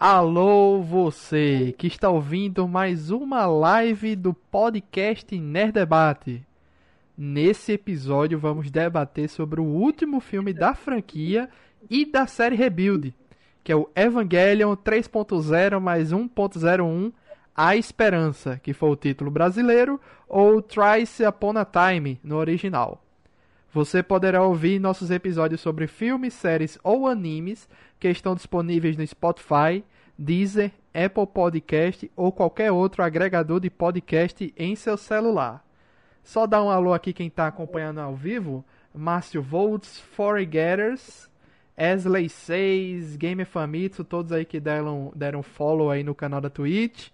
Alô, você que está ouvindo mais uma live do podcast Nerd Debate. Nesse episódio vamos debater sobre o último filme da franquia e da série Rebuild, que é o Evangelion 3.0 mais 1.01 A Esperança, que foi o título brasileiro, ou Thrice Upon a Time no original. Você poderá ouvir nossos episódios sobre filmes, séries ou animes que estão disponíveis no Spotify, Deezer, Apple Podcast ou qualquer outro agregador de podcast em seu celular. Só dá um alô aqui quem está acompanhando ao vivo. Márcio Volts, Foregetters, Esley 6, Game Famitsu, todos aí que deram, deram follow aí no canal da Twitch.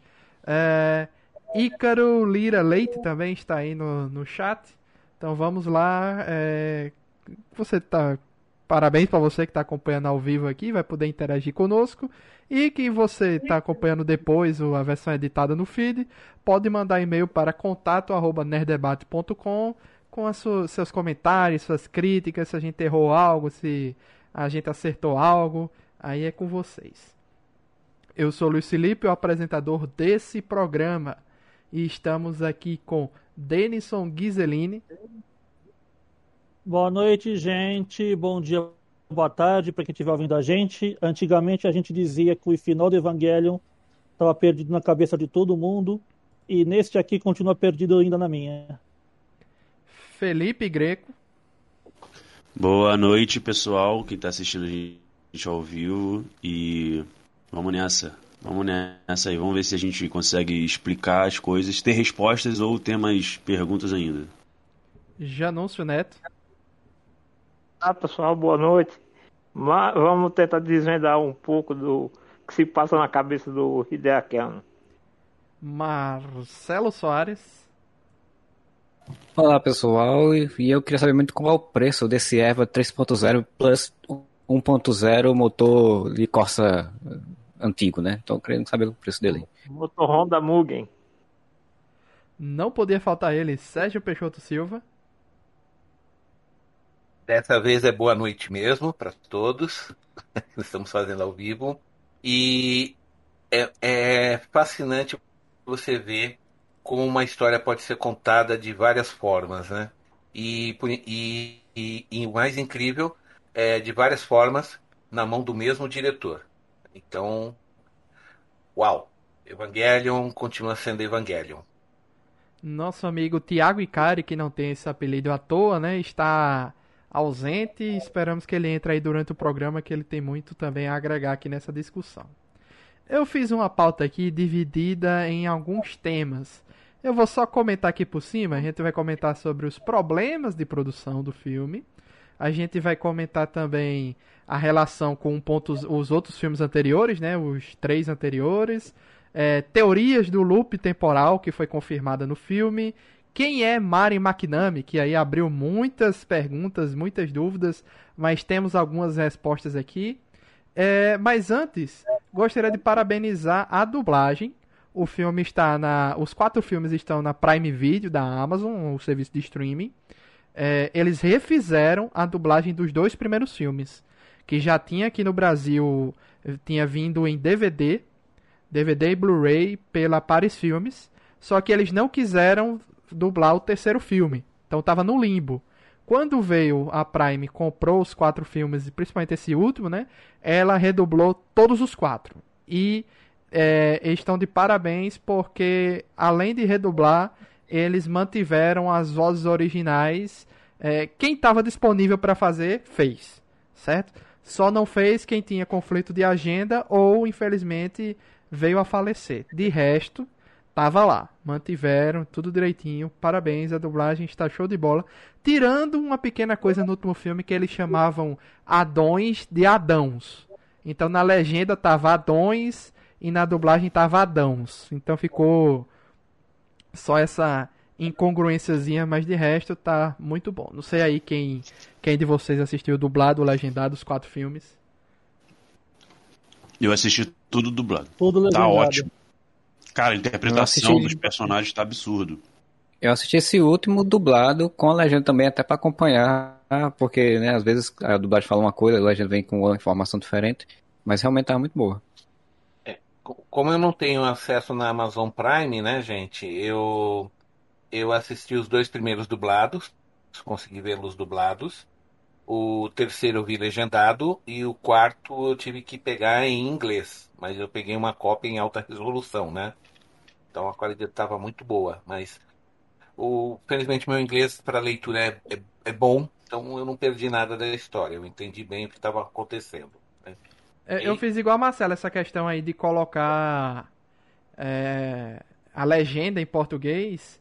É, Ícaro Lira Leite também está aí no, no chat. Então vamos lá. É, você tá. Parabéns para você que está acompanhando ao vivo aqui, vai poder interagir conosco. E que você está acompanhando depois a versão editada no feed, pode mandar e-mail para contato@nerdebate.com com seus comentários, suas críticas, se a gente errou algo, se a gente acertou algo, aí é com vocês. Eu sou Luiz Felipe, o apresentador desse programa, e estamos aqui com Denison Ghiseline. Boa noite, gente. Bom dia, boa tarde para quem estiver ouvindo a gente. Antigamente a gente dizia que o final do Evangelion estava perdido na cabeça de todo mundo e neste aqui continua perdido ainda na minha. Felipe Greco. Boa noite, pessoal, quem está assistindo a gente ao vivo e vamos nessa. Vamos nessa aí, vamos ver se a gente consegue explicar as coisas, ter respostas ou ter mais perguntas ainda. Janúncio Neto. Ah, pessoal, boa noite. Mas vamos tentar desvendar um pouco do que se passa na cabeça do Hideaki Marcelo Soares. Olá, pessoal. E eu queria saber muito qual é o preço desse EVA 3.0 Plus 1.0 motor de Corsa antigo, né? Então querendo saber o preço dele. Motor Honda Mugen. Não podia faltar ele, Sérgio Peixoto Silva. Dessa vez é boa noite mesmo para todos. Estamos fazendo ao vivo. E é, é fascinante você ver como uma história pode ser contada de várias formas, né? E, e, e, e o mais incrível é de várias formas na mão do mesmo diretor. Então, uau, Evangelion continua sendo Evangelion. Nosso amigo Tiago Icari, que não tem esse apelido à toa, né, está ausente e esperamos que ele entre aí durante o programa, que ele tem muito também a agregar aqui nessa discussão. Eu fiz uma pauta aqui dividida em alguns temas. Eu vou só comentar aqui por cima, a gente vai comentar sobre os problemas de produção do filme. A gente vai comentar também a relação com pontos, os outros filmes anteriores, né? Os três anteriores. É, teorias do loop temporal que foi confirmada no filme. Quem é Mari McNamee? Que aí abriu muitas perguntas, muitas dúvidas, mas temos algumas respostas aqui. É, mas antes, gostaria de parabenizar a dublagem. O filme está na. Os quatro filmes estão na Prime Video da Amazon, o serviço de streaming. É, eles refizeram a dublagem dos dois primeiros filmes que já tinha aqui no Brasil, tinha vindo em DVD, DVD e Blu-ray pela Paris Filmes, só que eles não quiseram dublar o terceiro filme, então estava no limbo. Quando veio a Prime, comprou os quatro filmes, principalmente esse último, né? Ela redublou todos os quatro. E é, estão de parabéns porque, além de redublar, eles mantiveram as vozes originais. É, quem estava disponível para fazer, fez, certo? Só não fez quem tinha conflito de agenda ou, infelizmente, veio a falecer. De resto, tava lá. Mantiveram tudo direitinho. Parabéns, a dublagem está show de bola. Tirando uma pequena coisa no último filme que eles chamavam Adões de Adãos. Então na legenda tava Adões e na dublagem tava Adãos. Então ficou só essa incongruênciazinha, mas de resto tá muito bom. Não sei aí quem, quem de vocês assistiu dublado ou legendado os quatro filmes. Eu assisti tudo dublado. Tudo tá legendado. Tá ótimo. Cara, a interpretação assisti... dos personagens tá absurdo. Eu assisti esse último dublado com a legenda também, até para acompanhar, porque né, às vezes a dublagem fala uma coisa, a legenda vem com uma informação diferente, mas realmente tá muito boa. Co- como eu não tenho acesso na Amazon Prime, né, gente? Eu eu assisti os dois primeiros dublados, consegui vê-los dublados. O terceiro eu vi legendado e o quarto eu tive que pegar em inglês, mas eu peguei uma cópia em alta resolução, né? Então a qualidade estava muito boa, mas o felizmente meu inglês para leitura é, é, é bom, então eu não perdi nada da história, eu entendi bem o que estava acontecendo. É, Eu E- fiz igual a Marcela, essa questão aí de colocar é, a legenda em português,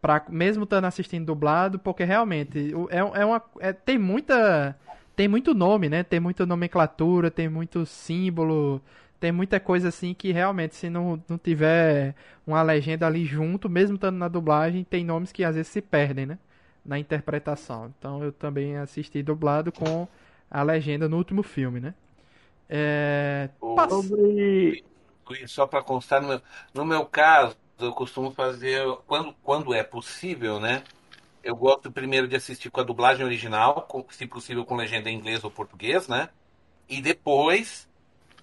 pra, mesmo estando assistindo dublado, porque realmente é, é uma, é- tem muita. Tem muito nome, né? Tem muita nomenclatura, tem muito símbolo, tem muita coisa assim que realmente, se não, não tiver uma legenda ali junto, mesmo estando na dublagem, tem nomes que às vezes se perdem, né? Na interpretação. Então eu também assisti dublado com a legenda no último filme, né? É, Sobre. Só para constar, no meu, no meu caso, eu costumo fazer, quando, quando é possível, né? Eu gosto primeiro de assistir com a dublagem original, com- se possível com legenda em inglês ou português, né? E depois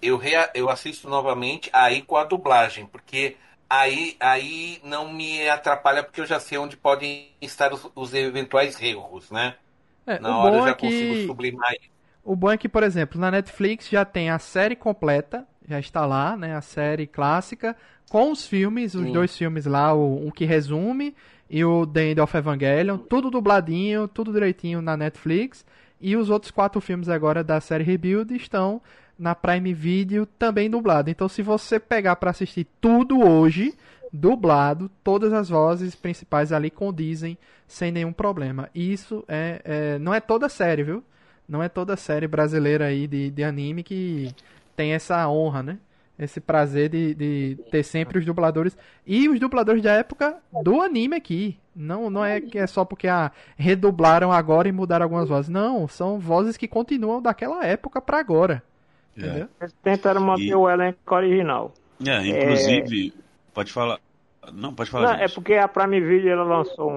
eu, rea, eu assisto novamente aí com a dublagem, porque aí, aí não me atrapalha, porque eu já sei onde podem estar os, os eventuais erros, né? é, Na hora eu bom já é consigo que sublimar isso. O bom é que, por exemplo, na Netflix já tem a série completa, já está lá, né? A série clássica com os filmes, os Sim. dois filmes lá, o, o que resume e o The End of Evangelion, tudo dubladinho, tudo direitinho na Netflix. E os outros quatro filmes agora da série Rebuild estão na Prime Video também dublado. Então, se você pegar para assistir tudo hoje, dublado, todas as vozes principais ali condizem sem nenhum problema. Isso é, é- não é toda série, viu? Não é toda série brasileira aí de, de anime que tem essa honra, né? Esse prazer de, de ter sempre os dubladores. E os dubladores da época do anime aqui. Não, não é que é só porque ah, redublaram agora e mudaram algumas vozes. Não, são vozes que continuam daquela época pra agora. É. Entendeu? Eles tentaram manter E- o elenco original. É, inclusive, pode falar. Não, pode falar. Não, é porque a Prime Video ela lançou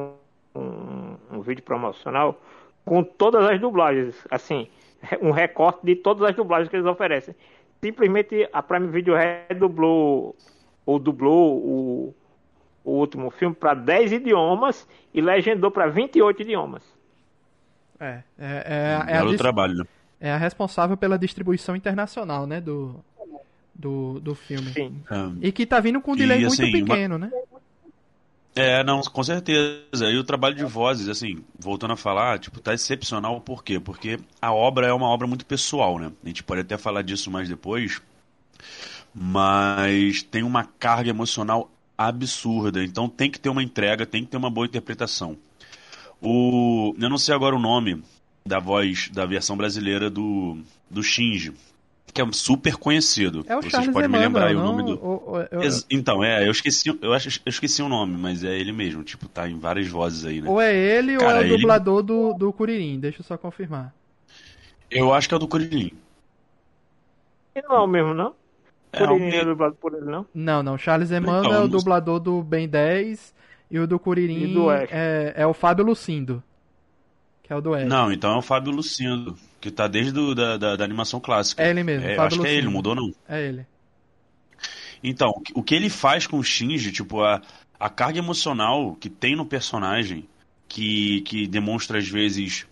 um, um, um vídeo promocional com todas as dublagens, assim, um recorte de todas as dublagens que eles oferecem. Simplesmente a Prime Video redublou ou dublou o, o último filme para 10 idiomas e legendou para 28 idiomas. É, é, é, é a dis- trabalho. né? é a responsável pela distribuição internacional, né? Do, do, do filme. Sim. É. E que tá vindo com um E, delay muito assim, uma- pequeno, né? É, não, com certeza. E o trabalho de vozes, assim, voltando a falar, tipo, tá excepcional por quê? Porque a obra é uma obra muito pessoal, né? A gente pode até falar disso mais depois, mas tem uma carga emocional absurda. Então tem que ter uma entrega, tem que ter uma boa interpretação. O, eu não sei agora o nome da voz da versão brasileira do, do Shinji, que é super conhecido. É o Vocês Charles podem me lembrar aí o Emmanuel, nome não? do. O- o- eu- Ex- Então, é, eu esqueci, eu acho, eu esqueci o nome, mas é ele mesmo, tipo, tá em várias vozes aí, né? Ou é ele ou Cara, é o ele- dublador do, do Kuririn. Deixa eu só confirmar. Eu acho que é o do Kuririn. E não é o mesmo, não? É, ele, me- é dublado por ele, não? Não, não. Charles Emmanuel Então, é o não- dublador do Ben 10 e o do Kuririn E do é, é o Fábio Lucindo. Que é o do Ash. Não, então é o Fábio Lucindo, que tá desde do, da, da, da animação clássica. É ele mesmo, É, acho que é ele, não mudou não. É ele. Então, o que- o que ele faz com o Shinji, tipo, a, a carga emocional que tem no personagem, que, que demonstra às vezes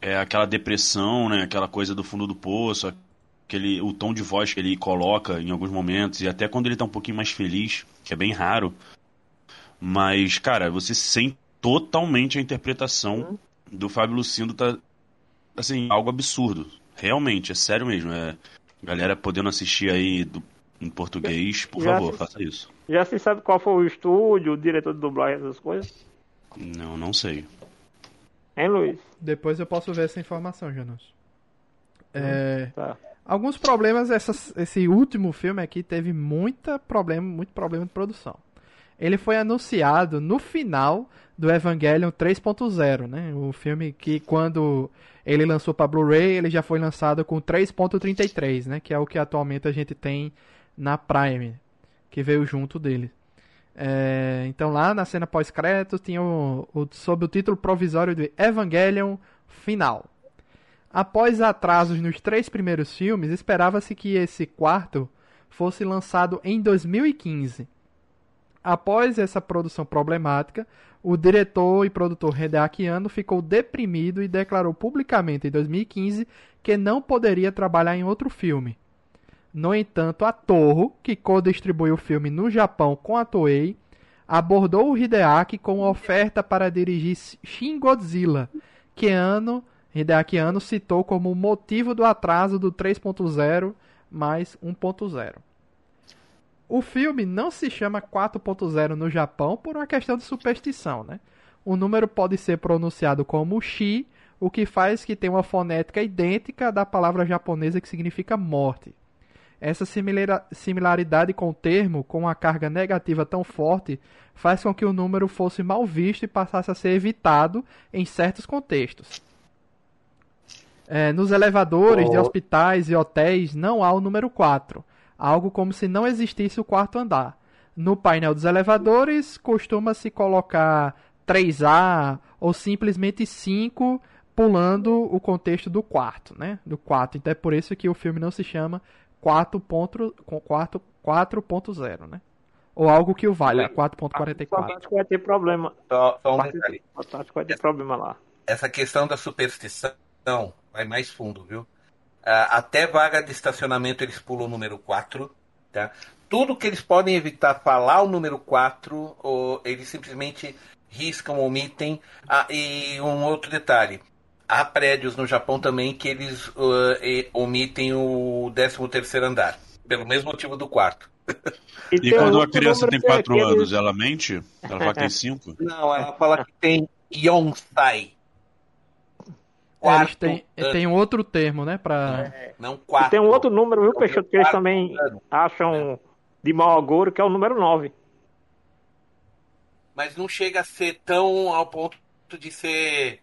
é, aquela depressão, né, aquela coisa do fundo do poço, aquele, o tom de voz que ele coloca em alguns momentos, e até quando ele tá um pouquinho mais feliz, que é bem raro. Mas, cara, você sente totalmente a interpretação do Fábio Lucindo, tá, assim, algo absurdo. Realmente, é sério mesmo. É, galera podendo assistir aí do- em português, por Já favor, assisti. faça isso. Já se sabe qual foi o estúdio, o diretor de dublagem, essas coisas? Não, não sei. Hein, Luiz? Depois eu posso ver essa informação, Janus. É, Tá. alguns problemas, essas- esse último filme aqui teve muita problema, muito problema de produção. Ele foi anunciado no final do Evangelion 3.0, né? O filme que quando ele lançou para Blu-ray, ele já foi lançado com 3.33, né? Que é o que atualmente a gente tem na Prime, que veio junto dele. É, então lá na cena pós-créditos tinha o, o, sob o título provisório de Evangelion Final. Após atrasos nos três primeiros filmes, esperava-se que esse quarto fosse lançado em 2015. Após essa produção problemática, o diretor e produtor Hideaki Anno ficou deprimido e declarou publicamente em 2015 que não poderia trabalhar em outro filme. No entanto, a Toho, que co-distribuiu o filme no Japão com a Toei, abordou o Hideaki com uma oferta para dirigir Shin Godzilla, que Anno, Hideaki Anno citou como motivo do atraso do 3.0 mais 1.0. O filme não se chama 4.0 no Japão por uma questão de superstição, né? O número pode ser pronunciado como Shi, o que faz que tenha uma fonética idêntica da palavra japonesa que significa morte. Essa similaridade com o termo, com uma carga negativa tão forte, faz com que o número fosse mal visto e passasse a ser evitado em certos contextos. É, nos elevadores oh. de hospitais e hotéis não há o número 4 algo como se não existisse o quarto andar. No painel dos elevadores, costuma-se colocar 3A ou simplesmente 5 pulando o contexto do quarto, né? Do quarto. Então é por isso que o filme não se chama 4.0, né? Ou algo que o valha, 4.44. Acho que vai ter problema. Só, um detalhe. Vai ter problema lá. Essa questão da superstição vai mais fundo, viu? Ah, até vaga de estacionamento eles pulam o número 4. Tá? Tudo que eles podem evitar falar o número 4, ou eles simplesmente riscam, omitem. Ah, e um outro detalhe. Há prédios no Japão também que eles uh, omitem o 13 terceiro andar. Pelo mesmo motivo do quarto. E, e quando a criança tem 4 anos, ela mente? Ela fala que tem 5? Não, ela fala que tem Yonsai. Quarto, é, eles têm, tem um outro termo, né? Pra... É, não, quarto. E tem um outro número, viu, Peixoto, que eles também ano. acham de mau agouro, que é o número 9. Mas não chega a ser tão ao ponto de ser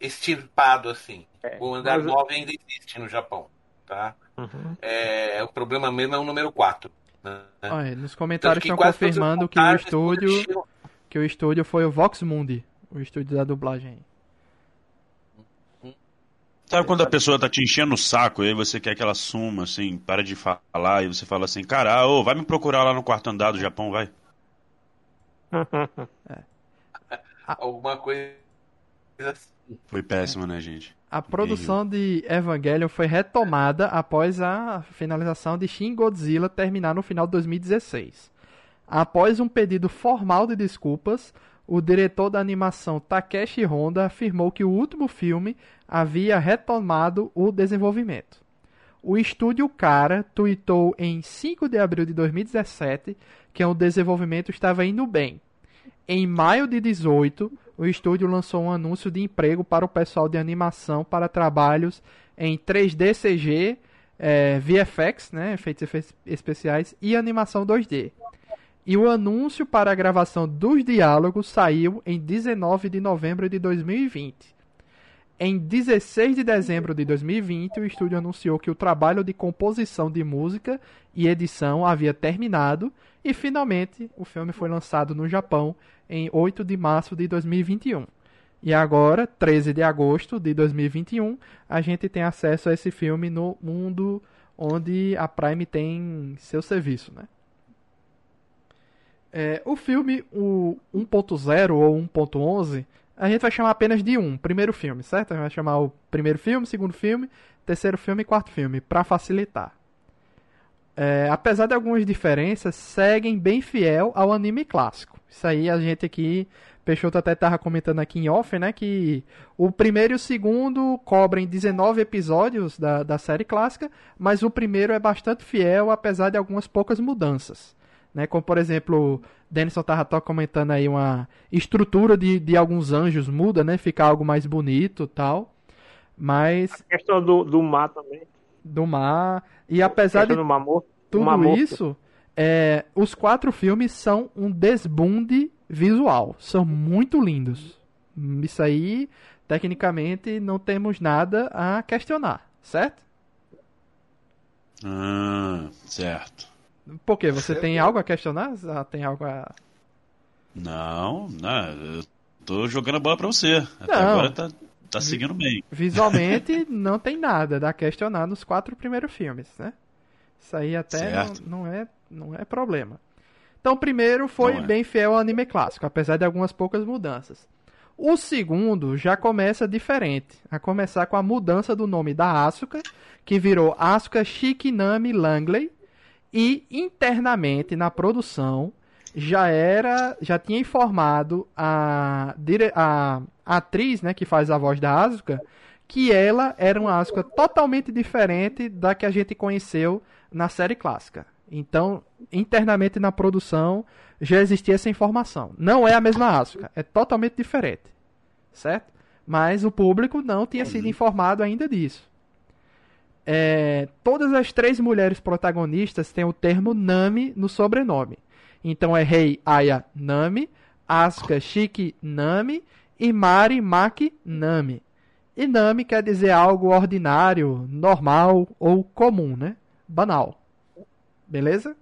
extirpado assim. É, o andar mas... 9 ainda existe no Japão, tá? Uhum. É, o problema mesmo é o número 4. Né? Olha, nos comentários estão confirmando que o estúdio que o estúdio foi o Vox Mundi, o estúdio da dublagem. Sabe quando a pessoa tá te enchendo o saco e aí você quer que ela suma, assim, para de falar, e você fala assim, cara, ô, vai me procurar lá no quarto andar do Japão, vai. é. Alguma coisa assim. Foi péssimo, né, gente? A produção de Evangelion foi retomada após a finalização de Shin Godzilla terminar no final de 2016. Após um pedido formal de desculpas, o diretor da animação Takeshi Honda afirmou que o último filme havia retomado o desenvolvimento. O estúdio Cara tweetou em 5 de abril de 2017 que o desenvolvimento estava indo bem. Em maio de 18, o estúdio lançou um anúncio de emprego para o pessoal de animação para trabalhos em 3D CG, é, VFX, né, efeitos especiais, e animação 2D e o anúncio para a gravação dos diálogos saiu em 19 de novembro de 2020. Em 16 de dezembro de 2020, o estúdio anunciou que o trabalho de composição de música e edição havia terminado e finalmente o filme foi lançado no Japão em 8 de março de 2021. E agora, 13 de agosto de 2021, a gente tem acesso a esse filme no mundo onde a Prime tem seu serviço, né? É, o filme, o 1.0 ou 1.11, a gente vai chamar apenas de um, primeiro filme, certo? A gente vai chamar o primeiro filme, segundo filme, terceiro filme e quarto filme, para facilitar. É, apesar de algumas diferenças, seguem bem fiel ao anime clássico. Isso aí a gente aqui, Peixoto até estava comentando aqui em off, né, que o primeiro e o segundo cobrem 19 episódios da, da série clássica, mas o primeiro é bastante fiel, apesar de algumas poucas mudanças. Né? Como, por exemplo, o Denison estava comentando aí uma estrutura de, de alguns anjos muda, né? Fica algo mais bonito tal. Mas. A questão do, do mar também. Do mar. E apesar de tudo isso, é, os quatro filmes são um desbunde visual. São muito lindos. Isso aí, tecnicamente, não temos nada a questionar, certo? Ah, certo. Por quê? Você tem algo a questionar? Tem algo a. Não, não, eu tô jogando a bola pra você. Até não. agora tá, tá seguindo bem. Visualmente, não tem nada a questionar nos quatro primeiros filmes, né? Isso aí até não, não é, não é problema. Então, o primeiro foi é. bem fiel ao anime clássico, apesar de algumas poucas mudanças. O segundo já começa diferente, a começar com a mudança do nome da Asuka, que virou Asuka Shikinami Langley, e internamente na produção já era, já tinha informado a, dire- a, a atriz, né, que faz a voz da Asuka, que ela era uma Asuka totalmente diferente da que a gente conheceu na série clássica. Então, internamente na produção já existia essa informação. Não é a mesma Asuka, é totalmente diferente. Certo? Mas o público não tinha sido informado ainda disso. É, todas as três mulheres protagonistas têm o termo Nami no sobrenome. Então é Rei Aya Nami, Asuka Shiki Nami e Mari Maki Nami. E Nami quer dizer algo ordinário, normal ou comum, né? Banal. Beleza?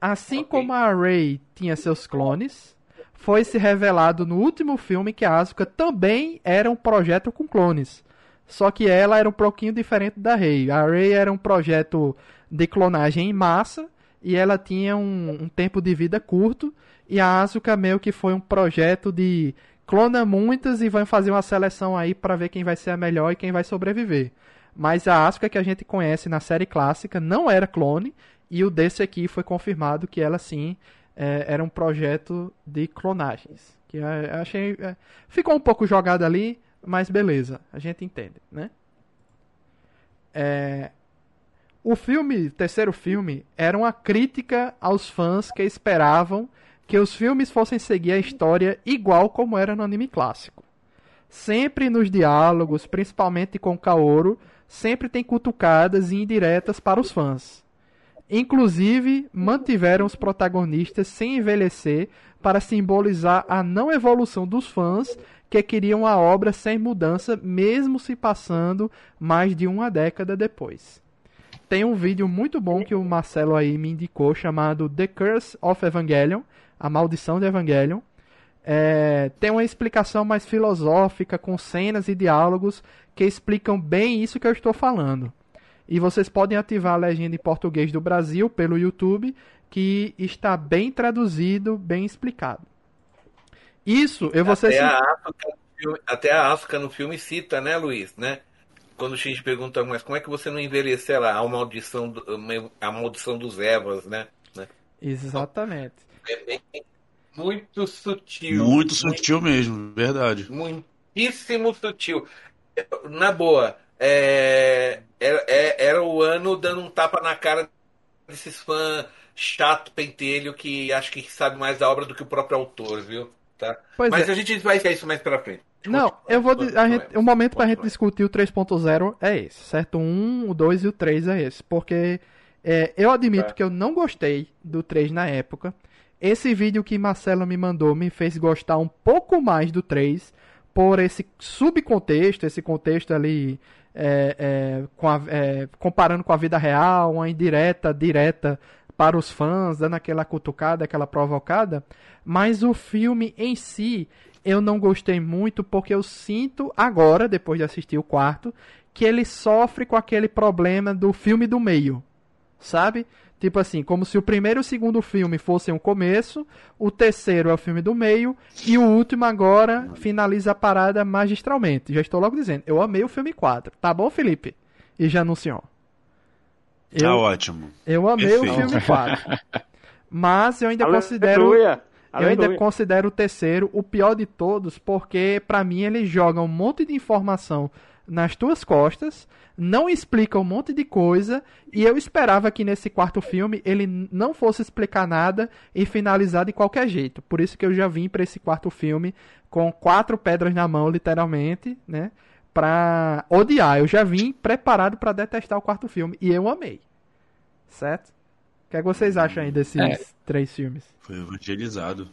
Assim Ok. como a Rey tinha seus clones, foi se revelado no último filme que a Asuka também era um projeto com clones. Só que ela era um pouquinho diferente da Rey. A Rey era um projeto de clonagem em massa e ela tinha um, um tempo de vida curto. E a Asuka meio que foi um projeto de clona muitas e vai fazer uma seleção aí para ver quem vai ser a melhor e quem vai sobreviver. Mas a Asuka que a gente conhece na série clássica não era clone e o desse aqui foi confirmado que ela sim é, era um projeto de clonagens. Que eu eu achei é, ficou um pouco jogado ali, mas beleza, a gente entende, né? É, o filme, terceiro filme, era uma crítica aos fãs que esperavam que os filmes fossem seguir a história igual como era no anime clássico. Sempre nos diálogos, principalmente com Kaoru, sempre tem cutucadas e indiretas para os fãs. Inclusive, mantiveram os protagonistas sem envelhecer para simbolizar a não evolução dos fãs que queriam a obra sem mudança, mesmo se passando mais de uma década depois. Tem um vídeo muito bom que o Marcelo aí me indicou chamado The Curse of Evangelion, a maldição de Evangelion. É, tem uma explicação mais filosófica, com cenas e diálogos que explicam bem isso que eu estou falando. E vocês podem ativar a legenda em português do Brasil pelo YouTube, que está bem traduzido, bem explicado. Isso, eu vou ser Até sin- a, filme- até a Asuka no filme cita, né, Luiz? Né? Quando o Shinji pergunta, mas como é que você não envelheceu lá? A maldição, do- a maldição dos Evas, né? né? Exatamente. É bem- muito sutil. Muito sutil mesmo, verdade. Muitíssimo sutil. Na boa, é, era, é- era o ano dando um tapa na cara desses fãs chato pentelho que acho que sabe mais da obra do que o próprio autor, viu? Tá? Pois Mas é. a gente vai ver isso mais pra frente. Não, Continua, eu vou. A gente, o momento pra gente discutir o 3.0 é esse, certo? O 1, o 2 e o 3 é esse. Porque é, eu admito Tá. que eu não gostei do 3 na época. Esse vídeo que Marcelo me mandou me fez gostar um pouco mais do 3 por esse subcontexto, esse contexto ali é, é, com a- é, comparando com a vida real, uma indireta, direta para os fãs, dando aquela cutucada, aquela provocada. Mas o filme em si, eu não gostei muito porque eu sinto agora, depois de assistir o quarto, que ele sofre com aquele problema do filme do meio. Sabe? Tipo assim, como se o primeiro e o segundo filme fossem o começo, o terceiro é o filme do meio, e o último agora finaliza a parada magistralmente. Já estou logo dizendo, eu amei o filme 4. Tá bom, Felipe? E já anunciou. Tá Eu, ótimo. eu amei o filme 4. Mas eu ainda considero. Aleluia. Eu ainda Aleluia. considero o terceiro o pior de todos, porque pra mim ele joga um monte de informação nas tuas costas, não explica um monte de coisa, e eu esperava que nesse quarto filme ele não fosse explicar nada e finalizar de qualquer jeito. Por isso que eu já vim pra esse quarto filme com quatro pedras na mão, literalmente, né? Pra odiar. Eu já vim preparado pra detestar o quarto filme, e eu amei. Certo? O que, é que vocês acham aí desses É. três filmes? Foi evangelizado.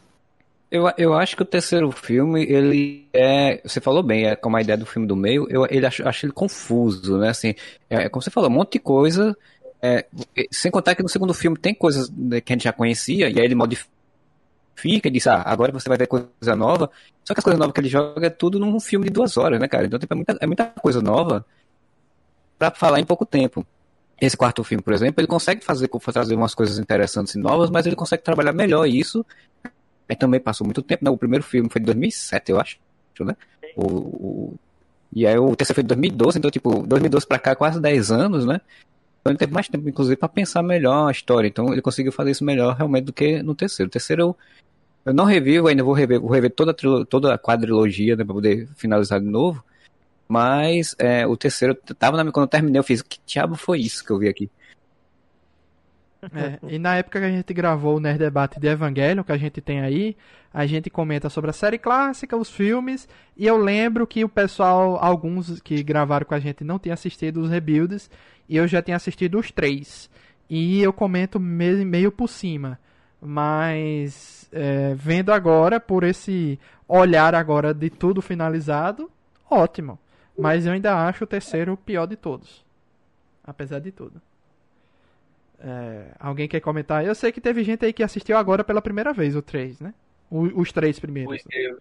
Eu, eu acho que o terceiro filme, ele é. Você falou bem, é como a ideia do filme do meio, eu ele acho, acho ele confuso, né? Assim, é, como você falou, um monte de coisa. é, sem contar que no segundo filme tem coisas né, que a gente já conhecia, e aí ele modifica e diz, ah, agora você vai ver coisa nova. Só que as coisas novas que ele joga é tudo num filme de duas horas, né, cara? Então tipo, é, muita, é muita coisa nova pra falar em pouco tempo. esse quarto filme, por exemplo, ele consegue fazer, trazer umas coisas interessantes e novas, mas ele consegue trabalhar melhor isso. Aí também passou muito tempo, né? O primeiro filme foi de 2007, eu acho, né? O, o, e aí o terceiro foi de 2012, então, tipo, 2012 pra cá, quase 10 anos, né? Então ele teve mais tempo, inclusive, para pensar melhor a história. Então ele conseguiu fazer isso melhor realmente do que no terceiro. O terceiro eu, eu não revivo, ainda vou rever, vou rever toda, a toda a quadrilogia, né, pra poder finalizar de novo. Mas é, o terceiro, tava na, quando eu terminei, eu fiz, que diabo foi isso que eu vi aqui? É, e na época que a gente gravou o Nerd Debate de Evangelho, que a gente tem aí, a gente comenta sobre a série clássica, os filmes, e eu lembro que o pessoal, alguns que gravaram com a gente não tinham assistido os rebuilds, e eu já tinha assistido os três. E eu comento meio, meio por cima. Mas é, vendo agora, por esse olhar agora de tudo finalizado, ótimo. Mas eu ainda acho o terceiro o pior de todos. Apesar de tudo. É, alguém quer comentar? Eu sei que teve gente aí que assistiu agora pela primeira vez o 3, né? O, os três primeiros. Fui eu,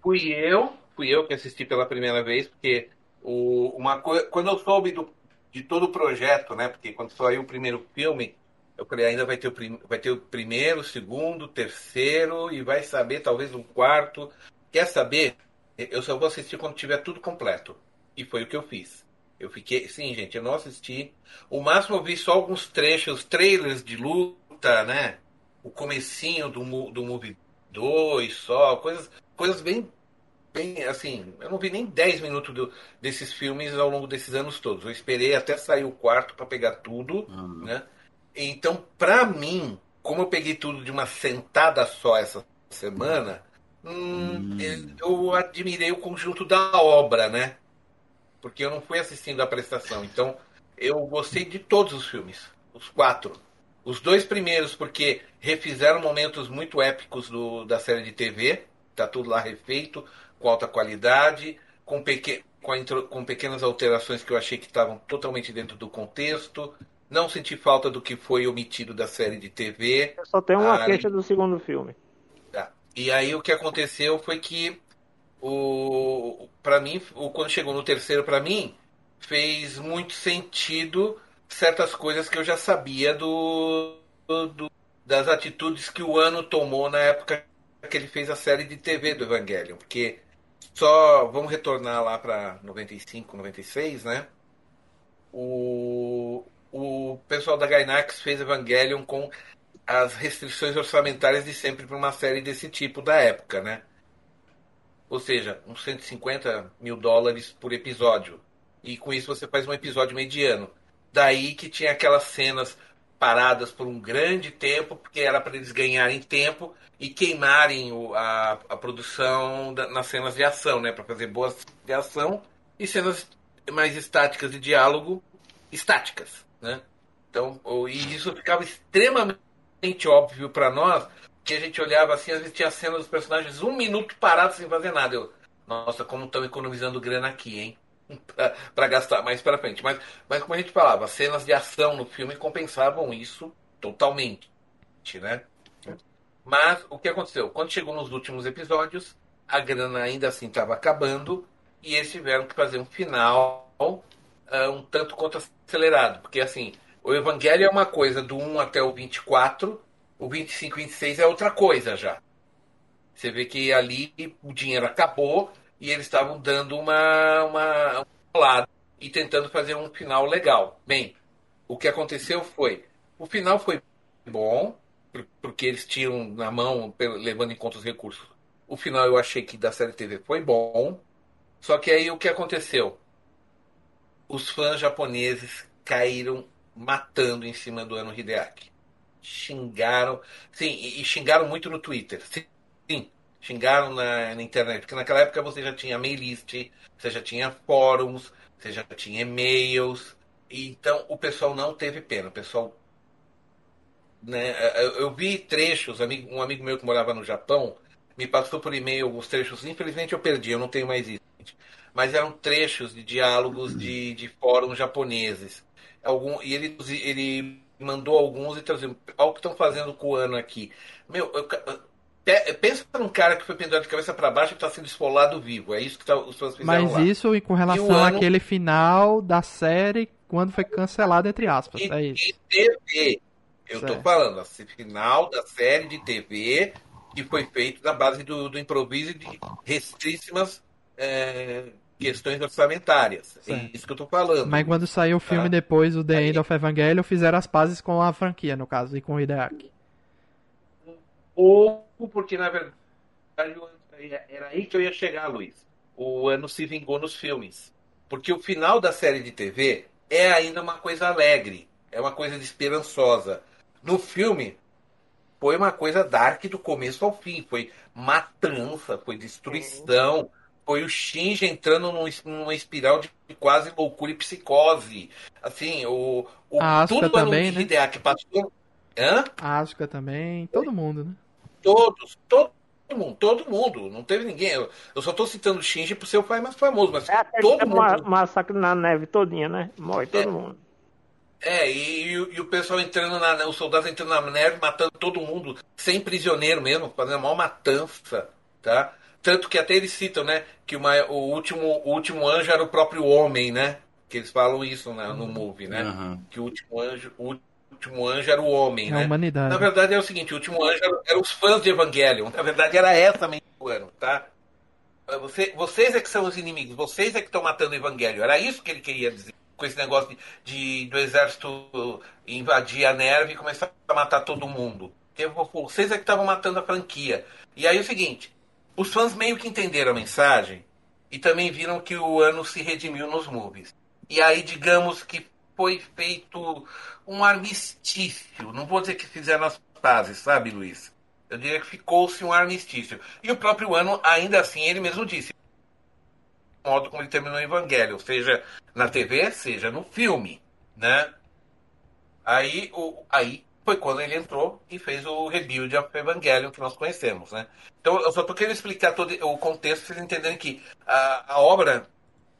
fui eu, fui eu que assisti pela primeira vez, porque o, uma quando eu soube do, de todo o projeto, né? Porque quando saiu o primeiro filme, eu falei, ainda vai ter, o, vai ter o primeiro, o segundo, o terceiro, e vai saber talvez um quarto. Quer saber? Eu só vou assistir quando tiver tudo completo. E foi o que eu fiz. Eu fiquei. Sim, gente, eu não assisti. O máximo eu vi só alguns trechos, trailers de luta, né? O comecinho do, do Movie 2 só, coisas, coisas bem. Bem, assim, eu não vi nem 10 minutos do, desses filmes ao longo desses anos todos. Eu esperei até sair o quarto para pegar tudo, uhum. né? Então, pra mim, como eu peguei tudo de uma sentada só essa semana, hum, hum. eu admirei o conjunto da obra, né? Porque eu não fui assistindo a prestação. Então, eu gostei de todos os filmes, os quatro. Os dois primeiros, porque refizeram momentos muito épicos do, da série de TV, tá tudo lá refeito, com alta qualidade, com, com, intro, com pequenas alterações que eu achei que estavam totalmente dentro do contexto. Não senti falta do que foi omitido da série de TV. Eu só tenho uma ah, queixa do segundo filme. Tá. E aí o que aconteceu foi que o para mim, o, quando chegou no terceiro para mim, fez muito sentido certas coisas que eu já sabia do, do, das atitudes que o ano tomou na época que ele fez a série de TV do Evangelion, porque só vamos retornar lá para 95, 96, né? O, o pessoal da Gainax fez Evangelion com as restrições orçamentárias de sempre para uma série desse tipo da época, né? Ou seja, uns 150 mil dólares por episódio. E com isso você faz um episódio mediano. Daí que tinha aquelas cenas paradas por um grande tempo, porque era para eles ganharem tempo e queimarem o, a, a produção da, nas cenas de ação, né? Para fazer boas de ação e cenas mais estáticas de diálogo estáticas, né? Então, e isso ficava extremamente óbvio para nós que a gente olhava assim, às vezes tinha a cena dos personagens um minuto parados sem fazer nada. Eu, nossa, como estão economizando grana aqui, hein? para gastar mais para frente. Mas, mas como a gente falava, cenas de ação no filme compensavam isso totalmente, né? Mas o que aconteceu? Quando chegou nos últimos episódios, a grana ainda assim estava acabando e eles tiveram que fazer um final uh, um tanto quanto acelerado. Porque assim, o Evangelho é uma coisa do 1 até o 24 o 25, 26 é outra coisa já. Você vê que ali o dinheiro acabou e eles estavam dando uma, uma, uma e tentando fazer um final legal. Bem, o que aconteceu foi, o final foi bom, porque eles tinham na mão, levando em conta os recursos. O final eu achei que da série TV foi bom, só que aí o que aconteceu? Os fãs japoneses caíram matando em cima do Ano Hideaki xingaram. Sim, e, e xingaram muito no Twitter. Sim, sim xingaram na, na, internet. Porque naquela época você já tinha mail list, você já tinha fóruns, você já tinha e-mails. Então o pessoal não teve pena. O pessoal. Né, eu, eu vi trechos, um amigo meu que morava no Japão me passou por e-mail alguns trechos. Infelizmente eu perdi, eu não tenho mais isso. Mas eram trechos de diálogos de, de fóruns japoneses. Algum, e ele, ele mandou alguns e traziam. Olha o que estão fazendo com o ano aqui. Meu, eu, pensa num cara que foi pendurado de cabeça para baixo e está sendo esfolado vivo. É isso que tá, os fãs fizeram Mas lá. isso com relação àquele ano... final da série quando foi cancelado, entre aspas. E, é isso. e TV. Eu tô falando, assim, final da série de TV que foi feito na base do, do improviso e de restríssimas é, questões orçamentárias. É isso que eu tô falando. Mas quando saiu o filme Tá. depois, o The Aí- End of Evangelion, fizeram as pazes com a franquia, no caso, e com o Hideaki. Ou porque, na verdade, era aí que eu ia chegar, Luiz. O ano se vingou nos filmes. Porque o final da série de TV é ainda uma coisa alegre, é uma coisa esperançosa. No filme, foi uma coisa dark do começo ao fim. Foi matança, foi destruição, foi o Shinji entrando num- numa espiral de quase loucura e psicose. Assim, o, o A Asuka tudo ano também, né? Hideaki passou. Hã? A Asuka também, todo mundo, né? Todos, todo mundo, todo mundo. Não teve ninguém. Eu, eu só tô citando o Shinji por ser o pai mais famoso, mas É todo que ma mundo. massacre na neve todinha, né? Morre todo É. mundo. É, e, e o- e o pessoal entrando na. Os soldados entrando na neve, matando todo mundo, sem prisioneiro mesmo, fazendo a maior matança, tá? Tanto que até eles citam, né? Que o, mai- o último, o último anjo era o próprio homem, né? Que eles falam isso na- no movie, né? Aham. Que o último anjo, o último anjo era o homem, É né? a humanidade. Na verdade é o seguinte, o último anjo era- eram os fãs de Evangelion. Na verdade era essa ano, tá? Você- vocês é que são os inimigos, vocês é que estão matando o Evangelho. Era isso que ele queria dizer. Com esse negócio de, de- do exército invadir a neve e começar a matar todo mundo. Porque Vocês é que estavam matando a franquia. E aí é o seguinte, os fãs meio que entenderam a mensagem e também viram que o ano se redimiu nos movies. E aí, digamos que foi feito um armistício. Não vou dizer que fizeram as pazes, sabe, Luiz? Eu diria que ficou-se um armistício. E o próprio ano, ainda assim, ele mesmo disse. Modo como ele terminou o Evangelho, seja na TV, seja no filme, né? Aí, o, aí foi quando ele entrou e fez o Rebuild of Evangelion que nós conhecemos, né? Então, eu só tô querendo explicar todo o contexto para vocês entenderem que a, a obra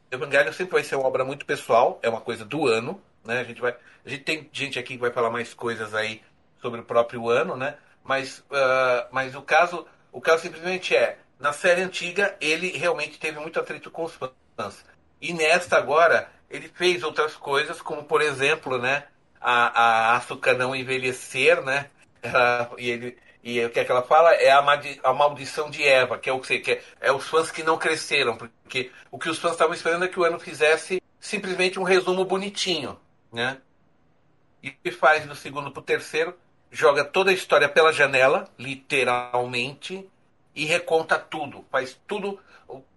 Evangelion sempre vai ser uma obra muito pessoal, é uma coisa do ano, né? A gente vai, a gente tem gente aqui que vai falar mais coisas aí sobre o próprio ano, né? Mas, ah, mas o caso, o caso simplesmente é, na série antiga ele realmente teve muito atrito com os fãs. E nesta agora ele fez outras coisas, como por exemplo, né? A, a Asuka não envelhecer, né? Ela- e ele e o que é que ela fala é a, madi- a maldição de Eva, que é o que, que é, é os fãs que não cresceram, porque o que os fãs estavam esperando é que o ano fizesse simplesmente um resumo bonitinho, né? E o faz do segundo pro terceiro, joga toda a história pela janela, literalmente, e reconta tudo, faz tudo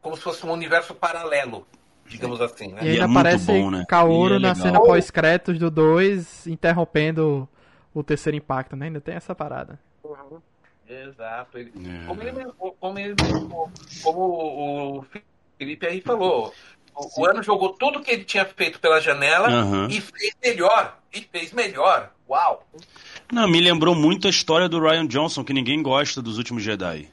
como se fosse um universo paralelo, digamos assim, né? E E ainda é muito aparece bom, né? Kaoru E é na cena pós-créditos do 2, interrompendo o terceiro impacto, né? Ainda tem essa parada. Exato. Ele, É. como, ele, mesmo- como, ele, mesmo- como o Felipe aí falou, o, o ano jogou tudo que ele tinha feito pela janela Aham. e fez melhor. E fez melhor. Uau! Não, me lembrou muito a história do Ryan Johnson, que ninguém gosta dos últimos Jedi.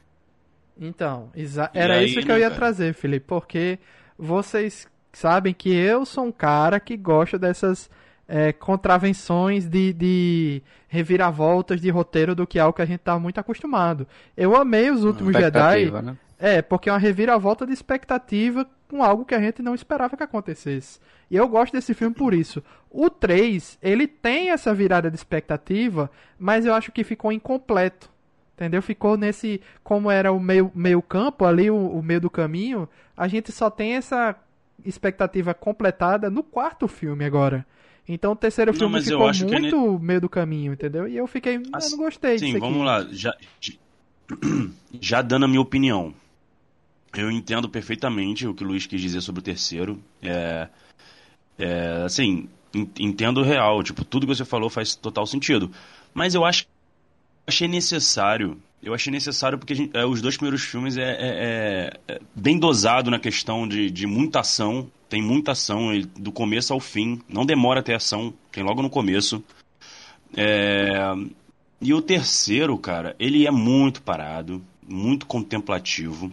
Então, E era aí, isso que né, eu ia cara? trazer, Felipe, porque vocês sabem que eu sou um cara que gosta dessas é, contravenções de, de reviravoltas de roteiro do que é algo que a gente tá muito acostumado. Eu amei os últimos Jedi, né? é, porque é uma reviravolta de expectativa com algo que a gente não esperava que acontecesse. E eu gosto desse filme por isso. O 3, ele tem essa virada de expectativa, mas eu acho que ficou incompleto. Entendeu? Ficou nesse. Como era o meio, meio campo, ali, o, o meio do caminho, a gente só tem essa expectativa completada no quarto filme agora. Então o terceiro Não, filme ficou muito meio do caminho, entendeu? E eu fiquei. "Ah, eu não gostei Sim, vamos lá. Já, já dando a minha opinião. Eu entendo perfeitamente o que o Luiz quis dizer sobre o terceiro. É, é, assim, en- entendo o real. Tipo, tudo que você falou faz total sentido. Mas eu acho achei necessário. Eu achei necessário porque gente- é, os dois primeiros filmes é, é- é- é bem dosado na questão de, de muita ação. Tem muita ação ele- do começo ao fim. Não demora a ter ação. Tem logo no começo. É, e o terceiro, cara, ele é muito parado, muito contemplativo.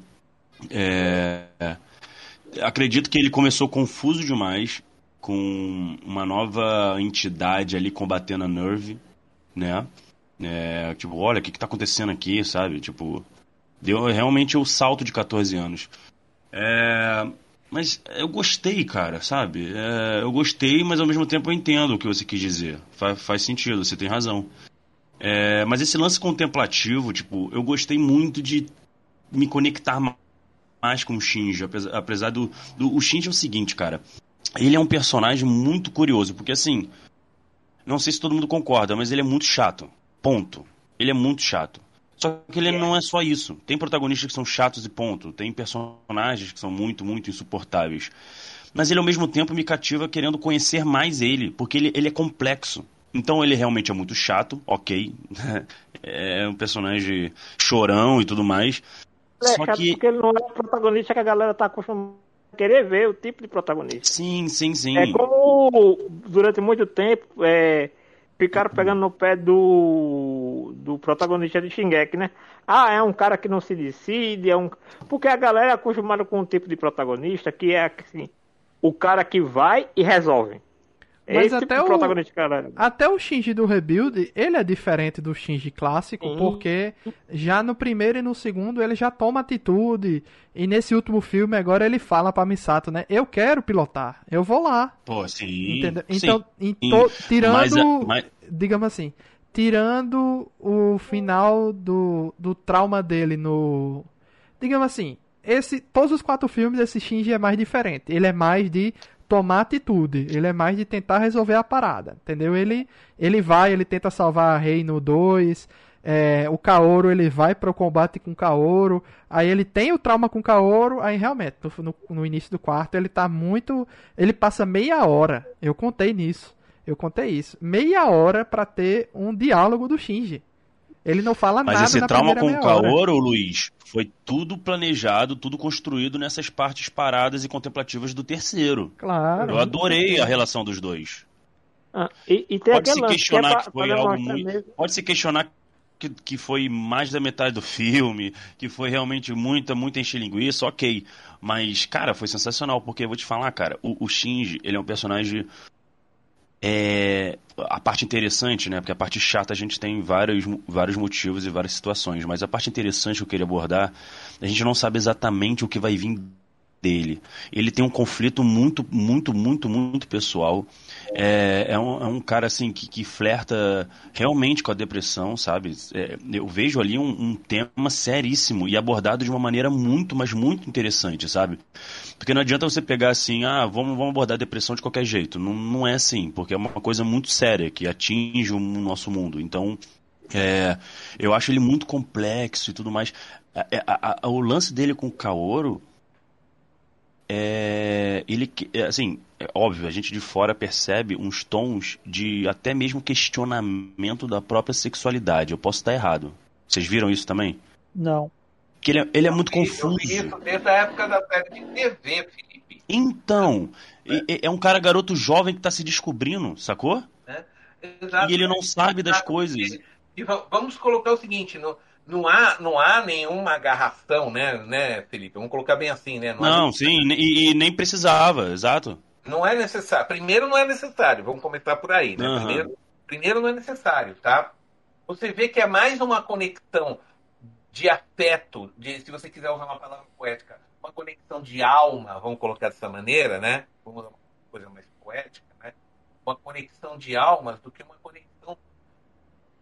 É, acredito que ele começou confuso demais, com uma nova entidade ali combatendo a Nerve, né? É, tipo, olha, o que, que tá acontecendo aqui, sabe? Tipo, deu realmente o salto de 14 anos. É, Mas eu gostei, cara, sabe? É, eu gostei, mas ao mesmo tempo eu entendo o que você quis dizer. Fa faz sentido, você tem razão. É, mas esse lance contemplativo, tipo, eu gostei muito de me conectar mais com o Shinji, apesar, do, do. O Shinji é o seguinte, cara. Ele é um personagem muito curioso, porque assim. Não sei se todo mundo concorda, mas ele é muito chato. Ponto. Ele é muito chato. Só que ele não é só isso. Tem protagonistas que são chatos e ponto. Tem personagens que são muito, muito insuportáveis. Mas ele ao mesmo tempo me cativa querendo conhecer mais ele, porque ele, ele é complexo. Então ele realmente é muito chato, ok. é um personagem chorão e tudo mais. É Só chato que... porque ele não é o protagonista que a galera tá acostumada a querer ver, o tipo de protagonista. Sim, sim, sim. É como durante muito tempo. É ficaram pegando no pé do, do protagonista de Shingeki, né? Ah, é um cara que não se decide, é um. Porque a galera é acostumada com um tipo de protagonista que é assim, o cara que vai e resolve. Mas Esse até, tipo o, até o Shinji do Rebuild, ele é diferente do Shinji clássico, Sim. porque já no primeiro e no segundo ele já toma atitude. E nesse último filme agora ele fala pra Misato, né? Eu quero pilotar, eu vou lá. Pô, sim. Entendeu? Então, sim, então tirando, mas, é, mas... digamos assim, tirando o final do, do trauma dele no... Digamos assim, esse, todos os quatro filmes, esse Shinji é mais diferente. Ele é mais de tomar atitude. Ele é mais de tentar resolver a parada, entendeu? Ele, ele vai, ele tenta salvar a Rei no 2. É, o Kaoru ele vai para o combate com o Kaoru. Aí ele tem o trauma com o Kaoru. Aí realmente, no, no, início do quarto, ele tá muito. Ele passa meia hora. Eu contei nisso. Eu contei isso. Meia hora para ter um diálogo do Shinji. Ele não fala Mas nada. Mas esse trauma com o Kaoru, Luiz, foi tudo planejado, tudo construído nessas partes paradas e contemplativas do terceiro. Claro. Eu adorei a relação dos dois. Ah, e, e pode se questionar que, é pra, que foi algo muito. Mesmo. Pode se questionar que, que foi mais da metade do filme, que foi realmente muita, muita encher linguiça, ok. Mas, cara, foi sensacional, porque eu vou te falar, cara, o, o Shinji, ele é um personagem é, a parte interessante, né? Porque a parte chata a gente tem vários, vários motivos e várias situações, mas a parte interessante que eu queria abordar, a gente não sabe exatamente o que vai vir dele. Ele tem um conflito muito, muito, muito, muito pessoal. É, é, um, é um cara assim que, que flerta realmente com a depressão, sabe? É, eu vejo ali um, um, tema seríssimo e abordado de uma maneira muito, mas muito interessante, sabe? Porque não adianta você pegar assim, ah, vamos, vamos abordar a depressão de qualquer jeito. Não, não é assim, porque é uma coisa muito séria que atinge o nosso mundo. Então, é, eu acho ele muito complexo e tudo mais. É, a, a, o lance dele com o Kaoro é, ele, é, assim, é óbvio, a gente de fora percebe uns tons de até mesmo questionamento da própria sexualidade. Eu posso estar errado. Vocês viram isso também? Não. Que ele, é, ele é muito confuso. Isso desde a época da série de TV, Felipe. Então, é, é um cara garoto jovem que está se descobrindo, sacou? É, e ele não sabe das coisas. E vamos colocar o seguinte, no, não há, não há nenhuma agarração, né, né, Felipe? Vamos colocar bem assim, né? Não, não sim, e, e, nem precisava, exato. Não é necessário. Primeiro, não é necessário. Vamos começar por aí, né? Uhum. Primeiro, primeiro, não é necessário, tá? Você vê que é mais uma conexão de afeto, de, se você quiser usar uma palavra poética, uma conexão de alma, vamos colocar dessa maneira, né? Vamos usar uma coisa mais poética, né? Uma conexão de almas do que uma conexão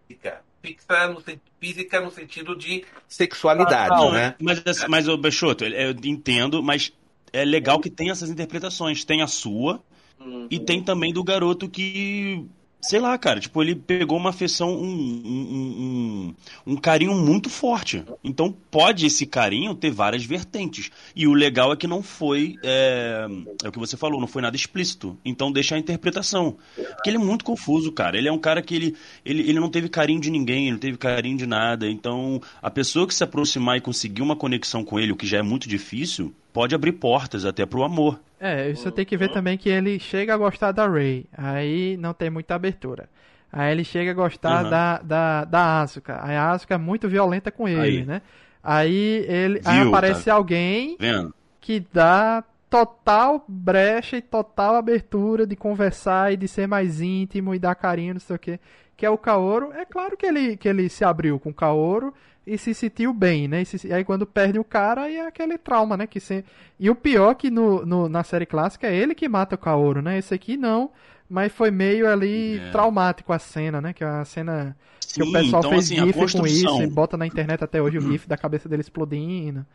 física fixa no, física no sentido de sexualidade, ah, né? Mas, mas o Bexoto, eu entendo, mas é legal que tem essas interpretações. Tem a sua uhum. e tem também do garoto que sei lá, cara, tipo, ele pegou uma afeição, um, um, um, um, carinho muito forte. Então pode esse carinho ter várias vertentes. E o legal é que não foi, é, é o que você falou, não foi nada explícito. Então deixa a interpretação. Porque ele é muito confuso, cara. Ele é um cara que ele, ele, ele não teve carinho de ninguém, ele não teve carinho de nada. Então a pessoa que se aproximar e conseguir uma conexão com ele, o que já é muito difícil, pode abrir portas até pro amor. É, você tem que ver também que ele chega a gostar da Ray, aí não tem muita abertura. Aí ele chega a gostar uhum. da, da, da Asuka. Aí a Asuka é muito violenta com ele, aí. né? Aí ele Viu, aí aparece tá alguém vendo? que dá total brecha e total abertura de conversar e de ser mais íntimo e dar carinho, não sei o que, que é o Kaoro. É claro que ele, que ele se abriu com o Kaoro e se sentiu bem, né? E, se, e aí quando perde o cara, aí é aquele trauma, né? Que se... E o pior que no, no, na série clássica é ele que mata o Kaoru, né? Esse aqui não, mas foi meio ali É. traumático a cena, né? Que é a cena que o Sim, pessoal então, fez assim, a gif com isso construção- e bota na internet até hoje o gif da cabeça dele explodindo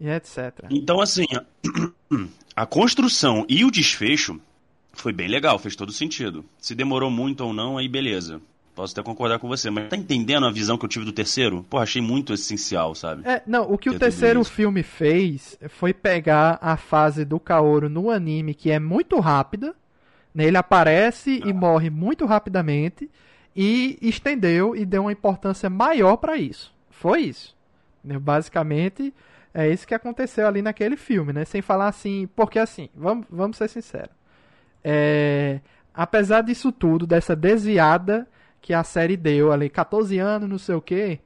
e etc. Então, assim, a construção e o desfecho foi bem legal, fez todo sentido. Se demorou muito ou não, aí beleza. Posso até concordar com você, mas tá entendendo a visão que eu tive do terceiro? Pô, achei muito essencial, sabe? É, não, o que Que o terceiro filme fez foi pegar a fase do Kaoru no anime, que é muito rápida, né? ele aparece e morre muito rapidamente, e estendeu e deu uma importância maior pra isso. Foi isso. né? Basicamente, é isso que aconteceu ali naquele filme, né? Sem falar assim, porque assim, vamos, vamos ser sinceros. É, apesar disso tudo, dessa desviada que a série deu ali, 14 anos, não sei o que,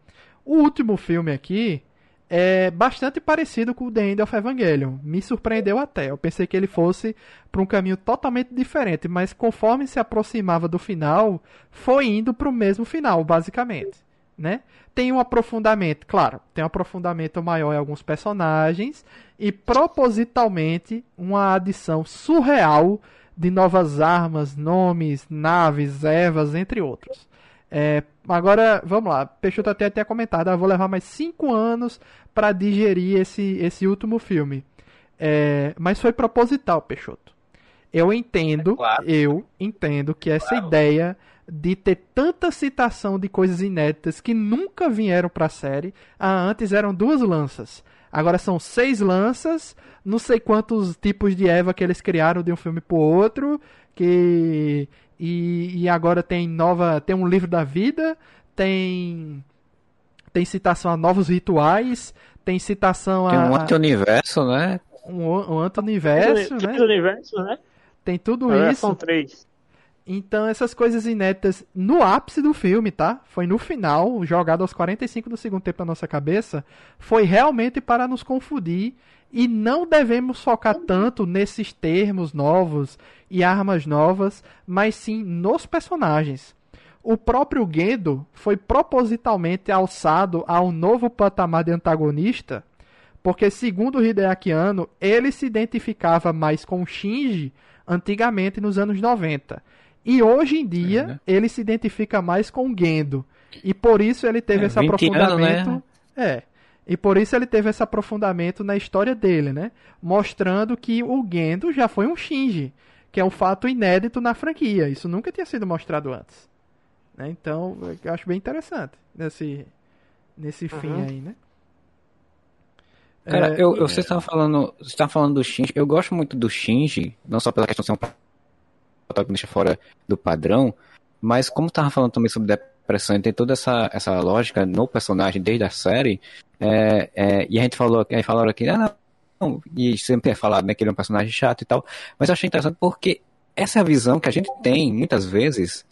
o último filme aqui é bastante parecido com o The End of Evangelion. Me surpreendeu até. Eu pensei que ele fosse para um caminho totalmente diferente, mas conforme se aproximava do final, foi indo para o mesmo final, basicamente. Né? Tem um aprofundamento, claro, tem um aprofundamento maior em alguns personagens e propositalmente uma adição surreal de novas armas, nomes, naves, ervas, entre outros. É, agora, vamos lá. Peixoto até até comentado, ah, vou levar mais 5 anos para digerir esse, esse último filme. É, mas foi proposital, Peixoto. Eu entendo, É claro. eu entendo que essa ideia de ter tanta citação de coisas inéditas que nunca vieram para a série, ah, antes eram duas lanças. Agora são seis lanças, não sei quantos tipos de Eva que eles criaram de um filme pro outro, que e, e agora tem nova, tem um livro da vida, tem tem citação a novos rituais, tem citação Tem um a, anti-universo, né? um, um anti-universo, Três né? universos, né? Tem tudo Agora isso. são três. Então, essas coisas inéditas no ápice do filme, tá? Foi no final, jogado aos 45 do segundo tempo na nossa cabeça, foi realmente para nos confundir e não devemos focar tanto nesses termos novos e armas novas, mas sim nos personagens. O próprio Gendo foi propositalmente alçado a um novo patamar de antagonista, porque segundo o Hideaki Anno, ele se identificava mais com Shinji antigamente nos anos 90. E hoje em dia, É, né? ele se identifica mais com Gendo. E por isso ele teve É, esse 20 anos, aprofundamento. né? É. E por isso ele teve esse aprofundamento na história dele, né? Mostrando que o Gendo já foi um Shinji, que é um fato inédito na franquia. Isso nunca tinha sido mostrado antes. Né? Então, eu acho bem interessante nesse, nesse fim Uhum. aí, né? Cara, É, eu, eu, você estava falando, você tava falando do Shinji. Eu gosto muito do Shinji, não só pela questão de ser um protagonista fora do padrão, mas como tava falando também sobre depressão, e tem toda essa, essa lógica no personagem desde a série, é, é, e a gente falou, aí falaram aqui, ah, não, e sempre é falado, né, que ele é um personagem chato e tal, mas eu achei interessante porque essa é a visão que a gente tem, muitas vezes,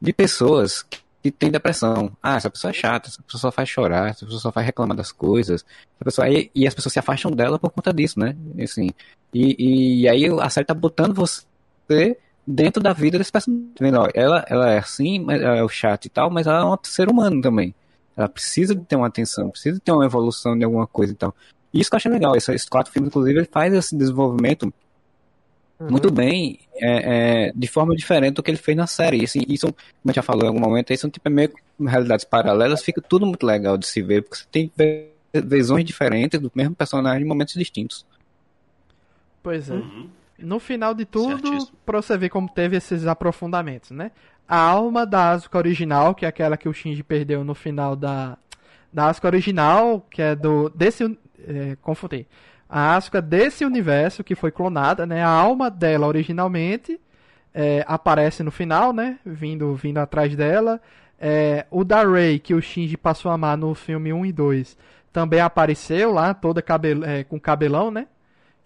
de pessoas que têm depressão. Ah, essa pessoa é chata, essa pessoa só faz chorar, essa pessoa só faz reclamar das coisas, essa pessoa, e, e as pessoas se afastam dela por conta disso, né, e assim, e, e aí a série tá botando você dentro da vida desse personagem. Ela, ela é assim, mas ela é o chato e tal, mas ela é um ser humano também. Ela precisa de ter uma atenção, precisa de ter uma evolução de alguma coisa e tal. E isso que eu achei legal. Esse- Esses quatro filmes, inclusive, ele faz esse desenvolvimento muito bem, é, é, de forma diferente do que ele fez na série. E, assim, isso, como a gente já falou em algum momento, isso tipo, é meio que realidades paralelas, fica tudo muito legal de se ver, porque você tem visões diferentes do mesmo personagem em momentos distintos. Pois é. Uhum. No final de tudo, Certíssimo. pra você ver como teve esses aprofundamentos, né? A alma da Asuka original, que é aquela que o Shinji perdeu no final da, da Asuka original, que é do. desse. É, confundi. A Asuka desse universo que foi clonada, né? A alma dela originalmente é, aparece no final, né? Vindo, vindo atrás dela. É, o da Rey, que o Shinji passou a amar no filme 1 e 2, também apareceu lá, toda cabel, é, com cabelão, né?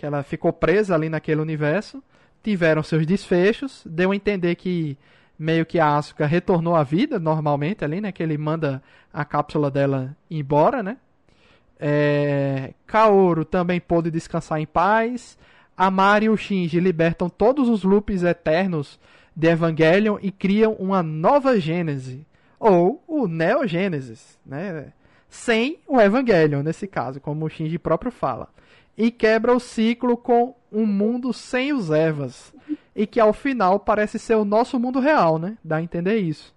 Que ela ficou presa ali naquele universo, tiveram seus desfechos, deu a entender que meio que a Asuka retornou à vida normalmente ali, né, que ele manda a cápsula dela embora, né? É, Kaoru também pôde descansar em paz. A Mari e o Shinji libertam todos os loops eternos de Evangelion e criam uma nova Gênese, ou o Neo Gênesis, né? sem o Evangelion, nesse caso, como o Shinji próprio fala. E quebra o ciclo com um mundo sem os Evas. E que ao final parece ser o nosso mundo real, né? Dá a entender isso.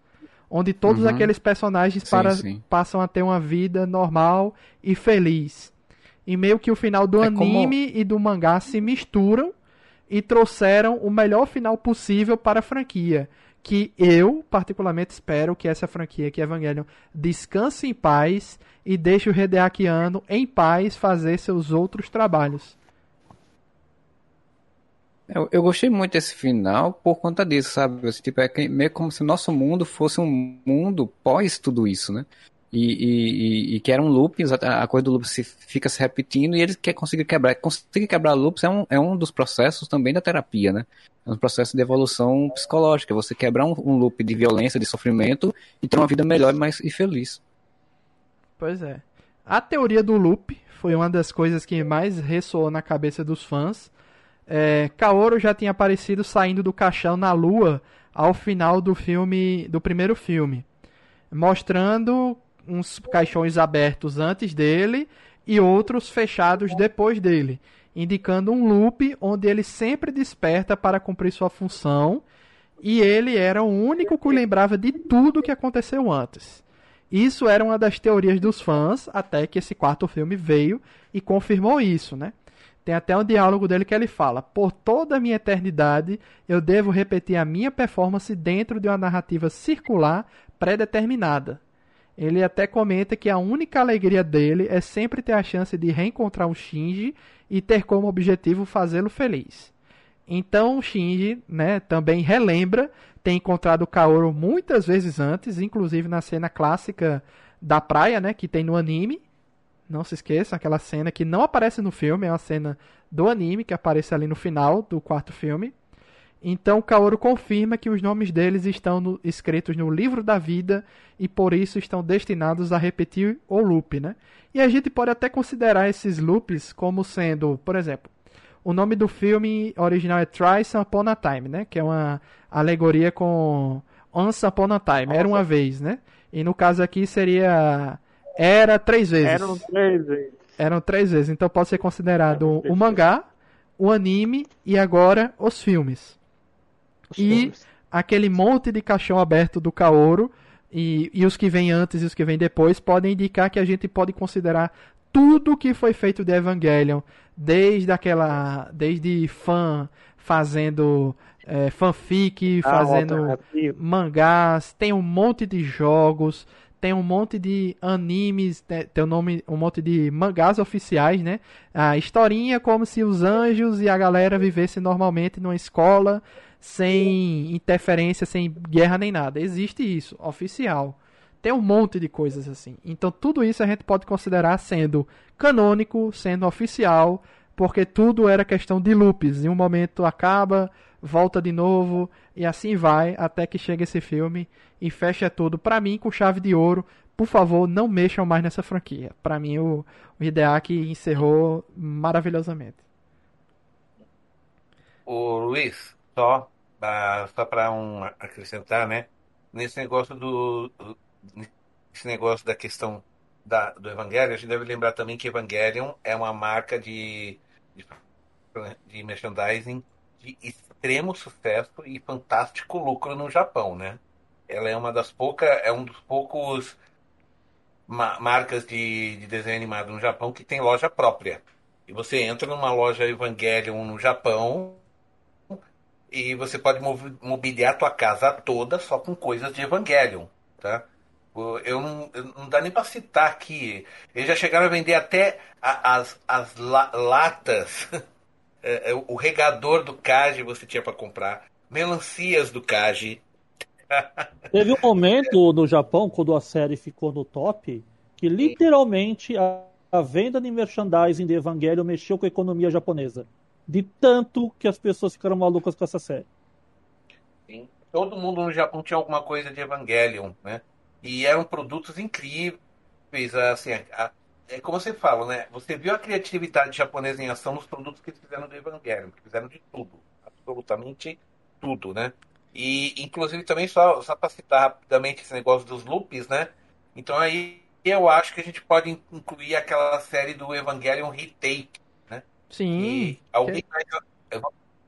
Onde todos Uhum. aqueles personagens Sim, para- sim. passam a ter uma vida normal e feliz. E meio que o final do É como- anime e do mangá se misturam e trouxeram o melhor final possível para a franquia. Que eu, particularmente, espero que essa franquia, que é Evangelion, descanse em paz e deixe o Hideaki Anno em paz fazer seus outros trabalhos. Eu, eu gostei muito desse final por conta disso, sabe? Tipo, é meio como se o nosso mundo fosse um mundo pós tudo isso, né? E, e, e- que um loop, a coisa do loop se, fica se repetindo e eles querem conseguir quebrar. Conseguir quebrar loops é um, é um dos processos também da terapia, né? É um processo de evolução psicológica. Você quebrar um, um loop de violência, de sofrimento e ter uma vida melhor mais e feliz. Pois é. A teoria do loop foi uma das coisas que mais ressoou na cabeça dos fãs. É, Kaoru já tinha aparecido saindo do caixão na lua ao final do filme, do primeiro filme, mostrando uns caixões abertos antes dele e outros fechados depois dele, indicando um loop onde ele sempre desperta para cumprir sua função e ele era o único que lembrava de tudo que aconteceu antes. Isso era uma das teorias dos fãs, até que esse quarto filme veio e confirmou isso, né? Tem até um diálogo dele que ele fala: Por toda a minha eternidade, eu devo repetir a minha performance dentro de uma narrativa circular pré-determinada. Ele até comenta que a única alegria dele é sempre ter a chance de reencontrar o Shinji e ter como objetivo fazê-lo feliz. Então o Shinji, né, também relembra ter encontrado o Kaoru muitas vezes antes, inclusive na cena clássica da praia, né, que tem no anime. Não se esqueça, aquela cena que não aparece no filme, é uma cena do anime que aparece ali no final do quarto filme. Então Kaoru confirma que os nomes deles estão no- escritos no livro da vida e por isso estão destinados a repetir o loop, né? E a gente pode até considerar esses loops como sendo, por exemplo, o nome do filme original é Thrice Upon a Time, né? Que é uma alegoria com Once Upon a Time, era uma vez, né? E no caso aqui seria era três vezes. Eram três vezes. Eram três vezes. Então pode ser considerado o mangá, o anime e agora os filmes. E aquele monte de caixão aberto do Kaoru e, e os que vêm antes e os que vêm depois podem indicar que a gente pode considerar tudo que foi feito de Evangelion, desde aquela, desde fã fazendo é, fanfic, Ah, fazendo mangás, tem um monte de jogos, tem um monte de animes, te- tem um, nome, um monte de mangás oficiais, né? A historinha como se os anjos e a galera vivessem normalmente numa escola, sem interferência, sem guerra nem nada. Existe isso, oficial. Tem um monte de coisas assim. Então tudo isso a gente pode considerar sendo canônico, sendo oficial, porque tudo era questão de loops. Em um momento acaba, volta de novo e assim vai até que chega esse filme e fecha tudo. Pra mim, com chave de ouro. Por favor, não mexam mais nessa franquia. Pra mim, o, o Hideaki encerrou maravilhosamente. O Luiz, só, ah, só para um acrescentar, né? Nesse negócio do, nesse negócio da questão da, do Evangelion, a gente deve lembrar também que Evangelion é uma marca de, de, de merchandising de extremo sucesso e fantástico lucro no Japão, né? Ela é uma das poucas, é um dos poucos ma- marcas de, de desenho animado no Japão que tem loja própria. E você entra numa loja Evangelion no Japão e você pode mobiliar a tua casa toda só com coisas de Evangelion, tá? Eu não, não dá nem para citar aqui. Eles já chegaram a vender até as, as la- latas, é, é, o regador do Kaji você tinha para comprar, melancias do Kaji. Teve um momento no Japão, quando a série ficou no top, que literalmente a, a venda de merchandising de Evangelion mexeu com a economia japonesa. De tanto que as pessoas ficaram malucas com essa série. Sim. Todo mundo no Japão tinha alguma coisa de Evangelion, né? E eram produtos incríveis, assim, a- é como você fala, né? Você viu a criatividade japonesa em ação nos produtos que eles fizeram do Evangelion, que fizeram de tudo, absolutamente tudo, né? E inclusive também só só para citar rapidamente esse negócio dos loops, né? Então aí eu acho que a gente pode incluir aquela série do Evangelion Retake? Sim. E alguém mais,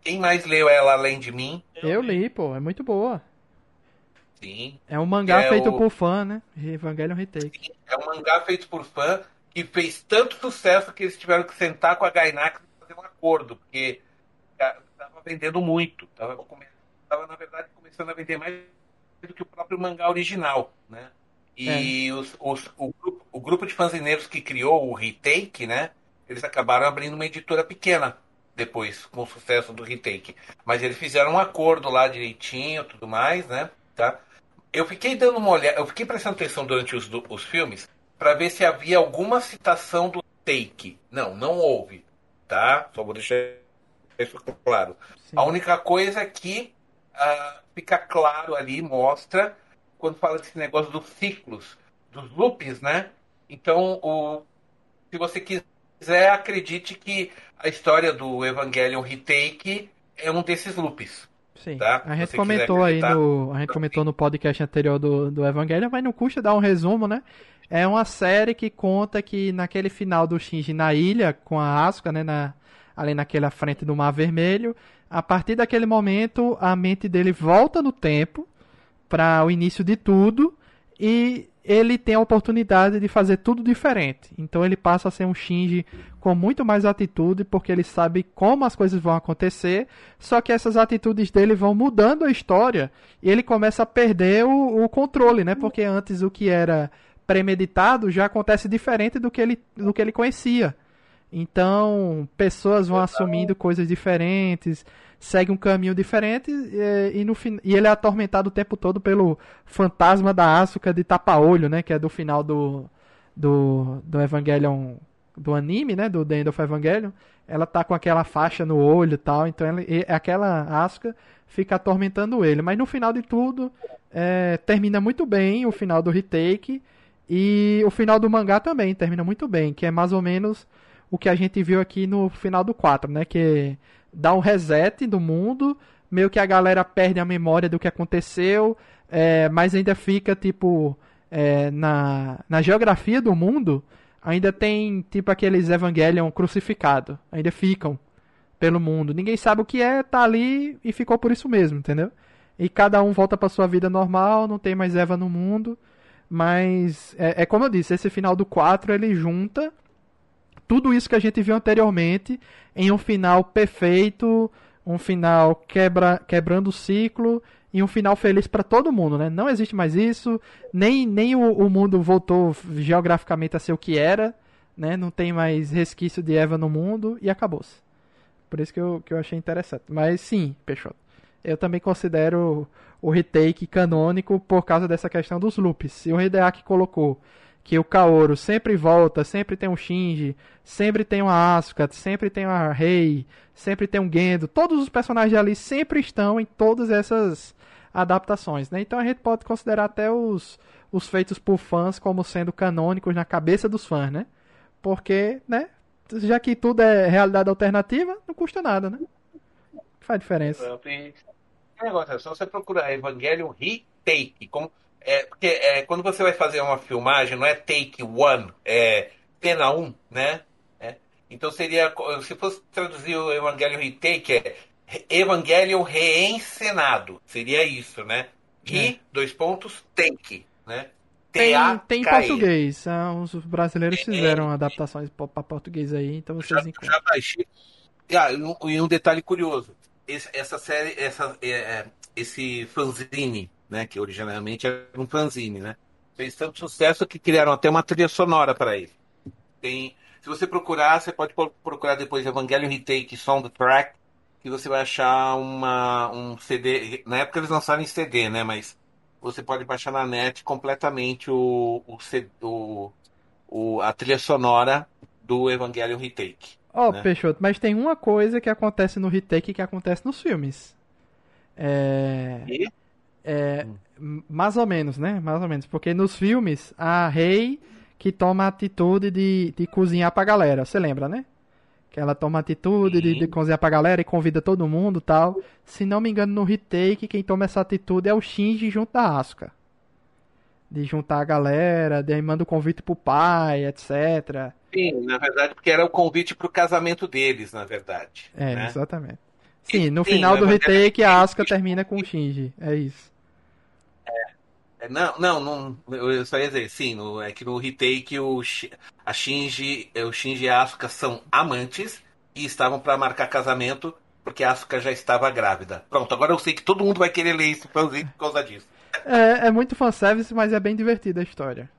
quem mais leu ela além de mim? Eu li, pô, é muito boa. Sim. É um mangá É feito o- por fã, né? Evangelion Retake. É um mangá feito por fã que fez tanto sucesso que eles tiveram que sentar com a Gainax e fazer um acordo, porque estava vendendo muito. Tava, come- tava, na verdade, começando a vender mais do que o próprio mangá original, né? E os- os- o, grupo, o grupo de fanzineiros que criou o Retake, né? Eles acabaram abrindo uma editora pequena depois, com o sucesso do Retake. Mas eles fizeram um acordo lá direitinho, tudo mais, né? Tá? Eu fiquei dando uma olhada, eu fiquei prestando atenção durante os, do- os filmes para ver se havia alguma citação do take. Não, não houve, tá? Só vou deixar isso claro. Sim. A única coisa é que ah, fica claro ali, mostra, quando fala desse negócio dos ciclos, dos loops, né? Então, o, se você quiser, acredite que a história do Evangelion Retake é um desses loops. Sim. Tá? A gente comentou quiser aí no. A gente comentou no podcast anterior do, do Evangelho, mas não custa dar um resumo, né? É uma série que conta que naquele final do Shinji na ilha, com a Asuka, né? Na, ali naquela frente do Mar Vermelho, a partir daquele momento a mente dele volta no tempo para o início de tudo e ele tem a oportunidade de fazer tudo diferente. Então ele passa a ser um Shinji com muito mais atitude, porque ele sabe como as coisas vão acontecer, só que essas atitudes dele vão mudando a história e ele começa a perder o, o controle, né? Porque antes o que era premeditado já acontece diferente do que ele, do que ele conhecia. Então, pessoas vão assumindo coisas diferentes, segue um caminho diferente e, e no e ele é atormentado o tempo todo pelo fantasma da Asuka de tapa-olho, né? Que é do final do, do, do Evangelion, do anime, né? Do The End of Evangelion. Ela tá com aquela faixa no olho e tal, então ela, e- aquela Asuka fica atormentando ele. Mas no final de tudo, é, termina muito bem o final do retake e o final do mangá também termina muito bem, que é mais ou menos o que a gente viu aqui no final do 4, né? Que dá um reset do mundo, meio que a galera perde a memória do que aconteceu, é, mas ainda fica, tipo, é, na, na geografia do mundo, ainda tem, tipo, aqueles Evangelion crucificados, ainda ficam pelo mundo. Ninguém sabe o que é, tá ali e ficou por isso mesmo, entendeu? E cada um volta pra sua vida normal, não tem mais Eva no mundo, mas é, é como eu disse, esse final do 4 ele junta tudo isso que a gente viu anteriormente em um final perfeito, um final quebra, quebrando o ciclo e um final feliz para todo mundo, né? Não existe mais isso, nem, nem o, o mundo voltou geograficamente a ser o que era, né? Não tem mais resquício de Eva no mundo e acabou-se. Por isso que eu, que eu achei interessante. Mas sim, Peixoto, eu também considero o retake canônico por causa dessa questão dos loops. Se o Hideaki colocou que o Kaoru sempre volta, sempre tem um Shinji, sempre tem uma Asuka, sempre tem uma Rei, sempre tem um Gendo, todos os personagens ali sempre estão em todas essas adaptações, né? Então a gente pode considerar até os, os feitos por fãs como sendo canônicos na cabeça dos fãs, né? Porque, né? Já que tudo é realidade alternativa, não custa nada, né? Faz diferença. Exato. Negócio, é só você procurar Evangelion Retake. Como, é, porque é, quando você vai fazer uma filmagem, não é take one, é cena 1, um, né? É. Então seria, se fosse traduzir o Evangelion Retake, é Evangelion reencenado. Seria isso, né? E, É. dois pontos, take, né? Tem, tem português. ah, Os brasileiros fizeram adaptações para português aí, então já, vocês encontram. já baixei. Ah, e um, um detalhe curioso: esse, essa série, essa, é, é, esse fanzine, né, que originalmente era um fanzine, né, fez tanto sucesso que criaram até uma trilha sonora para ele. Tem, se você procurar, você pode pro- procurar depois Evangelion Retake Soundtrack, que você vai achar uma, um CD. Na época eles lançaram em CD, né, mas você pode baixar na net completamente o, o, o, a trilha sonora do Evangelion Retake. Ó, né? Peixoto, mas tem uma coisa que acontece no retake que acontece nos filmes. É. E? É. m- Mais ou menos, né? Mais ou menos. Porque nos filmes, a Rei que toma a atitude de, de cozinhar pra galera. Você lembra, né? Que ela toma a atitude de, de cozinhar pra galera e convida todo mundo tal. Se não me engano, no retake, quem toma essa atitude é o Shinji junto da Asuka. de juntar a galera, daí manda o convite pro pai, etc. Sim, na verdade, porque era o convite pro casamento deles, na verdade. É, né? exatamente. Sim, no Sim, final do retake a Asuka termina com o Shinji. É isso. É, Não, não, não, eu só ia dizer, sim, no, é que no retake o, a Shinji, o Shinji e a Asuka são amantes e estavam para marcar casamento porque a Asuka já estava grávida. Pronto, agora eu sei que todo mundo vai querer ler esse fanzinho por causa disso. É, é muito fanservice, mas é bem divertida a história.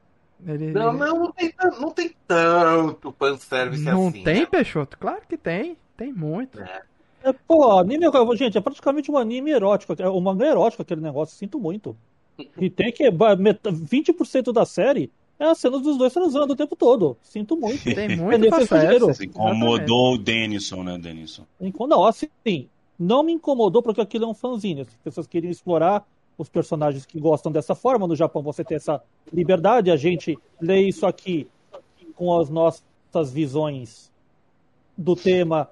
Ele, Não, ele- não, não tem, não tem tanto fanservice Não assim. tem, né? Peixoto? Claro que tem. Tem muito. É, pô, anime, gente, é praticamente um anime erótico, é um mangá erótico aquele negócio, sinto muito. E tem que ba- meta- 20% da série é as cenas dos dois transando o tempo todo. Sinto muito. Tem É muito gênero. Se incomodou o Denison, né, Denison? Não, assim, não me incomodou porque aquilo é um fanzine. As pessoas queriam explorar os personagens que gostam dessa forma. No Japão você tem essa liberdade, a gente lê isso aqui com as nossas visões do tema,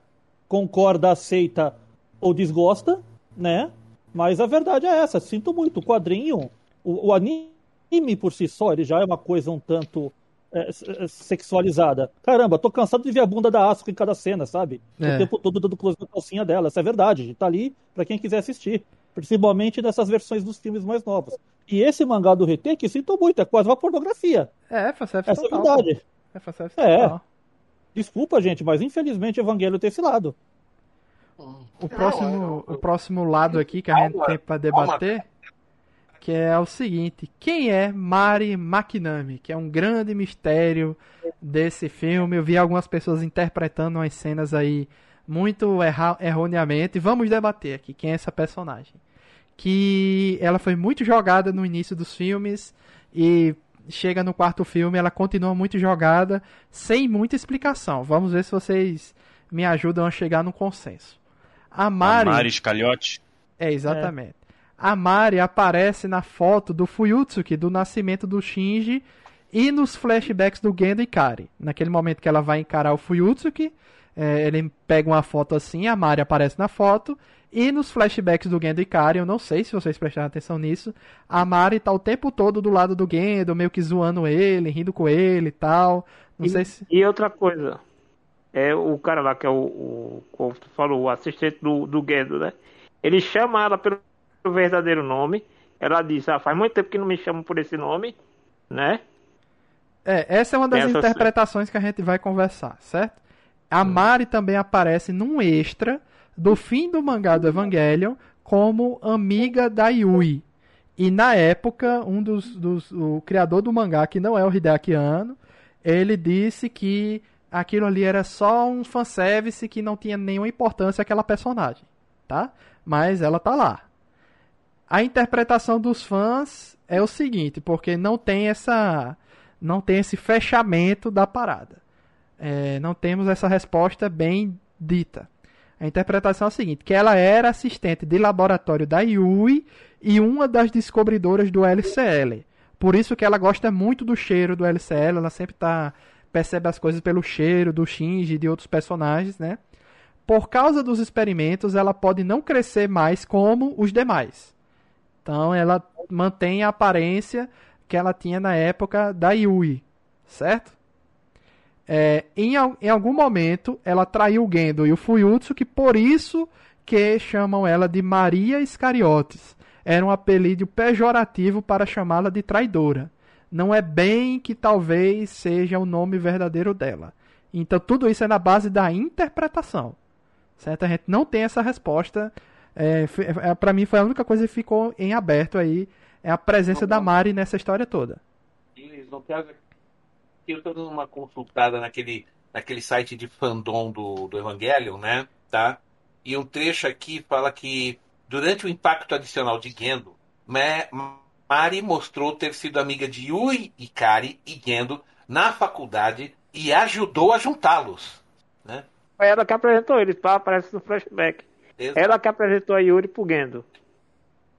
concorda, aceita ou desgosta, né? Mas a verdade é essa, sinto muito. O quadrinho, o, o anime por si só, ele já é uma coisa um tanto é, é, sexualizada. Caramba, tô cansado de ver a bunda da Asuka em cada cena, sabe? É. O tempo todo dando close na calcinha dela. Essa é verdade. Tá ali pra quem quiser assistir. Principalmente nessas versões dos filmes mais novos. E esse mangá do Retake, sinto muito, é quase uma pornografia. É, Essa é total. verdade. É fanservice É. total. Desculpa, gente, mas infelizmente Evangelho tem esse lado. O próximo, o próximo lado aqui que a gente tem pra debater, que é o seguinte: quem é Mari Makinami? Que é um grande mistério desse filme. Eu vi algumas pessoas interpretando umas cenas aí muito erra- erroneamente. Vamos debater aqui quem é essa personagem. Que ela foi muito jogada no início dos filmes e chega no quarto filme, ela continua muito jogada sem muita explicação. Vamos ver se vocês me ajudam a chegar no consenso. A Mari, A Mari Scaliotti. é exatamente. A Mari aparece na foto do Fuyutsuki do nascimento do Shinji e nos flashbacks do Gendo e Kari. Naquele momento que ela vai encarar o Fuyutsuki, é, ele pega uma foto assim, a Mari aparece na foto. E nos flashbacks do Gendo e Kari, eu não sei se vocês prestaram atenção nisso, a Mari tá o tempo todo do lado do Gendo, meio que zoando ele, rindo com ele e tal. Não E, sei se. e outra coisa, é o cara lá que é o, o como tu falou, o assistente do, do Gendo, né? Ele chama ela pelo verdadeiro nome. Ela diz, ah, faz muito tempo que não me chamam por esse nome, né? É, essa é uma das Essa interpretações que a gente vai conversar, certo? A Mari também aparece num extra do fim do mangá do Evangelion como amiga da Yui. E na época, um dos, dos o criador do mangá, que não é o Hideaki Anno, ele disse que aquilo ali era só um fanservice que não tinha nenhuma importância aquela personagem, tá? Mas ela tá lá. A interpretação dos fãs é o seguinte, porque não tem essa não tem esse fechamento da parada. É, não temos essa resposta bem dita. A interpretação é a seguinte, que ela era assistente de laboratório da Yui e uma das descobridoras do LCL. Por isso que ela gosta muito do cheiro do LCL, ela sempre tá percebe as coisas pelo cheiro do Shinji e de outros personagens, né? Por causa dos experimentos, ela pode não crescer mais como os demais. Então ela mantém a aparência que ela tinha na época da Yui, certo? É, em, em algum momento ela traiu o Gendo e o Fuyutsuki, por isso que chamam ela de Maria Iscariotes. Era um apelido pejorativo para chamá-la de traidora. Não é bem que talvez seja o nome verdadeiro dela. Então tudo isso é na base da interpretação. Certo? A gente não tem essa resposta. É, f- é, para mim foi a única coisa que ficou em aberto aí. É a presença da Mari nessa história toda. Eles não que eu tô dando uma consultada naquele, naquele site de fandom do, do Evangelion, né? Tá? E um trecho aqui fala que durante o impacto adicional de Gendo, Mari mostrou ter sido amiga de Yui, Ikari e Gendo na faculdade e ajudou a juntá-los. Né? Foi ela que apresentou eles, pá, aparece no flashback. Exa- Ela que apresentou a Yuri pro Gendo.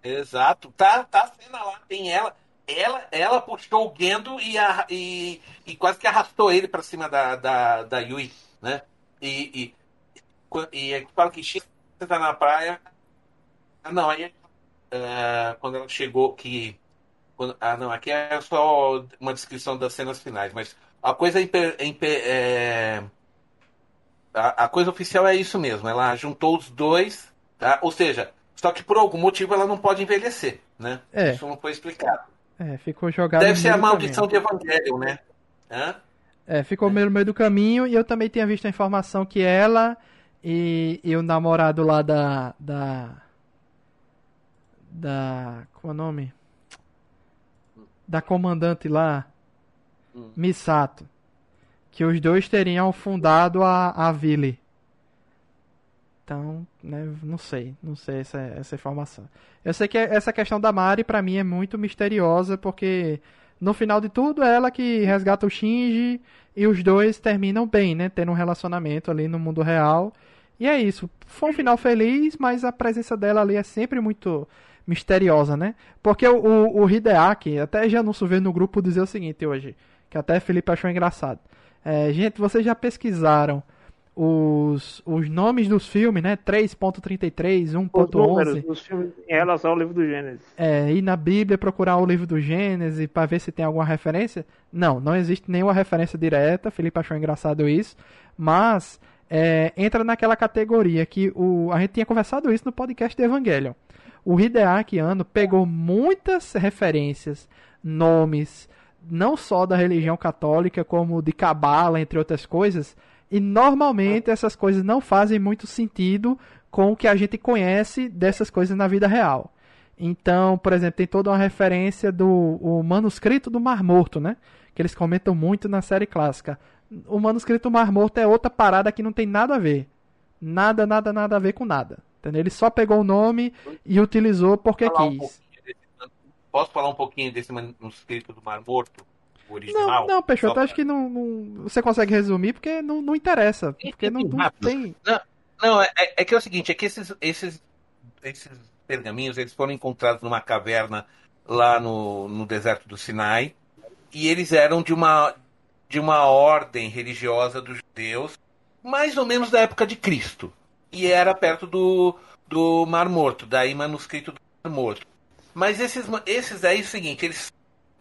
Exato, tá, tá a cena lá, tem ela. Ela, ela puxou o Gendo e, a- e, e quase que arrastou ele pra cima da, da, da Yui, né? E, e, e, e fala que X tá na praia. Ah, Não, aí é, quando ela chegou, que quando- ah, não, aqui é só uma descrição das cenas finais, mas a coisa imper- imper- é, a, a coisa oficial é isso mesmo. Ela juntou os dois, tá? Ou seja, só que por algum motivo ela não pode envelhecer, né? É. Isso não foi explicado. É, ficou jogado Deve ser a maldição de Evangelion, né? Hã? É, ficou meio no meio do caminho e eu também tinha visto a informação que ela e, e o namorado lá da. da. Da. Qual é o nome? Da comandante lá, Hum. Misato. Que os dois teriam fundado a, a Ville. Então, né, não sei, não sei essa, essa informação. Eu sei que essa questão da Mari pra mim é muito misteriosa, porque no final de tudo é ela que resgata o Shinji e os dois terminam bem, né, tendo um relacionamento ali no mundo real. E é isso, foi um final feliz, mas a presença dela ali é sempre muito misteriosa, né? Porque o, o, o Hideaki, até já anúncio veio no grupo dizer o seguinte hoje, que até Felipe achou engraçado. É, gente, vocês já pesquisaram os, os nomes dos filmes, né? 3.33, Os números 1.11. dos filmes em relação ao livro do Gênesis. É, ir na Bíblia procurar o livro do Gênesis para ver se tem alguma referência. Não, não existe nenhuma referência direta. Felipe achou engraçado isso. Mas é, entra naquela categoria que o, a gente tinha conversado isso no podcast de Evangelion. O Hideaki Anno pegou muitas referências, nomes, não só da religião católica, como de cabala, entre outras coisas. E normalmente essas coisas não fazem muito sentido com o que a gente conhece dessas coisas na vida real. Então, por exemplo, tem toda uma referência do o manuscrito do Mar Morto, né? Que eles comentam muito na série clássica. O manuscrito do Mar Morto é outra parada que não tem nada a ver. Nada, nada, nada a ver com nada. Entendeu? Ele só pegou o nome e utilizou porque Falar um quis. pouquinho desse- Posso falar um pouquinho desse manuscrito do Mar Morto? O Não, original? não, Peixoto, Só acho que não, não- você consegue resumir porque não, não interessa. Porque não, não tem. Não, é, é- é que é o seguinte, é que esses, esses, esses pergaminhos eles foram encontrados numa caverna lá no, no deserto do Sinai e eles eram de uma, de uma ordem religiosa dos judeus, mais ou menos da época de Cristo. E era perto do, do Mar Morto, daí manuscrito do Mar Morto. Mas esses, esses aí é o seguinte, eles,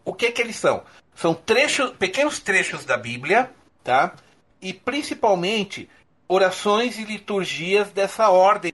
o que que eles são? São trechos, pequenos trechos da Bíblia, tá? E principalmente orações e liturgias dessa ordem.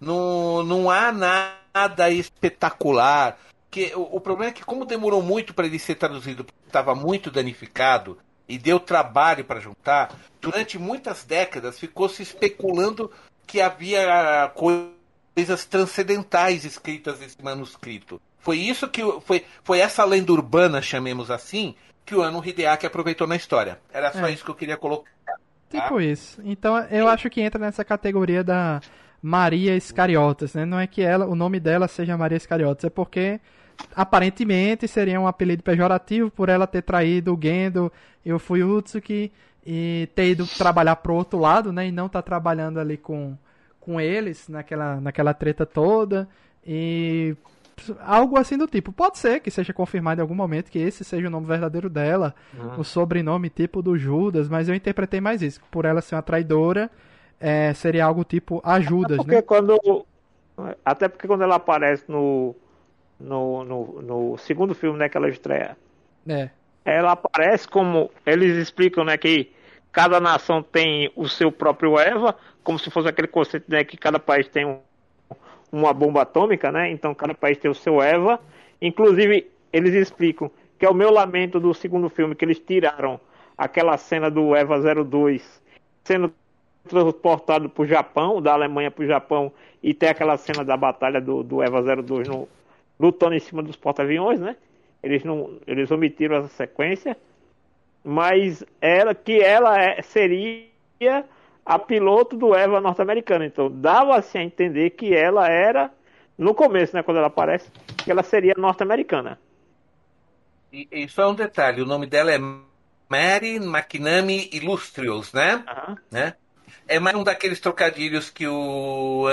Não, não há nada espetacular. Que, o, o problema é que, como demorou muito para ele ser traduzido, estava muito danificado e deu trabalho para juntar, durante muitas décadas ficou se especulando que havia coisas transcendentais escritas nesse manuscrito. Foi isso que foi, foi essa lenda urbana, chamemos assim, que o Ano Hideaki aproveitou na história. Era só É. isso que eu queria colocar. Tipo isso. Então eu acho que entra nessa categoria da Maria Iscariotas, né? Não é que ela, o nome dela seja Maria Iscariotas, é porque aparentemente seria um apelido pejorativo por ela ter traído o Gendo e o Fuyutsuki e ter ido trabalhar pro outro lado, né? E não tá trabalhando ali com, com eles naquela, naquela treta toda. E algo assim do tipo. Pode ser que seja confirmado em algum momento que esse seja o nome verdadeiro dela, o sobrenome tipo do Judas, mas eu interpretei mais isso. Por ela ser uma traidora, é, seria algo tipo a Judas, Porque né? quando. Até porque quando ela aparece no, no, no, no segundo filme né, que ela estreia, É. ela aparece como. Eles explicam né, que cada nação tem o seu próprio Eva, como se fosse aquele conceito né, que cada país tem um- uma bomba atômica, né? Então cada país tem o seu Eva. Inclusive, eles explicam que é o meu lamento do segundo filme, que eles tiraram aquela cena do Eva 02 sendo transportado para o Japão, da Alemanha para o Japão, e tem aquela cena da batalha do, do Eva 02 no, lutando em cima dos porta-aviões, né? Eles não, eles omitiram essa sequência, mas ela que ela é- seria a piloto do Eva norte-americano, então dava-se a entender que ela era no começo, né, quando ela aparece, que ela seria norte-americana. E, e só um detalhe, o nome dela é Mary McNamee Illustrious, né? Aham. né? É mais um daqueles trocadilhos que o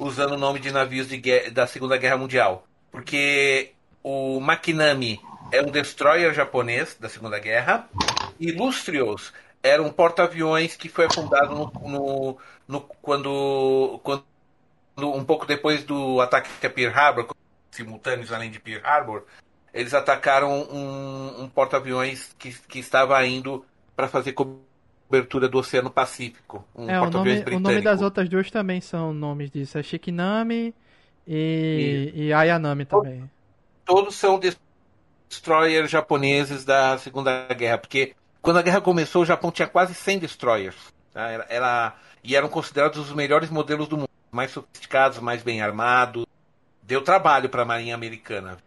usando o nome de navios de guerra- da Segunda Guerra Mundial. Porque o Makinami é um destroyer japonês da Segunda Guerra e Illustrious era um porta-aviões que foi afundado no, no- no- quando, quando um pouco depois do ataque a Pearl Harbor, simultâneos além de Pearl Harbor, eles atacaram um, um porta-aviões que, que estava indo para fazer cobertura do Oceano Pacífico. Um é, o nome, o nome das outras duas também são nomes disso. É Shikinami e, e Ayanami também. Todos são destroyers japoneses da Segunda Guerra, porque quando a guerra começou, o Japão tinha quase 100 destroyers. tá? Era, era- e eram considerados os melhores modelos do mundo, mais sofisticados, mais bem armados. Deu trabalho para a Marinha Americana.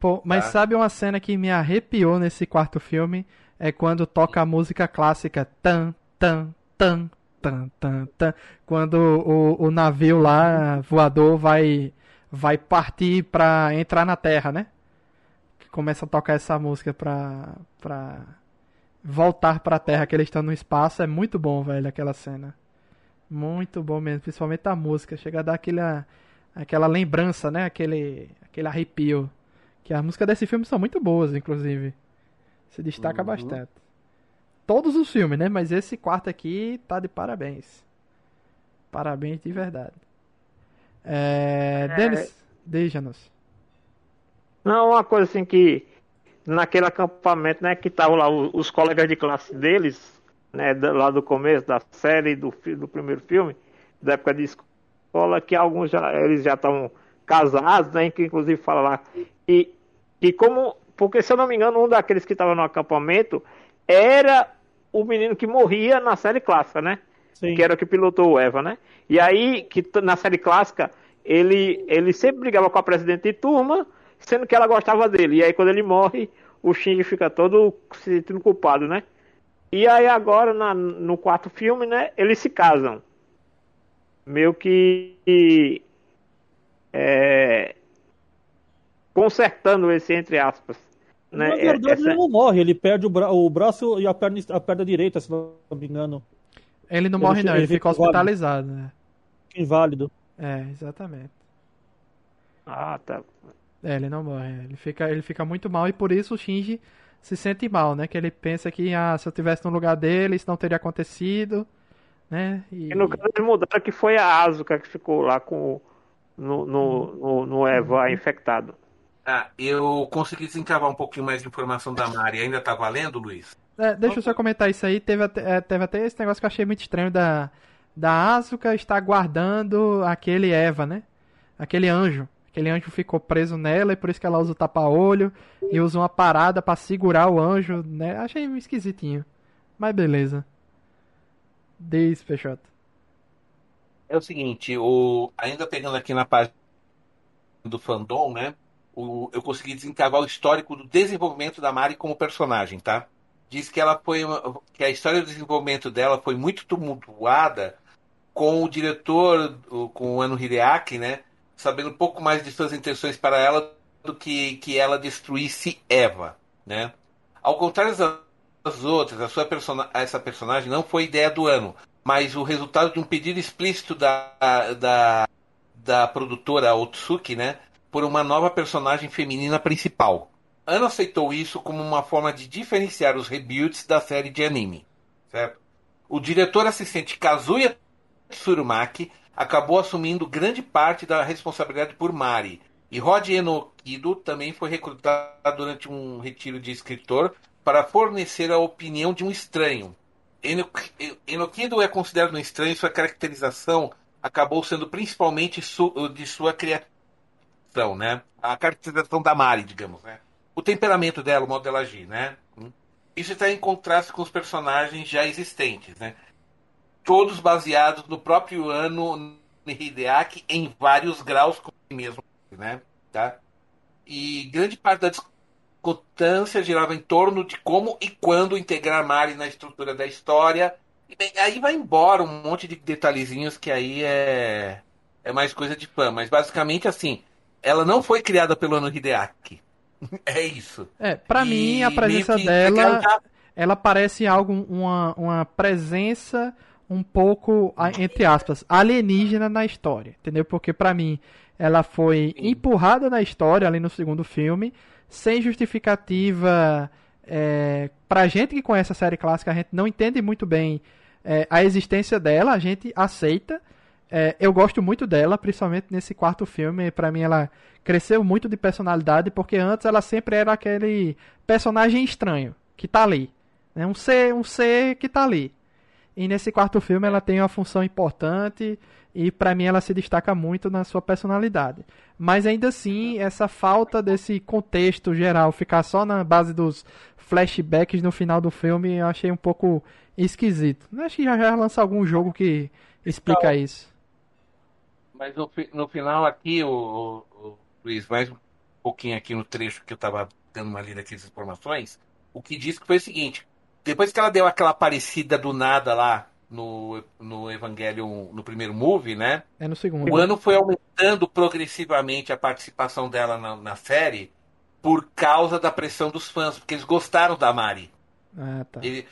Pô, mas Tá. sabe uma cena que me arrepiou nesse quarto filme? É quando toca a música clássica tan, tan, tan, tan, tan, tan. Quando o, o navio lá, voador, vai, vai partir pra entrar na Terra, né? Que começa a tocar essa música pra, pra voltar pra Terra, que eles estão no espaço. É muito bom, velho, aquela cena. Muito bom mesmo, principalmente a música. Chega a dar aquela, aquela lembrança, né? Aquele, aquele arrepio. Que as músicas desse filme são muito boas, inclusive. Se destaca Uhum. bastante. Todos os filmes, né? Mas esse quarto aqui tá de parabéns. Parabéns de verdade. É... Denis, deixa-nos. Não, uma coisa assim que naquele acampamento, né, que estavam lá os, os colegas de classe deles, né, lá do começo da série do, do primeiro filme, da época de escola, que alguns já eles já estavam casados, né, que inclusive fala lá e e como porque se eu não me engano um daqueles que estava no acampamento era o menino que morria na série clássica, né? Sim. que era o que pilotou o Eva, né? E aí, que na série clássica, ele, ele sempre brigava com a presidente de turma, sendo que ela gostava dele. E aí, quando ele morre, o Shinji fica todo se sentindo culpado, né? E aí, agora, na- no quarto filme, né? Eles se casam. Meio que. é, consertando esse, entre aspas. Né? Na verdade, Essa- ele não morre, ele perde o, bra- o braço e a perna, a perna direita, se não me engano. Ele não Ele morre, não, ele fica hospitalizado, né? Inválido. É, exatamente. Ah, tá. É, ele não morre. Ele fica, ele fica muito mal e por isso o Shinji se sente mal, né? Que ele pensa que, ah, se eu tivesse no lugar dele, isso não teria acontecido, né? E, E no caso eles mudaram que foi a Asuka que ficou lá com o- no, no, no, no Eva infectado. Ah, eu consegui desencavar um pouquinho mais de informação da Mari. Ainda tá valendo, Luiz? É, deixa eu só comentar isso aí. Teve até, é, teve até esse negócio que eu achei muito estranho da, da Asuka estar guardando aquele Eva, né? Aquele anjo. Aquele anjo ficou preso nela e por isso que ela usa o tapa-olho e usa uma parada pra segurar o anjo, né? Achei esquisitinho. Mas beleza. Diz, Peixoto. É o seguinte, o... ainda pegando aqui na página do fandom, né? O... Eu consegui desencavar o histórico do desenvolvimento da Mari como personagem, tá? Diz que ela foi que a história do desenvolvimento dela foi muito tumultuada com o diretor, com o Ano Hideaki, né? Sabendo um pouco mais de suas intenções para ela do que que ela destruísse Eva, né? Ao contrário das outras, a sua persona... essa personagem não foi ideia do ano, mas o resultado de um pedido explícito da, da, da produtora Otsuki, né, por uma nova personagem feminina principal. Ano aceitou isso como uma forma de diferenciar os rebuilds da série de anime, certo? O diretor assistente Kazuya Tsurumaki acabou assumindo grande parte da responsabilidade por Mari, e Rod Enokido também foi recrutado durante um retiro de escritor para fornecer a opinião de um estranho, Enoki- Enokido é considerado um estranho e sua caracterização acabou sendo principalmente de sua criação, né? A caracterização da Mari, digamos, né? O temperamento dela, o modo dela agir, né? Isso está em contraste com os personagens já existentes, né? Todos baseados no próprio ano Hideaki em vários graus com ele mesmo, né? Tá? E grande parte da discutância girava em torno de como e quando integrar Mari na estrutura da história. E bem, aí vai embora um monte de detalhezinhos que aí é é mais coisa de fã, mas basicamente assim, ela não foi criada pelo Ano Hideaki. É isso. É, pra E mim, a presença dela, ela parece algo, uma, uma presença um pouco, entre aspas, alienígena na história, entendeu? Porque pra mim, ela foi empurrada na história ali no segundo filme, sem justificativa. É, pra gente que conhece a série clássica, a gente não entende muito bem é, a existência dela, a gente aceita. É, eu gosto muito dela, principalmente nesse quarto filme. Pra mim, ela cresceu muito de personalidade, porque antes ela sempre era aquele personagem estranho que tá ali. Né? Um ser, um ser que tá ali. E nesse quarto filme ela tem uma função importante e para mim ela se destaca muito na sua personalidade. Mas ainda assim, essa falta desse contexto geral, ficar só na base dos flashbacks no final do filme, eu achei um pouco esquisito. Acho que já já lança algum jogo que explica Então, isso. Mas no, no final aqui, o, o- o Luiz, mais um pouquinho aqui no trecho que eu tava dando uma lida aqui das informações, o que diz que foi o seguinte, depois que ela deu aquela aparecida do nada lá no, no Evangelion, no primeiro movie, né? É no segundo. O ano foi aumentando progressivamente a participação dela na, na série por causa da pressão dos fãs, porque eles gostaram da Mari. Ah, tá. Ele-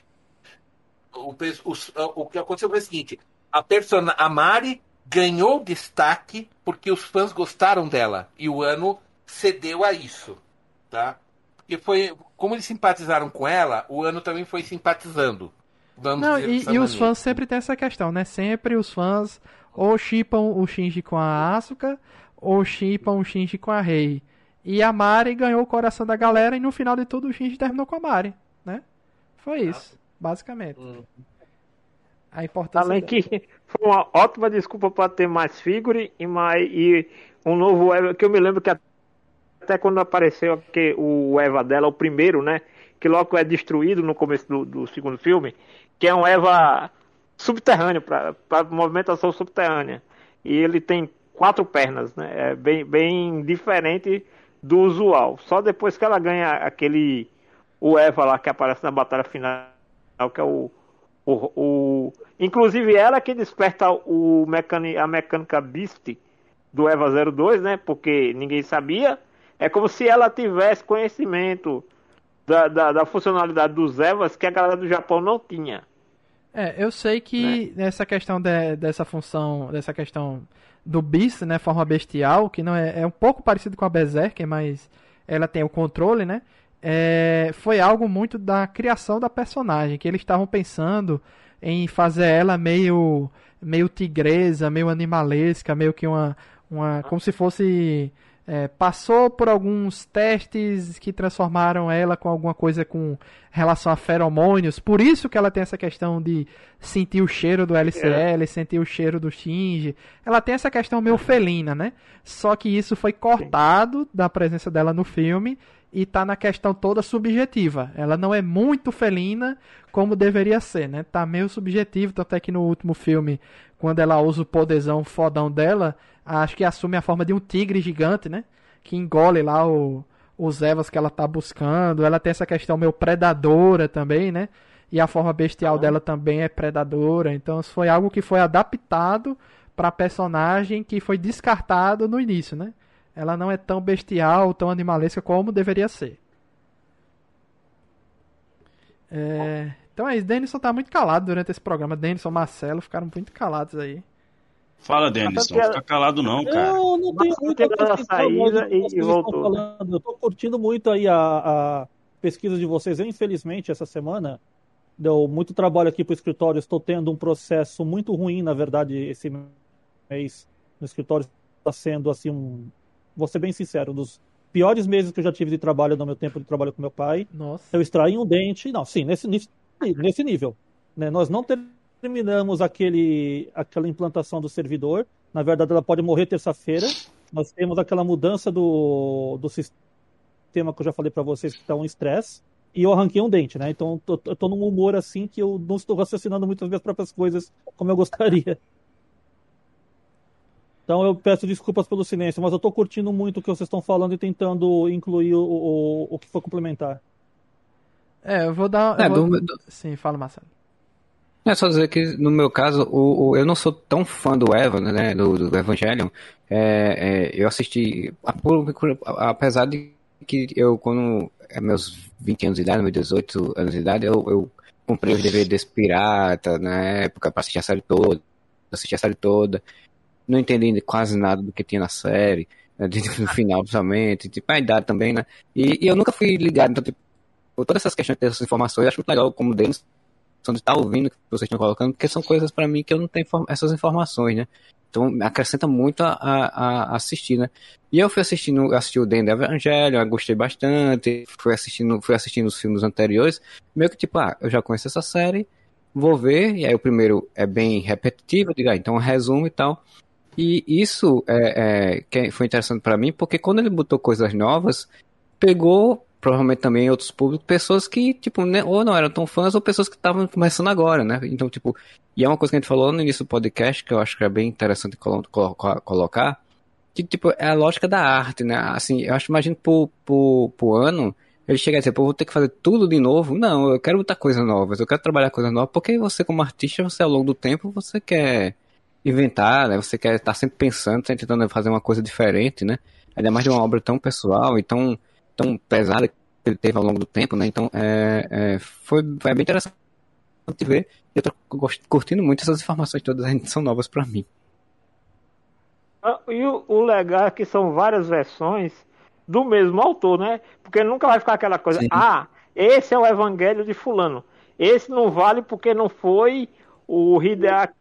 o, os- o que aconteceu foi o seguinte: a, persona, a Mari ganhou destaque porque os fãs gostaram dela e o ano cedeu a isso, tá? Porque foi como eles simpatizaram com ela, o ano também foi simpatizando. Vamos Não, dizer e, e os fãs sempre tem essa questão, né? Sempre os fãs ou chipam o Shinji com a Asuka, ou chipam o Shinji com a Rei. E a Mari ganhou o coração da galera e no final de tudo o Shinji terminou com a Mari, né? Foi isso, basicamente. Hum. A importância Além dela. que foi uma ótima desculpa para ter mais figure e mais e um novo Eva, que eu me lembro que até quando apareceu que o Eva dela, o primeiro, né? Que logo é destruído no começo do, do segundo filme, que é um Eva subterrâneo, para movimentação subterrânea. E ele tem quatro pernas, né? É bem, bem diferente do usual. Só depois que ela ganha aquele. O Eva lá que aparece na batalha final, que é o. o, o inclusive ela que desperta o mecani, a mecânica Beast do Eva 02, né? Porque ninguém sabia. É como se ela tivesse conhecimento da, da, da funcionalidade dos Evas que a galera do Japão não tinha. É, eu sei que essa questão de- dessa função, dessa questão do Beast, né, forma bestial, que não é, é um pouco parecido com a Berserker, mas ela tem o controle, né? É, foi algo muito da criação da personagem, que eles estavam pensando em fazer ela meio meio tigresa, meio animalesca, meio que uma, uma como se fosse é, passou por alguns testes que transformaram ela com alguma coisa com relação a feromônios, por isso que ela tem essa questão de sentir o cheiro do LCL, sentir o cheiro do Shinji. Ela tem essa questão meio felina, né? Só que isso foi cortado da presença dela no filme e tá na questão toda subjetiva. Ela não é muito felina como deveria ser, né? Tá meio subjetivo, tanto é que no último filme, quando ela usa o poderzão fodão dela, acho que assume a forma de um tigre gigante, né? Que engole lá o, os Evas que ela tá buscando. Ela tem essa questão meio predadora também, né? E a forma bestial dela também é predadora. Então isso foi algo que foi adaptado para personagem que foi descartado no início, né? Ela não é tão bestial, tão animalesca como deveria ser. É, Então é isso. Denison tá muito calado durante esse programa. Denison, Marcelo ficaram muito calados aí. Fala, Denison. Até- Fica calado não, cara. Eu não tenho muito saída que e- e voltou. falando. Eu tô curtindo muito aí a, a pesquisa de vocês. Eu, infelizmente, essa semana deu muito trabalho aqui pro escritório. Estou tendo um processo muito ruim, na verdade, esse mês no escritório está sendo assim um, vou ser bem sincero, um dos piores meses que eu já tive de trabalho no meu tempo de trabalho com meu pai. Nossa. Eu extraí um dente, não, sim, nesse, nesse, nível. né? Nós não terminamos aquele, aquela implantação do servidor. Na verdade, ela pode morrer terça-feira. Nós temos aquela mudança do, do sistema que eu já falei para vocês que está um estresse. E eu arranquei um dente, né? Então eu tô, num humor assim que eu não estou raciocinando muitas vezes próprias coisas como eu gostaria. Então eu peço desculpas pelo silêncio, mas eu tô curtindo muito o que vocês estão falando e tentando incluir o, o, o que for complementar. É, eu vou dar. É, eu vou- do- Sim, fala, Marcelo. É só dizer que, no meu caso, o, o- eu não sou tão fã do Eva, né, do, do Evangelion. É, é, eu assisti, apesar de que eu, quando é meus 20 anos de idade, meus 18 anos de idade, eu, eu comprei os DVDs pirata na época pra assistir a série toda, assisti a série toda. Não entendi quase nada do que tinha na série, né, no final, principalmente, tipo, a idade também, né. E, e eu nunca fui ligado, então, tipo, todas essas questões, essas informações, eu acho muito legal como deles de estar ouvindo que vocês estão colocando, porque são coisas para mim que eu não tenho essas informações, né? Então acrescenta muito a, a, a assistir, né? E eu fui assistindo, assisti o Den Evangelho, eu gostei bastante, fui assistindo, fui assistindo os filmes anteriores, meio que tipo, ah, eu já conheço essa série, vou ver, e aí o primeiro é bem repetitivo, digo, ah, então resumo e tal. E isso é, é, foi interessante para mim, porque quando ele botou coisas novas, pegou provavelmente também outros públicos, pessoas que, tipo, né, ou não eram tão fãs, ou pessoas que estavam começando agora, né? Então, tipo, e é uma coisa que a gente falou no início do podcast, que eu acho que é bem interessante colo colocar, que, tipo, é a lógica da arte, né? Assim, eu acho, imagino, pro, pro, pro ano, ele chega a dizer, pô, vou ter que fazer tudo de novo. Não, eu quero botar coisas novas, eu quero trabalhar coisas novas, porque você, como artista, você, ao longo do tempo, você quer inventar, né? Você quer estar sempre pensando, sempre tentando fazer uma coisa diferente, né? Ainda mais de uma obra tão pessoal e tão tão pesada que ele teve ao longo do tempo, né? Então, é, é, foi, foi bem interessante ver. Eu tô curtindo muito essas informações todas, são novas para mim. Ah, e o, o, legal é que são várias versões do mesmo autor, né? Porque nunca vai ficar aquela coisa, Sim. ah, esse é o evangelho de fulano. Esse não vale porque não foi o Hideaki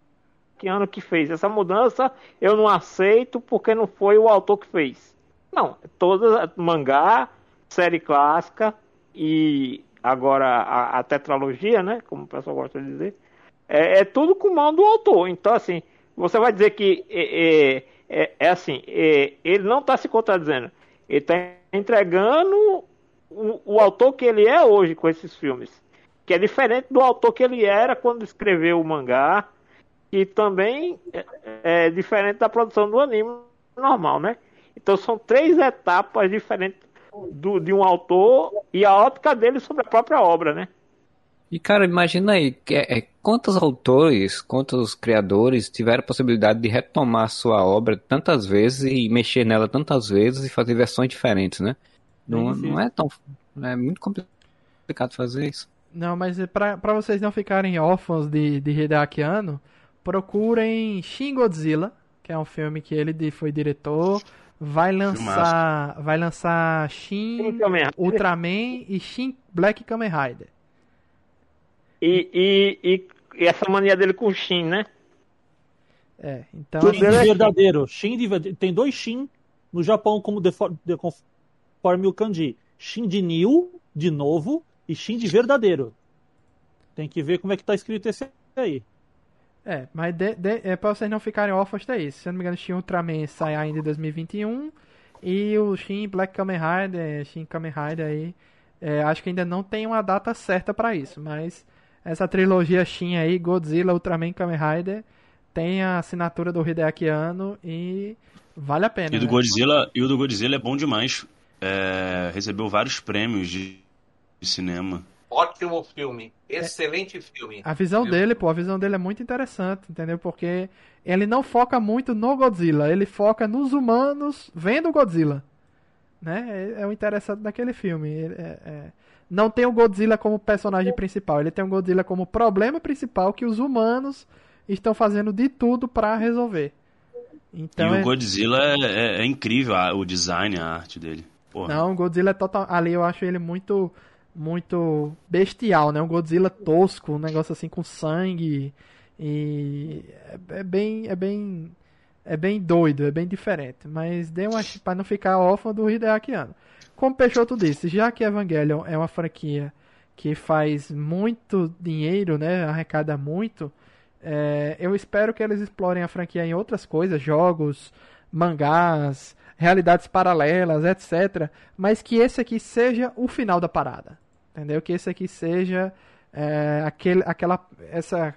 que fez. Essa mudança eu não aceito porque não foi o autor que fez. Não, todas mangá série clássica e agora a, a tetralogia, né? Como o pessoal gosta de dizer, é, é, tudo com mão do autor. Então, assim, você vai dizer que é, é, é, é assim, é, ele não está se contradizendo. Ele está entregando o, o, autor que ele é hoje com esses filmes. Que é diferente do autor que ele era quando escreveu o mangá. E também é, é diferente da produção do anime normal, né? Então são três etapas diferentes do, de um autor e a ótica dele sobre a própria obra, né? E cara, imagina aí, é, é, quantos autores, quantos criadores tiveram a possibilidade de retomar sua obra tantas vezes e mexer nela tantas vezes e fazer versões diferentes, né? Não, não é tão. É muito complicado fazer isso. Não, mas é para vocês não ficarem órfãos de, de Hideaki Anno, procurem Shin Godzilla, que é um filme que ele foi diretor, vai lançar vai lançar Shin Ultraman e Shin Black Kamen Rider. E, e, e, e, essa mania dele com Shin, né? É, então. Shin assim, verdadeiro. Shin de, tem dois Shin no Japão como de, de, conforme o kanji. Shin de New, de novo, e Shin de verdadeiro. Tem que ver como é que tá escrito esse aí. É, mas de, de, é pra vocês não ficarem órfãos é isso. Se eu não me engano, Shin Ultraman sai ainda em 2021. E o Shin Black Kamen Rider, Shin Kamen Rider aí, é, acho que ainda não tem uma data certa para isso. Mas essa trilogia Shin aí, Godzilla, Ultraman Kamen Rider, tem a assinatura do Hideaki Anno e vale a pena. E, do né? Godzilla, e o do Godzilla é bom demais. É, recebeu vários prêmios de, de cinema. Ótimo filme. Excelente é, filme. A visão dele, pô, a visão dele é muito interessante, entendeu? Porque ele não foca muito no Godzilla, ele foca nos humanos vendo o Godzilla. Né? É, é o interessante daquele filme. É, é... Não tem o Godzilla como personagem principal, ele tem o Godzilla como problema principal que os humanos estão fazendo de tudo para resolver. Então, e o é Godzilla é, é, incrível, o design, a arte dele. Porra. Não, o Godzilla é total. Ali eu acho ele muito muito bestial, né? Um Godzilla tosco, um negócio assim com sangue e é, é bem é bem é bem doido, é bem diferente, mas dê uma para não ficar órfão do Hideaki Anno. Como Peixoto disse, já que Evangelion é uma franquia que faz muito dinheiro, né, arrecada muito, é, eu espero que eles explorem a franquia em outras coisas, jogos, mangás, realidades paralelas, etc. Mas que esse aqui seja o final da parada. Entendeu? Que esse aqui seja é, aquele, aquela, essa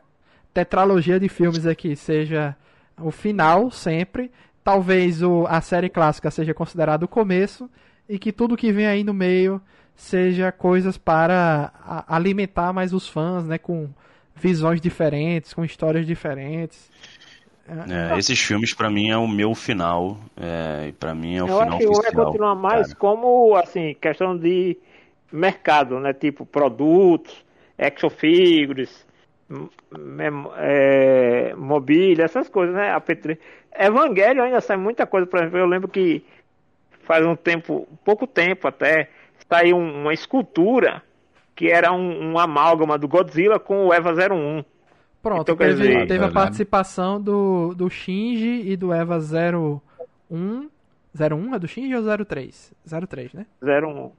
tetralogia de filmes aqui seja o final sempre. Talvez o, a série clássica seja considerado o começo e que tudo que vem aí no meio seja coisas para a, alimentar mais os fãs, né, com visões diferentes, com histórias diferentes. É, esses filmes para mim é o meu final, é, para mim é o Eu final acho que vai continuar mais cara. como assim questão de mercado, né? Tipo produtos, action figures, é, mobília, essas coisas, né? AP3. Evangelho ainda sai muita coisa, por exemplo, eu lembro que faz um tempo, pouco tempo até, saiu uma escultura que era um, um amálgama do Godzilla com o Eva 01. Pronto, Então, teve, dizer- teve a participação do, do Shinji e do Eva 01. 01 é do Shinji ou 03? 03, né? 01.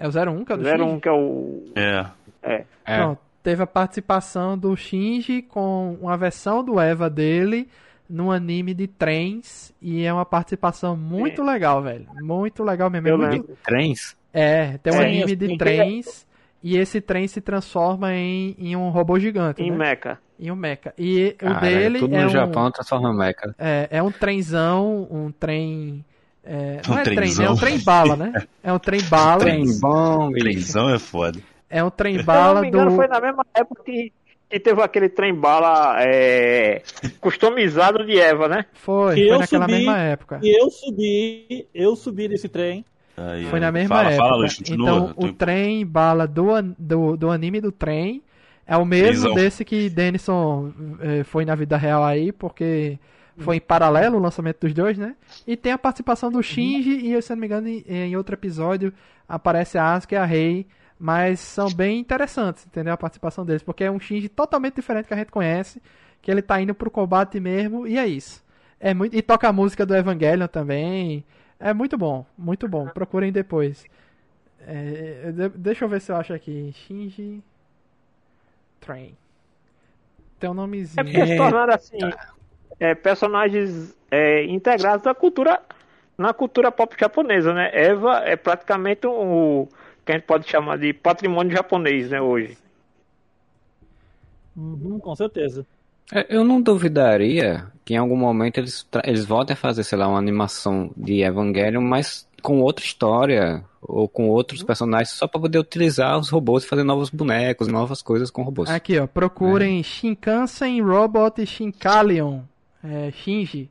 É o 01 que é o do 01 Shinji? que é o. É. É. Pronto, teve a participação do Shinji com uma versão do Eva dele num anime de trens e é uma participação muito legal, velho. Muito legal mesmo. É, Eu muito-. Trens? é tem um É, anime de trens e esse trem se transforma em, em um robô gigante, Em né? Mecha. Em um mecha. E o Cara, dele tudo é no um, Japão transforma em meca. é, é um trenzão, um trem. É, Um não é trem, né? trenzão. É um trem bala, né? É um trem bala. Trem bom, e- Trenzão é foda. É um trem Se eu não bala me engano, do. foi na mesma época que, que teve aquele trem bala é, customizado de Eva, né? Foi, Que foi eu naquela subi, mesma época. E eu subi, eu subi nesse trem. Aí, Foi na mesma fala, época. Fala, Luiz, então, o trem bala do, do, do anime do trem é o mesmo Trenzão. desse que Denison eh, foi na vida real aí, porque foi em paralelo o lançamento dos dois, né? E tem a participação do Shinji e, se eu não me engano, em, em outro episódio aparece a Asuka e a Rei, mas são bem interessantes, entendeu? A participação deles, porque é um Shinji totalmente diferente que a gente conhece, que ele tá indo pro combate mesmo, e é isso. É muito, e toca a música do Evangelion também. É muito bom, muito bom. Procurem depois. É, de- deixa eu ver se eu acho aqui. Shinji Train. Tem um É nomezinho. porque se tornaram assim é, personagens é, integrados na cultura na cultura pop japonesa, né? Eva é praticamente o que a gente pode chamar de patrimônio japonês, né? Hoje. Uhum, com certeza. É, Eu não duvidaria que em algum momento eles, eles voltem a fazer, sei lá, uma animação de Evangelion, mas com outra história ou com outros personagens, só para poder utilizar os robôs e fazer novos bonecos, novas coisas com robôs. Aqui, ó. Procurem Shinkansen Robot Shinkalion. É, Shinji.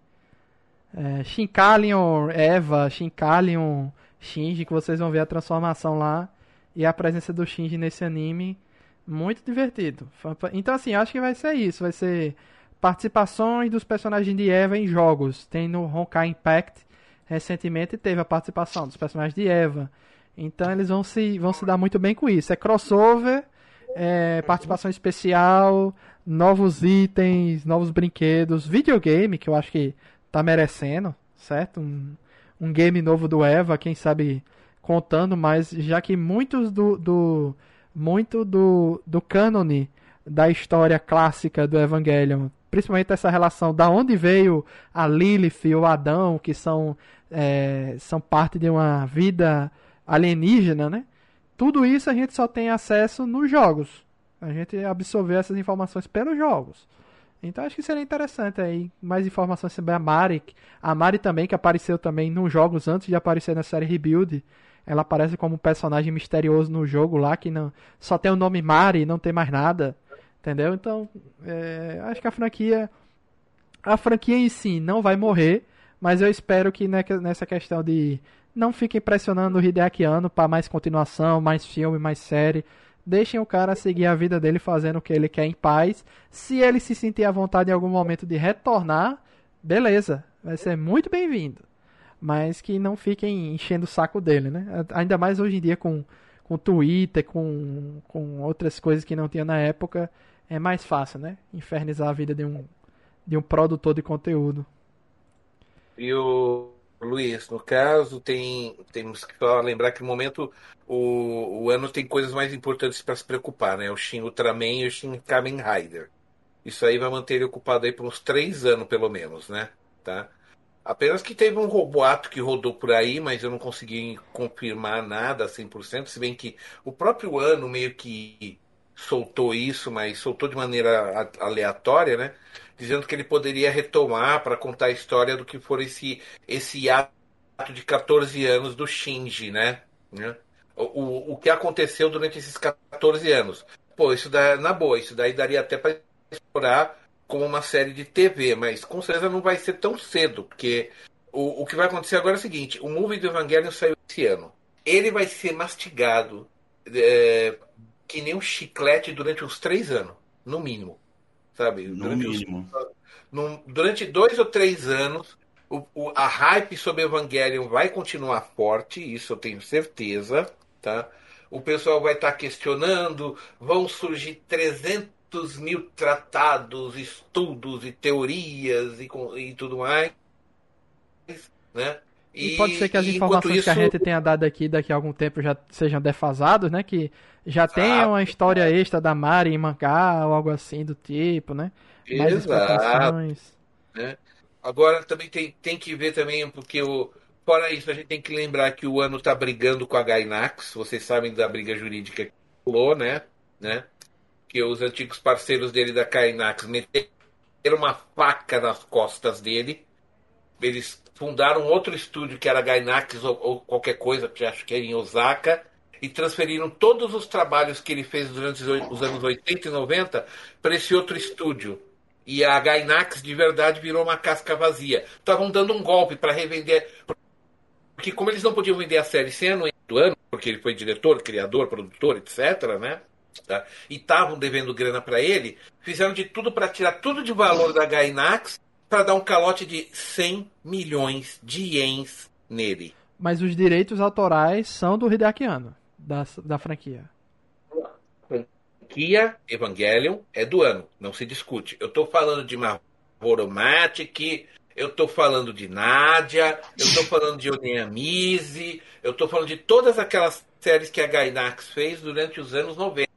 É, Shinkalion Eva, Shinkalion Shinji, que vocês vão ver a transformação lá. E a presença do Shinji nesse anime. Muito divertido. Então, assim, acho que vai ser isso. Vai ser participações dos personagens de Eva em jogos. Tem no Honkai Impact. Recentemente teve a participação dos personagens de Eva. Então eles vão se, vão se dar muito bem com isso. É crossover, é, participação especial, novos itens, novos brinquedos, videogame, que eu acho que tá merecendo, certo? Um, um game novo do Eva, quem sabe contando, mas já que muitos do, do muito do, do cânone da história clássica do Evangelion, principalmente essa relação da onde veio a Lilith e o Adão, que são, é, são parte de uma vida alienígena, né? Tudo isso a gente só tem acesso nos jogos. A gente absorveu essas informações pelos jogos. Então acho que seria interessante aí mais informações sobre a Mari. A Mari também, que apareceu também nos jogos antes de aparecer na série Rebuild. Ela aparece como um personagem misterioso no jogo lá, que não só tem o nome Mari, não tem mais nada. Entendeu? Então, é, acho que a franquia. A franquia em si não vai morrer, mas eu espero que ne- nessa questão de não fiquem pressionando o Hideaki Anno para mais continuação, mais filme, mais série. Deixem o cara seguir a vida dele fazendo o que ele quer em paz. Se ele se sentir à vontade em algum momento de retornar, beleza, vai ser muito bem-vindo. Mas que não fiquem enchendo o saco dele, né? Ainda mais hoje em dia com com Twitter, com, com outras coisas que não tinha na época, é mais fácil, né? Infernizar a vida de um, de um produtor de conteúdo. E o Luiz, no caso, tem, temos que só lembrar que no momento o, o ano tem coisas mais importantes para se preocupar, né? O Shin Ultraman e o Shin Kamen Rider. Isso aí vai manter ele ocupado aí por uns três anos, pelo menos, né? Tá? Apenas que teve um roboato que rodou por aí, mas eu não consegui confirmar nada 100%, se bem que o próprio ano meio que soltou isso, mas soltou de maneira aleatória, né? Dizendo que ele poderia retomar para contar a história do que for esse, esse ato de 14 anos do Shinji, né? Né? O, o, que aconteceu durante esses 14 anos. Pô, isso dá, na boa, isso daí daria até para explorar como uma série de TV, mas com certeza não vai ser tão cedo, porque o, o que vai acontecer agora é o seguinte: o movie do Evangelion saiu esse ano. Ele vai ser mastigado é, que nem um chiclete durante uns três anos, no mínimo. Sabe? No Durante mínimo. num- durante dois ou três anos, o, o- a hype sobre Evangelion vai continuar forte, isso eu tenho certeza, tá? O pessoal vai estar questionando, vão surgir 300 quantos mil tratados, estudos e teorias e, com- e tudo mais, né? E, pode ser que as e informações que a isso- gente tenha dado aqui daqui a algum tempo já sejam defasados, né? Que já tenha uma história extra da Mari em mangá ou algo assim do tipo, né? Mais Exato. explicações. Agora também tem, tem que ver também, porque o, fora isso, a gente tem que lembrar que o ano está brigando com a Gainax. Vocês sabem da briga jurídica que rolou, né? né? Que os antigos parceiros dele da Gainax meteram uma faca nas costas dele. Eles fundaram outro estúdio que era Gainax ou, ou qualquer coisa, que acho que era em Osaka, e transferiram todos os trabalhos que ele fez durante os anos 80 e 90 para esse outro estúdio. E a Gainax de verdade virou uma casca vazia. Estavam dando um golpe para revender. Porque, como eles não podiam vender a série sem anuência do ano, porque ele foi diretor, criador, produtor, etc., né? Tá? E estavam devendo grana para ele, fizeram de tudo para tirar tudo de valor da Gainax para dar um calote de 100 milhões de ienes nele. Mas os direitos autorais são do Hideaki Anno, da, da franquia. Kia Evangelion é do ano, não se discute. Eu tô falando de Mahoromatic, eu tô falando de Nadia, eu tô falando de Oneamize, eu tô falando de todas aquelas séries que a Gainax fez durante os anos 90,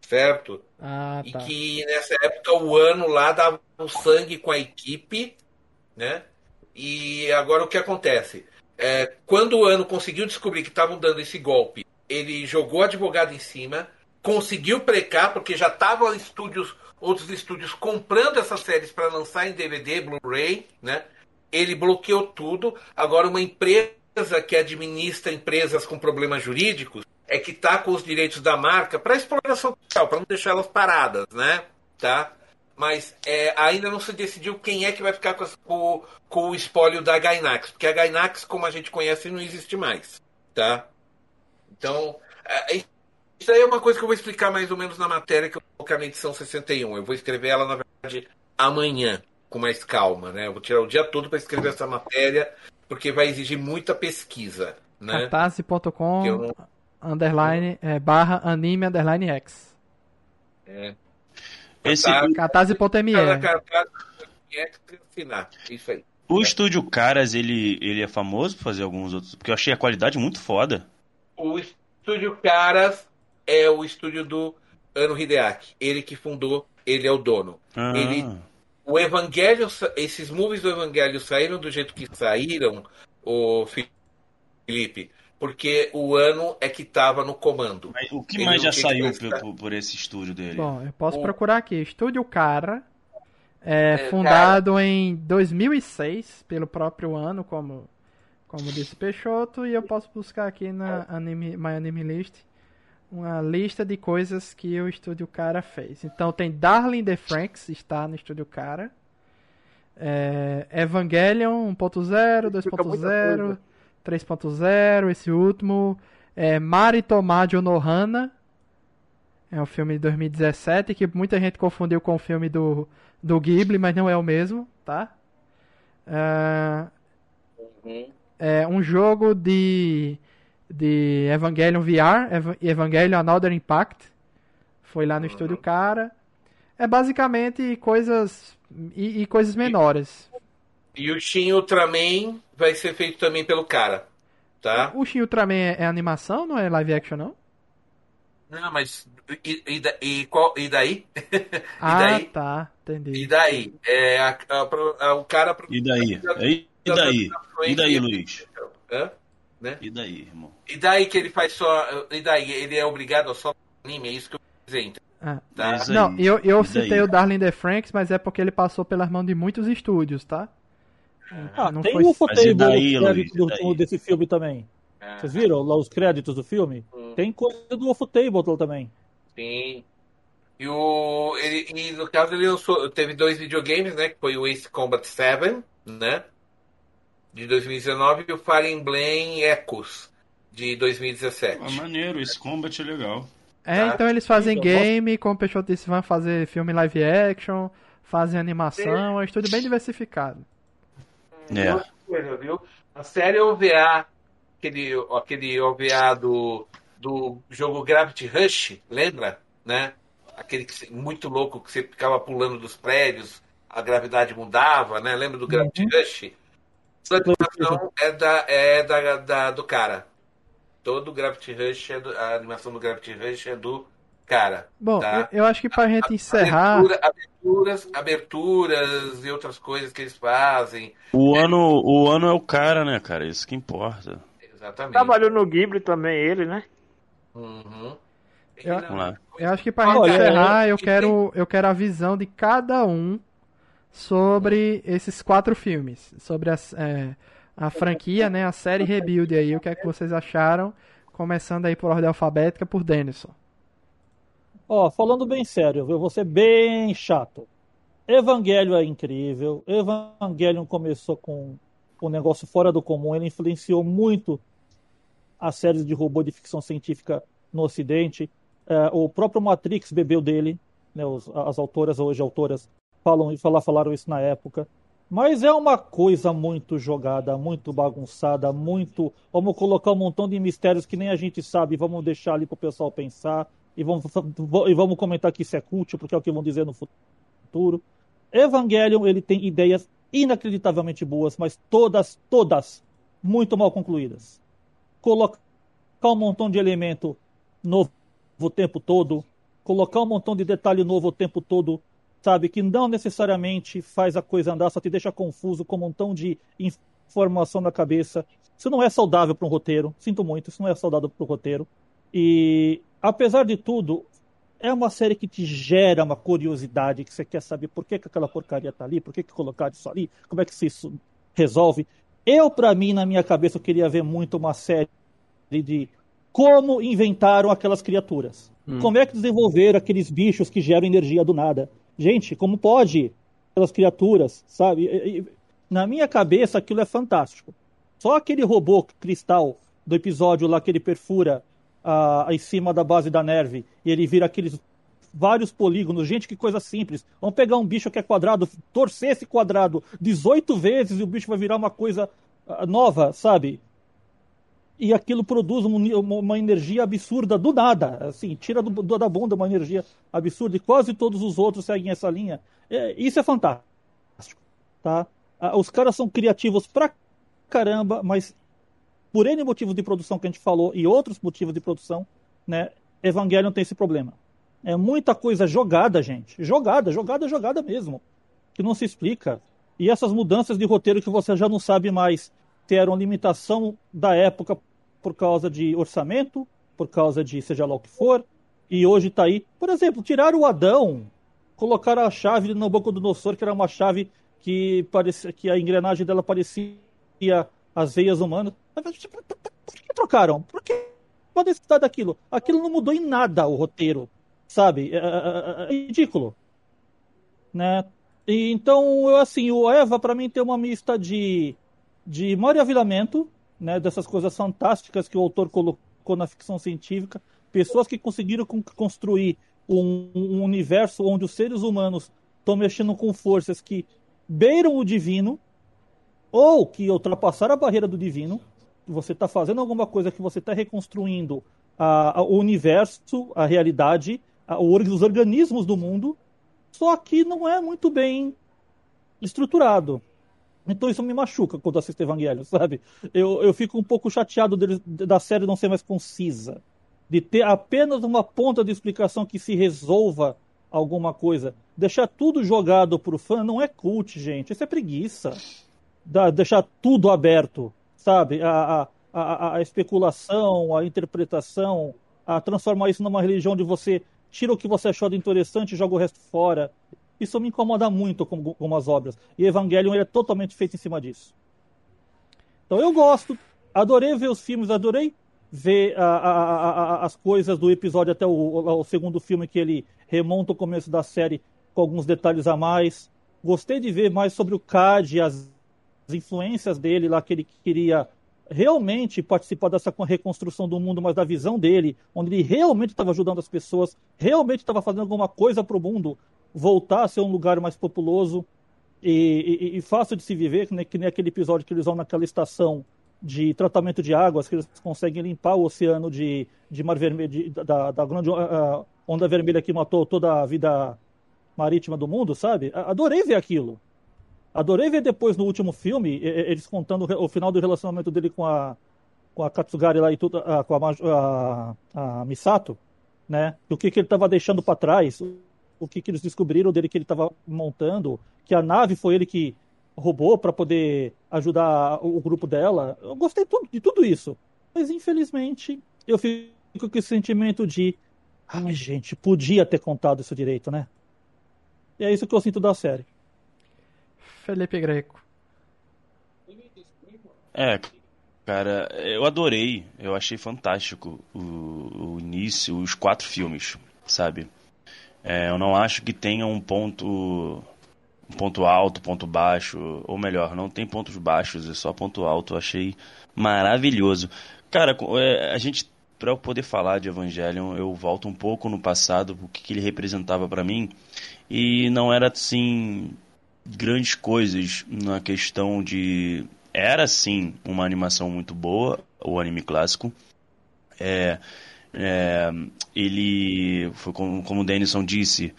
certo? Ah, E tá. que nessa época o ano lá dava um sangue com a equipe, né? E agora o que acontece? É, quando o ano conseguiu descobrir que estavam dando esse golpe, ele jogou advogado em cima, conseguiu precar, porque já estavam estúdios, outros estúdios comprando essas séries para lançar em DVD, Blu-ray, né? Ele bloqueou tudo. Agora uma empresa que administra empresas com problemas jurídicos é que está com os direitos da marca para exploração social, para não deixar elas paradas, né? Tá? Mas é, ainda não se decidiu quem é que vai ficar com, as- com- com o espólio da Gainax, porque a Gainax, como a gente conhece, não existe mais, tá? Então, é, é- isso aí é uma coisa que eu vou explicar mais ou menos na matéria que eu vou colocar na edição 61. Eu vou escrever ela, na verdade, amanhã, com mais calma, né? Eu vou tirar o dia todo para escrever essa matéria, porque vai exigir muita pesquisa, né? Catarse.com não- underline, é, barra anime underline X. É. Esse. Catarse.me. É assinar. Isso aí. o estúdio Caras, ele, ele é famoso por fazer alguns outros. Porque eu achei a qualidade muito foda. O estúdio Caras é o estúdio do Ano Hideaki. Ele que fundou, ele é o dono. Ah, Ele- O Evangelho, esses movies do Evangelho saíram do jeito que saíram, o Felipe, porque o ano é que estava no comando. mas o que Ele mais já saiu por, por- esse estúdio dele? Bom, eu posso O- procurar aqui. Estúdio Cara. É, É, fundado em 2006 pelo próprio ano, como, como disse Peixoto, e eu posso buscar aqui na anime, My Anime List uma lista de coisas que o Estúdio Cara fez. Então tem Darling the Franks, está no Estúdio Cara. É, Evangelion 1.0, 2.0, 3.0, esse último. É, Mari Tomajo no Hana. É um filme de 2017 que muita gente confundiu com o filme do, do Ghibli, mas não é o mesmo, tá? É, é um jogo de, de Evangelion VR, Ev- Evangelion Another Impact. Foi lá no estúdio cara. É basicamente coisas. E, e coisas menores. E o Shin Ultraman vai ser feito também pelo cara, tá? O Shin Ultraman é, é animação, não é live action, não? Não, mas e, e, da- e qual, e daí? Ah, daí? tá. Entendi. E daí? É, a- a- a- o cara E daí? E, e daí? E daí, Luiz? Hã? E daí, irmão? E daí que ele faz só. E daí? Ele é obrigado a só anime, é isso que eu quis dizer. então. Ah. Tá? Aí. Não, eu, eu daí? citei o Darling the Franks, mas é porque ele passou pelas mãos de muitos estúdios, tá? Ah, Não tem foi- o Ufotable daí, créditos Luiz, do- daí? desse filme também. É, Vocês viram lá os créditos do filme? Hum. Tem coisa do Ufotable também. Sim. E, o, ele, e no caso ele lançou, teve dois videogames, né? Que foi o Ace Combat 7, né? De 2019 e o Fire Emblem Echoes de 2017. Ah, maneiro, esse combat é legal. É, Tá. então eles fazem Então, game, como o Peixoto disse, vão fazer filme live action, fazem animação, é um estúdio bem diversificado. É. Coisa, viu? A série OVA, aquele, aquele OVA do, do jogo Gravity Rush, lembra? Né? aquele que, muito louco que você ficava pulando dos prédios, a gravidade mudava, né? Lembra do Gravity Rush? Essa animação é, da, é da, da- do cara. Todo o Gravity Rush, é do- a animação do Gravity Rush é do cara. Bom, tá? eu, eu acho que pra gente encerrar. Abertura- aberturas, aberturas e outras coisas que eles fazem. O ano, o ano é o cara, né, cara? Isso que importa. Exatamente. Trabalhou no Ghibli também, ele, né? Uhum. Eu- Vamos lá. Eu acho que pra gente Olha, encerrar, eu- eu quero, eu quero a visão de cada um sobre esses quatro filmes. Sobre as, é, a franquia, né? A série Rebuild aí. O que é que vocês acharam? Começando aí por ordem alfabética, por Denison. Ó, falando bem sério, eu vou ser bem chato. Evangelho é incrível. Evangelion começou com um negócio fora do comum. Ele influenciou muito as séries de robô de ficção científica no Ocidente. É, o próprio Matrix bebeu dele. né, as autoras, hoje autoras, falam, falar- falaram isso na época. Mas é uma coisa muito jogada, muito bagunçada, muito. Vamos colocar um montão de mistérios que nem a gente sabe, vamos deixar ali pro pessoal pensar. E vamos, e vamos comentar que isso é culto, porque é o que vão dizer no futuro. Evangelion, ele tem ideias inacreditavelmente boas, mas todas, todas muito mal concluídas. Colocar um montão de elemento novo o tempo todo, colocar um montão de detalhe novo o tempo todo, sabe, que não necessariamente faz a coisa andar, só te deixa confuso com um montão de informação na cabeça. Isso não é saudável para um roteiro, sinto muito, isso não é saudável para o roteiro. E apesar de tudo, é uma série que te gera uma curiosidade, que você quer saber por que, que aquela porcaria tá ali, por que, que colocaram isso ali, como é que se isso resolve. Eu, para mim, na minha cabeça, eu queria ver muito uma série de como inventaram aquelas criaturas. Como é que desenvolveram aqueles bichos que geram energia do nada? Gente, como pode aquelas criaturas, sabe? E- e- Na minha cabeça, aquilo é fantástico. Só aquele robô cristal do episódio lá que ele perfura ah, em cima da base da neve e ele vira aqueles vários polígonos. Gente, que coisa simples. Vamos pegar um bicho que é quadrado, torcer esse quadrado 18 vezes e o bicho vai virar uma coisa ah, nova, sabe? E aquilo produz um uma, energia absurda do nada. Assim, tira do, do- da bunda uma energia absurda e quase todos os outros seguem essa linha. É, isso é fantástico. Tá? Ah, Os caras são criativos pra caramba, mas por N motivos de produção que a gente falou e outros motivos de produção, né, Evangelion tem esse problema. É muita coisa jogada, gente. Jogada, jogada, jogada mesmo. Que não se explica. E essas mudanças de roteiro que você já não sabe mais se eram limitação da época por causa de orçamento, por causa de seja lá o que for, e hoje tá aí. Por exemplo, tiraram o Adão, colocaram a chave do Nossor, que era uma chave que parecia que a engrenagem dela parecia as veias humanas. Por que trocaram? Por que a necessidade daquilo? Aquilo não mudou em nada o roteiro, sabe? É, é- é- é ridículo, né? E, então, eu assim, o Eva para mim tem uma mista de de maravilhamento, né, dessas coisas fantásticas que o autor colocou na ficção científica, pessoas que conseguiram con- construir um, um universo onde os seres humanos estão mexendo com forças que beiram o divino ou que ultrapassaram a barreira do divino. Você está fazendo alguma coisa que você está reconstruindo a- a- o universo, a realidade, a- os organismos do mundo, só que não é muito bem estruturado. Então isso me machuca quando assisto Evangelho, sabe? Eu, eu fico um pouco chateado deles- da série não ser mais concisa. De ter apenas uma ponta de explicação que se resolva alguma coisa. Deixar tudo jogado pro fã não é cult, gente. Isso é preguiça. Da- deixar tudo aberto, sabe? A, a, a, a especulação, a interpretação, a transformar isso numa religião de você tira o que você achou de interessante e joga o resto fora. Isso me incomoda muito com algumas obras. E Evangelion é totalmente feito em cima disso. Então eu gosto, adorei ver os filmes, adorei ver a- a- a- as coisas do episódio até o, o segundo filme que ele remonta o começo da série com alguns detalhes a mais. Gostei de ver mais sobre o Cad as as influências dele lá que ele queria realmente participar dessa reconstrução do mundo, mas da visão dele, onde ele realmente estava ajudando as pessoas, realmente estava fazendo alguma coisa para o mundo voltar a ser um lugar mais populoso e, e- e fácil de se viver, nem, que nem aquele episódio que eles vão naquela estação de tratamento de águas, que eles conseguem limpar o oceano de, de Mar Vermelho, de- da, da grande, ah, Onda Vermelha que matou toda a vida marítima do mundo, sabe? Adorei ver aquilo. Adorei ver depois no último filme, eles contando o final do relacionamento dele com a, com a Katsugari lá e tudo, ah, com a, a, a Misato, né? O que, que ele estava deixando para trás, o- que, que eles descobriram dele que ele estava montando, que a nave foi ele que roubou para poder ajudar o, grupo dela. Eu gostei de tudo isso. Mas infelizmente eu fico com esse sentimento de. Ai, gente, podia ter contado isso direito, né? E é isso que eu sinto da série. Felipe Greco. É, cara, eu adorei, eu achei fantástico o, o início, os quatro filmes, sabe? É, eu não acho que tenha um ponto um ponto alto, ponto baixo, ou melhor, não tem pontos baixos, é só ponto alto. Eu achei maravilhoso. Cara, é, a gente para eu poder falar de Evangelion, eu volto um pouco no passado, o que, que ele representava pra mim, e não era assim grandes coisas na questão de era sim uma animação muito boa, o anime clássico. É, é, ele foi como, como o Denison disse,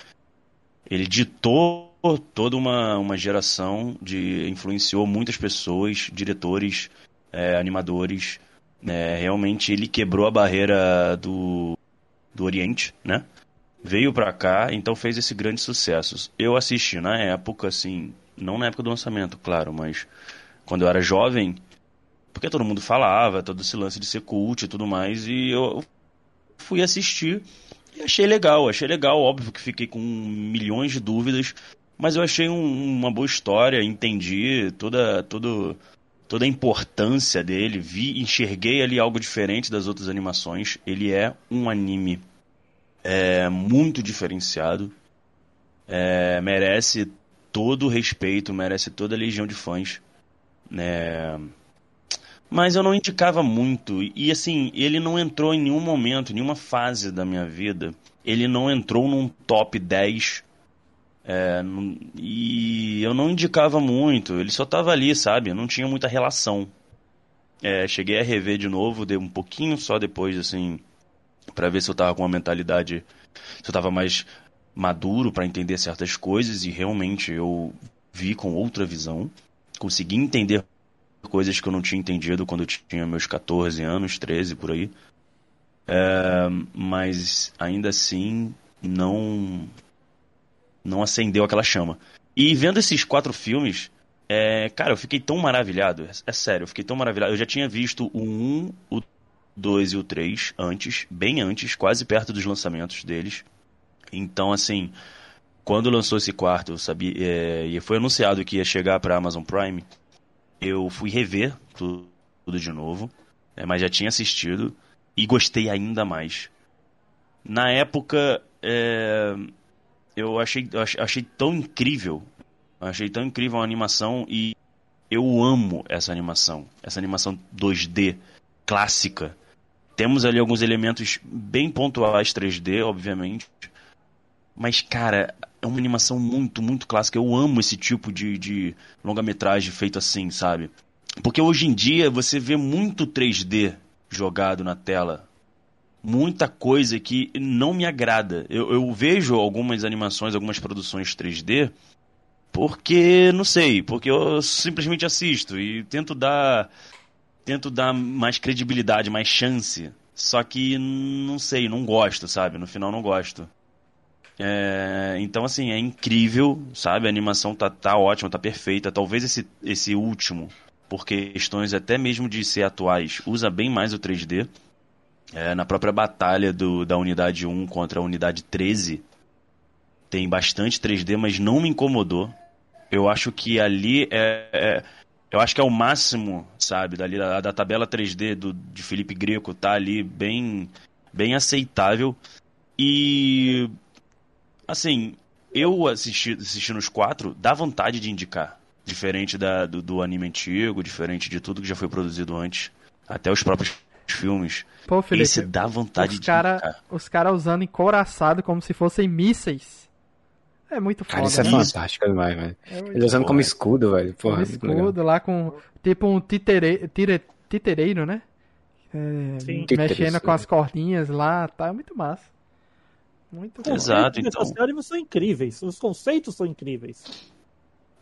ele ditou toda uma, uma geração de influenciou muitas pessoas, diretores, é, animadores. né? realmente ele quebrou a barreira do, do Oriente, né? Veio pra cá, então fez esse grande sucesso. Eu assisti na época, assim, não na época do lançamento, claro, mas quando eu era jovem, porque todo mundo falava, todo esse lance de ser cult e tudo mais, e eu fui assistir e achei legal, achei legal, óbvio que fiquei com milhões de dúvidas, mas eu achei um- uma boa história, entendi toda, todo, toda a importância dele, vi, enxerguei ali algo diferente das outras animações. Ele é um anime é, muito diferenciado, é, merece todo o respeito, merece toda a legião de fãs, né? Mas eu não indicava muito. E assim, ele não entrou em nenhum momento, em nenhuma fase da minha vida. Ele não entrou num top 10. é, e eu não indicava muito. Ele só tava ali, sabe? Não tinha muita relação. É, cheguei a rever de novo, dei um pouquinho só depois, assim, pra ver se eu tava com uma mentalidade. Se eu tava mais maduro pra entender certas coisas. E realmente eu vi com outra visão. Consegui entender coisas que eu não tinha entendido quando eu tinha meus 14 anos, 13 por aí. É, mas ainda assim não não acendeu aquela chama. E vendo esses quatro filmes, é, cara, eu fiquei tão maravilhado. É, sério, eu fiquei tão maravilhado. Eu já tinha visto o 1, o 2 e o 3 antes, bem antes, quase perto dos lançamentos deles. Então, assim, quando lançou esse quarto, eu sabia, é, e foi anunciado que ia chegar para Amazon Prime, eu fui rever tu- tudo de novo, é, mas já tinha assistido e gostei ainda mais. Na época, é, eu achei, eu ach- achei tão incrível, achei tão incrível a animação e eu amo essa animação, essa animação 2D clássica. Temos ali alguns elementos bem pontuais 3D, obviamente, mas, cara, é uma animação muito, muito clássica. Eu amo esse tipo de, de longa-metragem feito assim, sabe? Porque hoje em dia você vê muito 3D jogado na tela. Muita coisa que não me agrada. Eu, eu vejo algumas animações, algumas produções 3D, porque, não sei, porque eu simplesmente assisto e tento dar. Tento dar mais credibilidade, mais chance. Só que, não sei, não gosto, sabe? No final não gosto. É, então, assim, é incrível, sabe? A animação tá, tá ótima, tá perfeita. Talvez esse, esse último, por questões até mesmo de ser atuais, usa bem mais o 3D. É, na própria batalha do, da unidade 1 contra a unidade 13, tem bastante 3D, mas não me incomodou. Eu acho que ali é. é- eu acho que é o máximo, sabe? Dali, da, da tabela 3D do, de Felipe Greco tá ali bem, bem aceitável. E assim, eu assisti, assistindo os quatro, dá vontade de indicar. Diferente da, do, do anime antigo, diferente de tudo que já foi produzido antes. Até os próprios filmes. Pô, Felipe, Esse dá vontade os de cara, indicar. os caras usando encoraçado como se fossem mísseis. É muito foda, Cara, isso é né? fantástico demais, velho. É muito Ele usando como escudo, velho. um Porra, legal. escudo lá com tipo um titere, tire, titereiro, né? É, Sim. mexendo com as cordinhas lá, tá é muito massa. Muito bom. Exato, então. série são incríveis. Os conceitos são incríveis.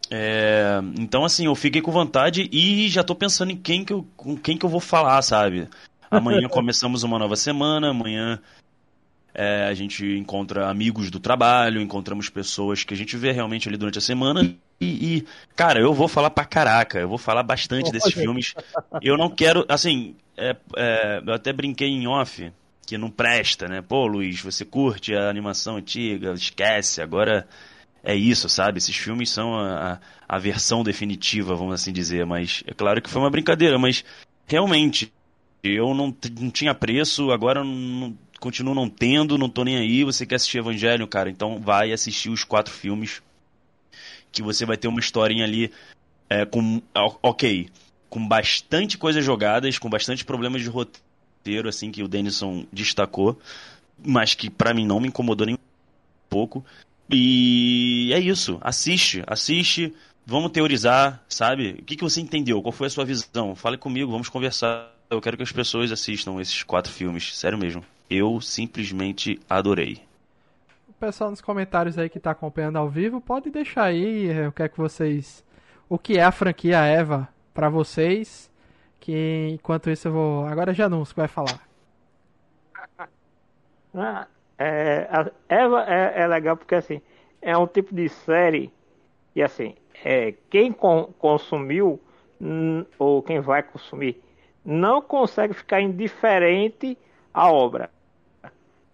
É, então, assim, eu fiquei com vontade e já tô pensando em quem que eu, com quem que eu vou falar, sabe? Amanhã começamos uma nova semana, amanhã é, a gente encontra amigos do trabalho, encontramos pessoas que a gente vê realmente ali durante a semana. E, e, cara, eu vou falar pra caraca, eu vou falar bastante Pô, desses gente. filmes. Eu não quero, assim, é, é, eu até brinquei em off que não presta, né? Pô, Luiz, você curte a animação antiga, esquece, agora é isso, sabe? Esses filmes são a, a, versão definitiva, vamos assim dizer. Mas é claro que foi uma brincadeira, mas realmente eu não, não tinha preço, agora não, continuo não tendo, não tô nem aí. Você quer assistir Evangelho, cara? Então vai assistir os quatro filmes. Que você vai ter uma historinha ali é, com. Ok. Com bastante coisas jogadas, com bastante problemas de roteiro, assim, que o Denison destacou. Mas que pra mim não me incomodou nem um pouco. E é isso. Assiste, assiste. Vamos teorizar, sabe? O que, que você entendeu? Qual foi a sua visão? Fale comigo, vamos conversar. Eu quero que as pessoas assistam esses quatro filmes. Sério mesmo. Eu simplesmente adorei. O pessoal nos comentários aí que tá acompanhando ao vivo, pode deixar aí eh, o que é que vocês. O que é a franquia Eva pra vocês. Que enquanto isso eu vou. Agora já anúncio que vai falar. Ah, é, Eva é, é legal porque assim é um tipo de série e assim é, quem con- consumiu hum, ou quem vai consumir não consegue ficar indiferente à obra.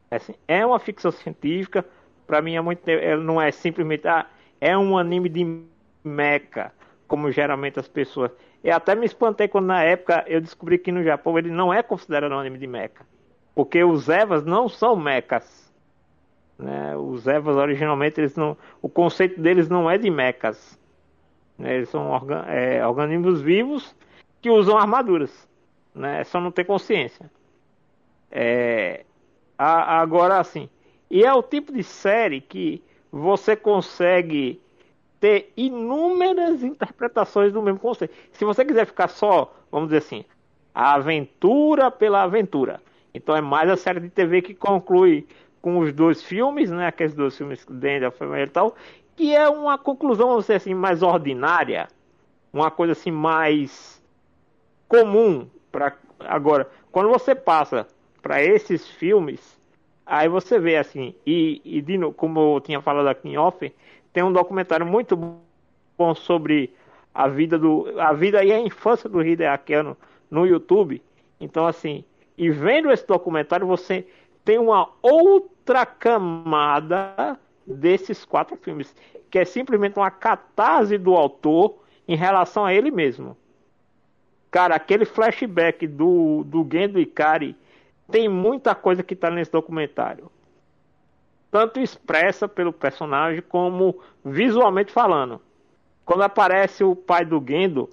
Assim, é uma ficção científica, para mim é muito, ela não é simplesmente ah, é um anime de mecha, como geralmente as pessoas. Eu até me espantei quando na época eu descobri que no Japão ele não é considerado um anime de mecha. Porque os Evas não são mechas. Né? Os Evas originalmente eles não, o conceito deles não é de mechas. Né? Eles são orga- é, organismos vivos que usam armaduras. Né? Só não ter consciência. É, a- agora assim, e é o tipo de série que você consegue ter inúmeras interpretações do mesmo conceito. Se você quiser ficar só, vamos dizer assim, a aventura pela aventura. Então é mais a série de TV que conclui com os dois filmes, né? Aqueles dois filmes família e tal, que é uma conclusão, vamos dizer assim, mais ordinária, uma coisa assim mais comum para agora. Quando você passa para esses filmes, aí você vê assim, e, e de como eu tinha falado aqui em off, tem um documentário muito bom sobre a vida do a vida e a infância do Hideaki Anno no YouTube. Então assim, e vendo esse documentário você tem uma outra camada desses quatro filmes, que é simplesmente uma catarse do autor em relação a ele mesmo. Cara, aquele flashback do, do Gendo Ikari tem muita coisa que tá nesse documentário. Tanto expressa pelo personagem como visualmente falando. Quando aparece o pai do Gendo,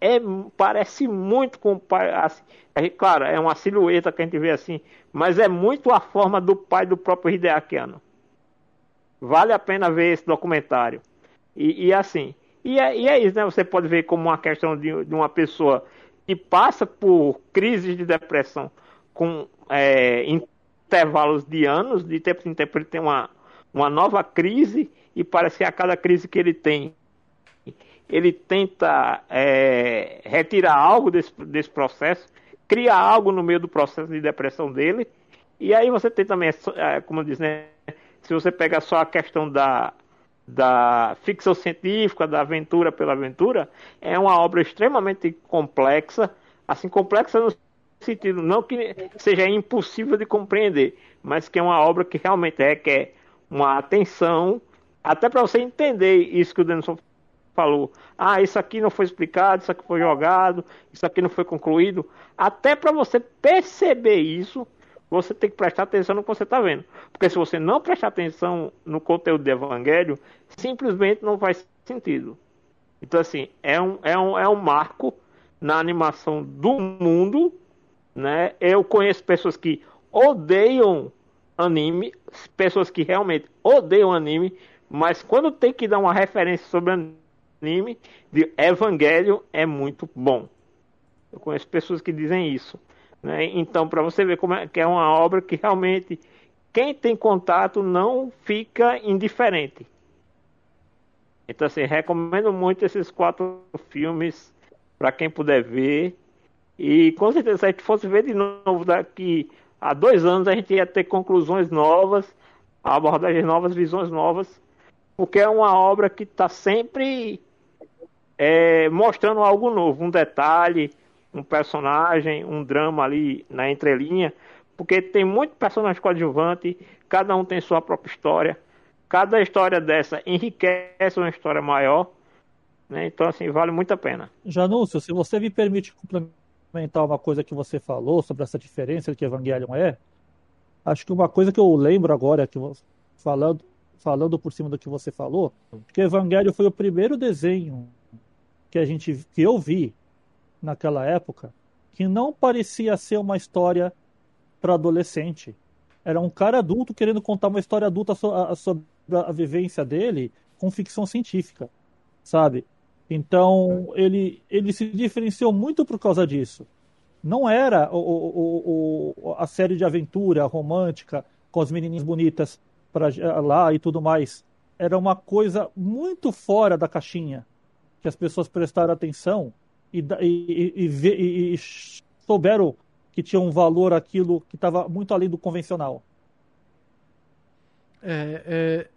é, parece muito com o pai. Assim, é, claro, é uma silhueta que a gente vê assim, mas é muito a forma do pai do próprio Hideaki. Vale a pena ver esse documentário. E, e assim, e é, e é isso, né? Você pode ver como uma questão de, de uma pessoa que passa por crises de depressão com é, intervalos de anos, de tempo em tempo ele tem uma, uma nova crise e parece que a cada crise que ele tem ele tenta é, retirar algo desse, desse processo, cria algo no meio do processo de depressão dele, e aí você tem também, é, como eu disse, né, se você pegar só a questão da, da ficção científica, da aventura pela aventura, é uma obra extremamente complexa, assim, complexa no sentido, não que seja impossível de compreender, mas que é uma obra que realmente requer uma atenção, até para você entender isso que o Denison falou, ah, isso aqui não foi explicado, isso aqui foi jogado, isso aqui não foi concluído. Até para você perceber isso, você tem que prestar atenção no que você está vendo. Porque se você não prestar atenção no conteúdo do Evangelho, simplesmente não faz sentido. Então, assim, é um, é um, é um marco na animação do mundo. Né? Eu conheço pessoas que odeiam anime, pessoas que realmente odeiam anime, mas quando tem que dar uma referência sobre anime, de Evangelho é muito bom. Eu conheço pessoas que dizem isso. Né? Então, para você ver como é que é uma obra que realmente quem tem contato não fica indiferente. Então, assim, recomendo muito esses quatro filmes para quem puder ver. E com certeza, se a gente fosse ver de novo daqui a dois anos, a gente ia ter conclusões novas, abordagens novas, visões novas, porque é uma obra que está sempre é, mostrando algo novo, um detalhe, um personagem, um drama ali na entrelinha, porque tem muito personagem coadjuvante, cada um tem sua própria história. Cada história dessa enriquece uma história maior. Né? Então, assim, vale muito a pena. Janúncio, se você me permite complementar uma coisa que você falou sobre essa diferença do que Evangelion é, acho que uma coisa que eu lembro agora, que falando, falando por cima do que você falou, que Evangelion foi o primeiro desenho que a gente que eu vi naquela época que não parecia ser uma história para adolescente. Era um cara adulto querendo contar uma história adulta sobre a vivência dele com ficção científica, sabe? Então ele, ele se diferenciou muito por causa disso. Não era o, o, o, a série de aventura romântica com as menininhas bonitas para lá e tudo mais. Era uma coisa muito fora da caixinha que as pessoas prestaram atenção e, e, e, e souberam que tinha um valor aquilo que estava muito além do convencional. É, é,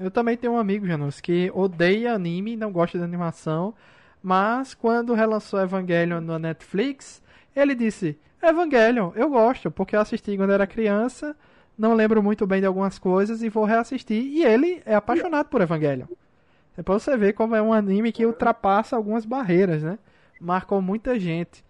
eu também tenho um amigo, Janus, que odeia anime, não gosta de animação, mas quando relançou Evangelion na Netflix, ele disse: Evangelion, eu gosto, porque eu assisti quando era criança, não lembro muito bem de algumas coisas e vou reassistir. E ele é apaixonado por Evangelion. É pra você ver como é um anime que ultrapassa algumas barreiras, né? Marcou muita gente.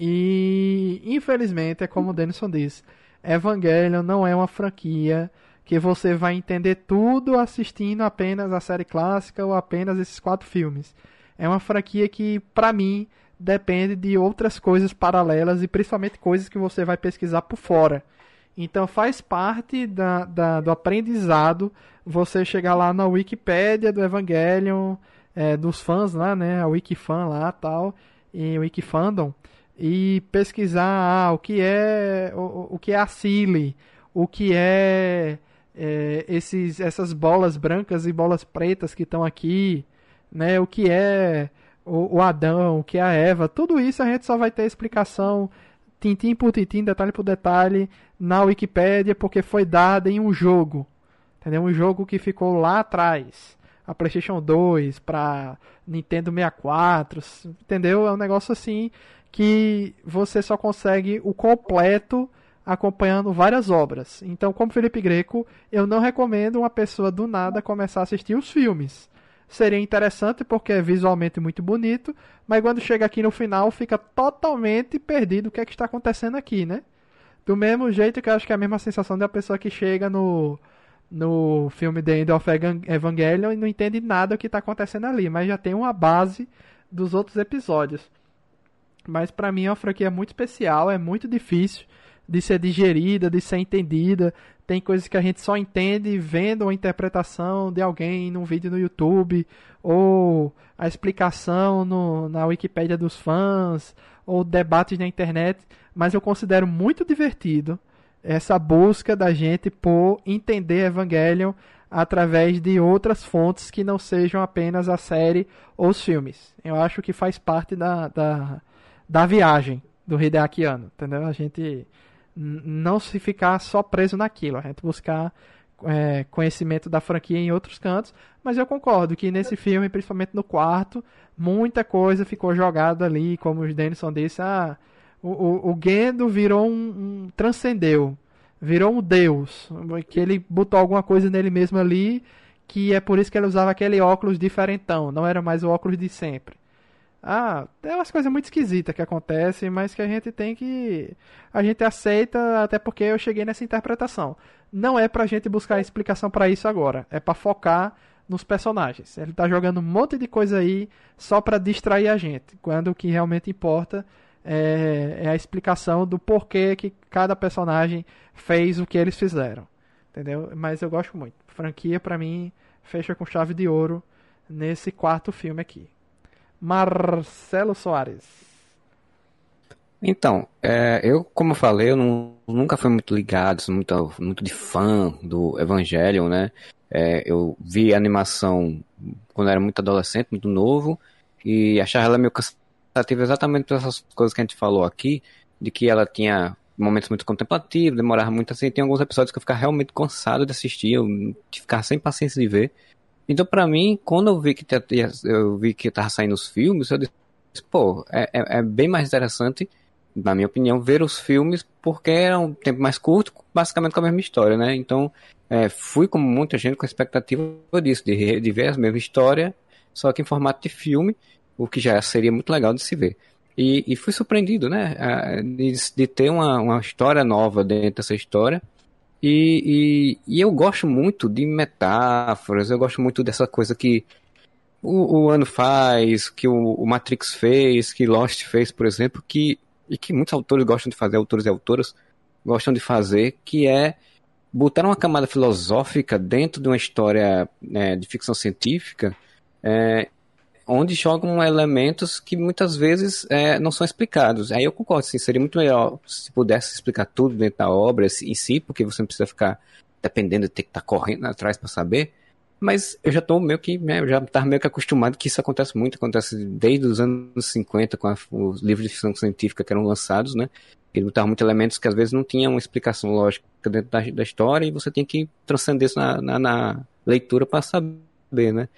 E infelizmente é como o Denison disse, Evangelion não é uma franquia que você vai entender tudo assistindo apenas a série clássica ou apenas esses quatro filmes. É uma franquia que, para mim, depende de outras coisas paralelas e principalmente coisas que você vai pesquisar por fora. Então faz parte da, da do aprendizado você chegar lá na Wikipédia do Evangelion, é, dos fãs lá, né? A Wikifan lá tal, e Wikifandom, e pesquisar ah, o que é o, o que é a Cile, o que é é, esses, essas bolas brancas e bolas pretas que estão aqui, né? O que é o, o, Adão, o que é a Eva, tudo isso a gente só vai ter explicação tintim por tintim, detalhe por detalhe na Wikipédia, porque foi dada em um jogo, entendeu? Um jogo que ficou lá atrás, a PlayStation 2 para Nintendo 64, entendeu? É um negócio assim que você só consegue o completo acompanhando várias obras. Então, como Felipe Greco, eu não recomendo uma pessoa do nada começar a assistir os filmes. Seria interessante porque é visualmente muito bonito, mas quando chega aqui no final fica totalmente perdido o que é que está acontecendo aqui, né? Do mesmo jeito que eu acho que é a mesma sensação da pessoa que chega no, no filme The End of Evangelion e não entende nada do que está acontecendo ali, mas já tem uma base dos outros episódios. Mas para mim é uma franquia muito especial, é muito difícil de ser digerida, de ser entendida. Tem coisas que a gente só entende vendo uma interpretação de alguém num vídeo no YouTube, ou a explicação no, na Wikipédia dos fãs, ou debates na internet. Mas eu considero muito divertido essa busca da gente por entender Evangelion através de outras fontes que não sejam apenas a série ou os filmes. Eu acho que faz parte da, da, da viagem do Hideaki Anno, entendeu? A gente não se ficar só preso naquilo, a gente buscar é, conhecimento da franquia em outros cantos, mas eu concordo que nesse filme, principalmente no quarto, muita coisa ficou jogada ali, como o Denison disse, ah, o, o, o Gendo virou um, um, transcendeu, virou um deus, que ele botou alguma coisa nele mesmo ali, que é por isso que ele usava aquele óculos diferentão, não era mais o óculos de sempre. Ah, tem umas coisas muito esquisitas que acontecem, mas que a gente tem que. A gente aceita, até porque eu cheguei nessa interpretação. Não é pra gente buscar explicação para isso agora. É para focar nos personagens. Ele tá jogando um monte de coisa aí só para distrair a gente. Quando o que realmente importa é, é a explicação do porquê que cada personagem fez o que eles fizeram. Entendeu? Mas eu gosto muito. Franquia, para mim, fecha com chave de ouro nesse quarto filme aqui. Marcelo Soares. Então, é, eu, como eu falei, eu não, nunca fui muito ligado, muito, muito de fã do Evangelion, né? É, eu vi a animação quando era muito adolescente, muito novo, e achava ela meio cansativa exatamente por essas coisas que a gente falou aqui, de que ela tinha momentos muito contemplativos, demorava muito assim, tem alguns episódios que eu ficava realmente cansado de assistir, eu ficava sem paciência de ver. Então, para mim, quando eu vi que eu vi que tava saindo os filmes, eu disse, pô, é, é, é bem mais interessante na minha opinião, ver os filmes porque era um tempo mais curto, basicamente com a mesma história, né? Então, é, fui como muita gente com a expectativa disso, de, de ver a mesma história, só que em formato de filme, o que já seria muito legal de se ver. E, e fui surpreendido, né? De, de ter uma, uma história nova dentro dessa história. E, e, e, eu gosto muito de metáforas, eu gosto muito dessa coisa que o, o Ano faz, que o, o Matrix fez, que Lost fez, por exemplo, que e que muitos autores gostam de fazer, autores e autoras gostam de fazer, que é botar uma camada filosófica dentro de uma história é, de ficção científica, é, onde jogam elementos que muitas vezes é, não são explicados. Aí eu concordo, seria muito melhor se pudesse explicar tudo dentro da obra em si, porque você não precisa ficar dependendo de ter que estar correndo atrás para saber. Mas eu já estou meio que, né, já estava meio que acostumado que isso acontece muito, acontece desde os anos 50, com a, os livros de ficção científica que eram lançados, né? Ele botava muitos elementos que às vezes não tinham uma explicação lógica dentro da, da história e você tem que transcender isso na, na, na leitura para saber, né?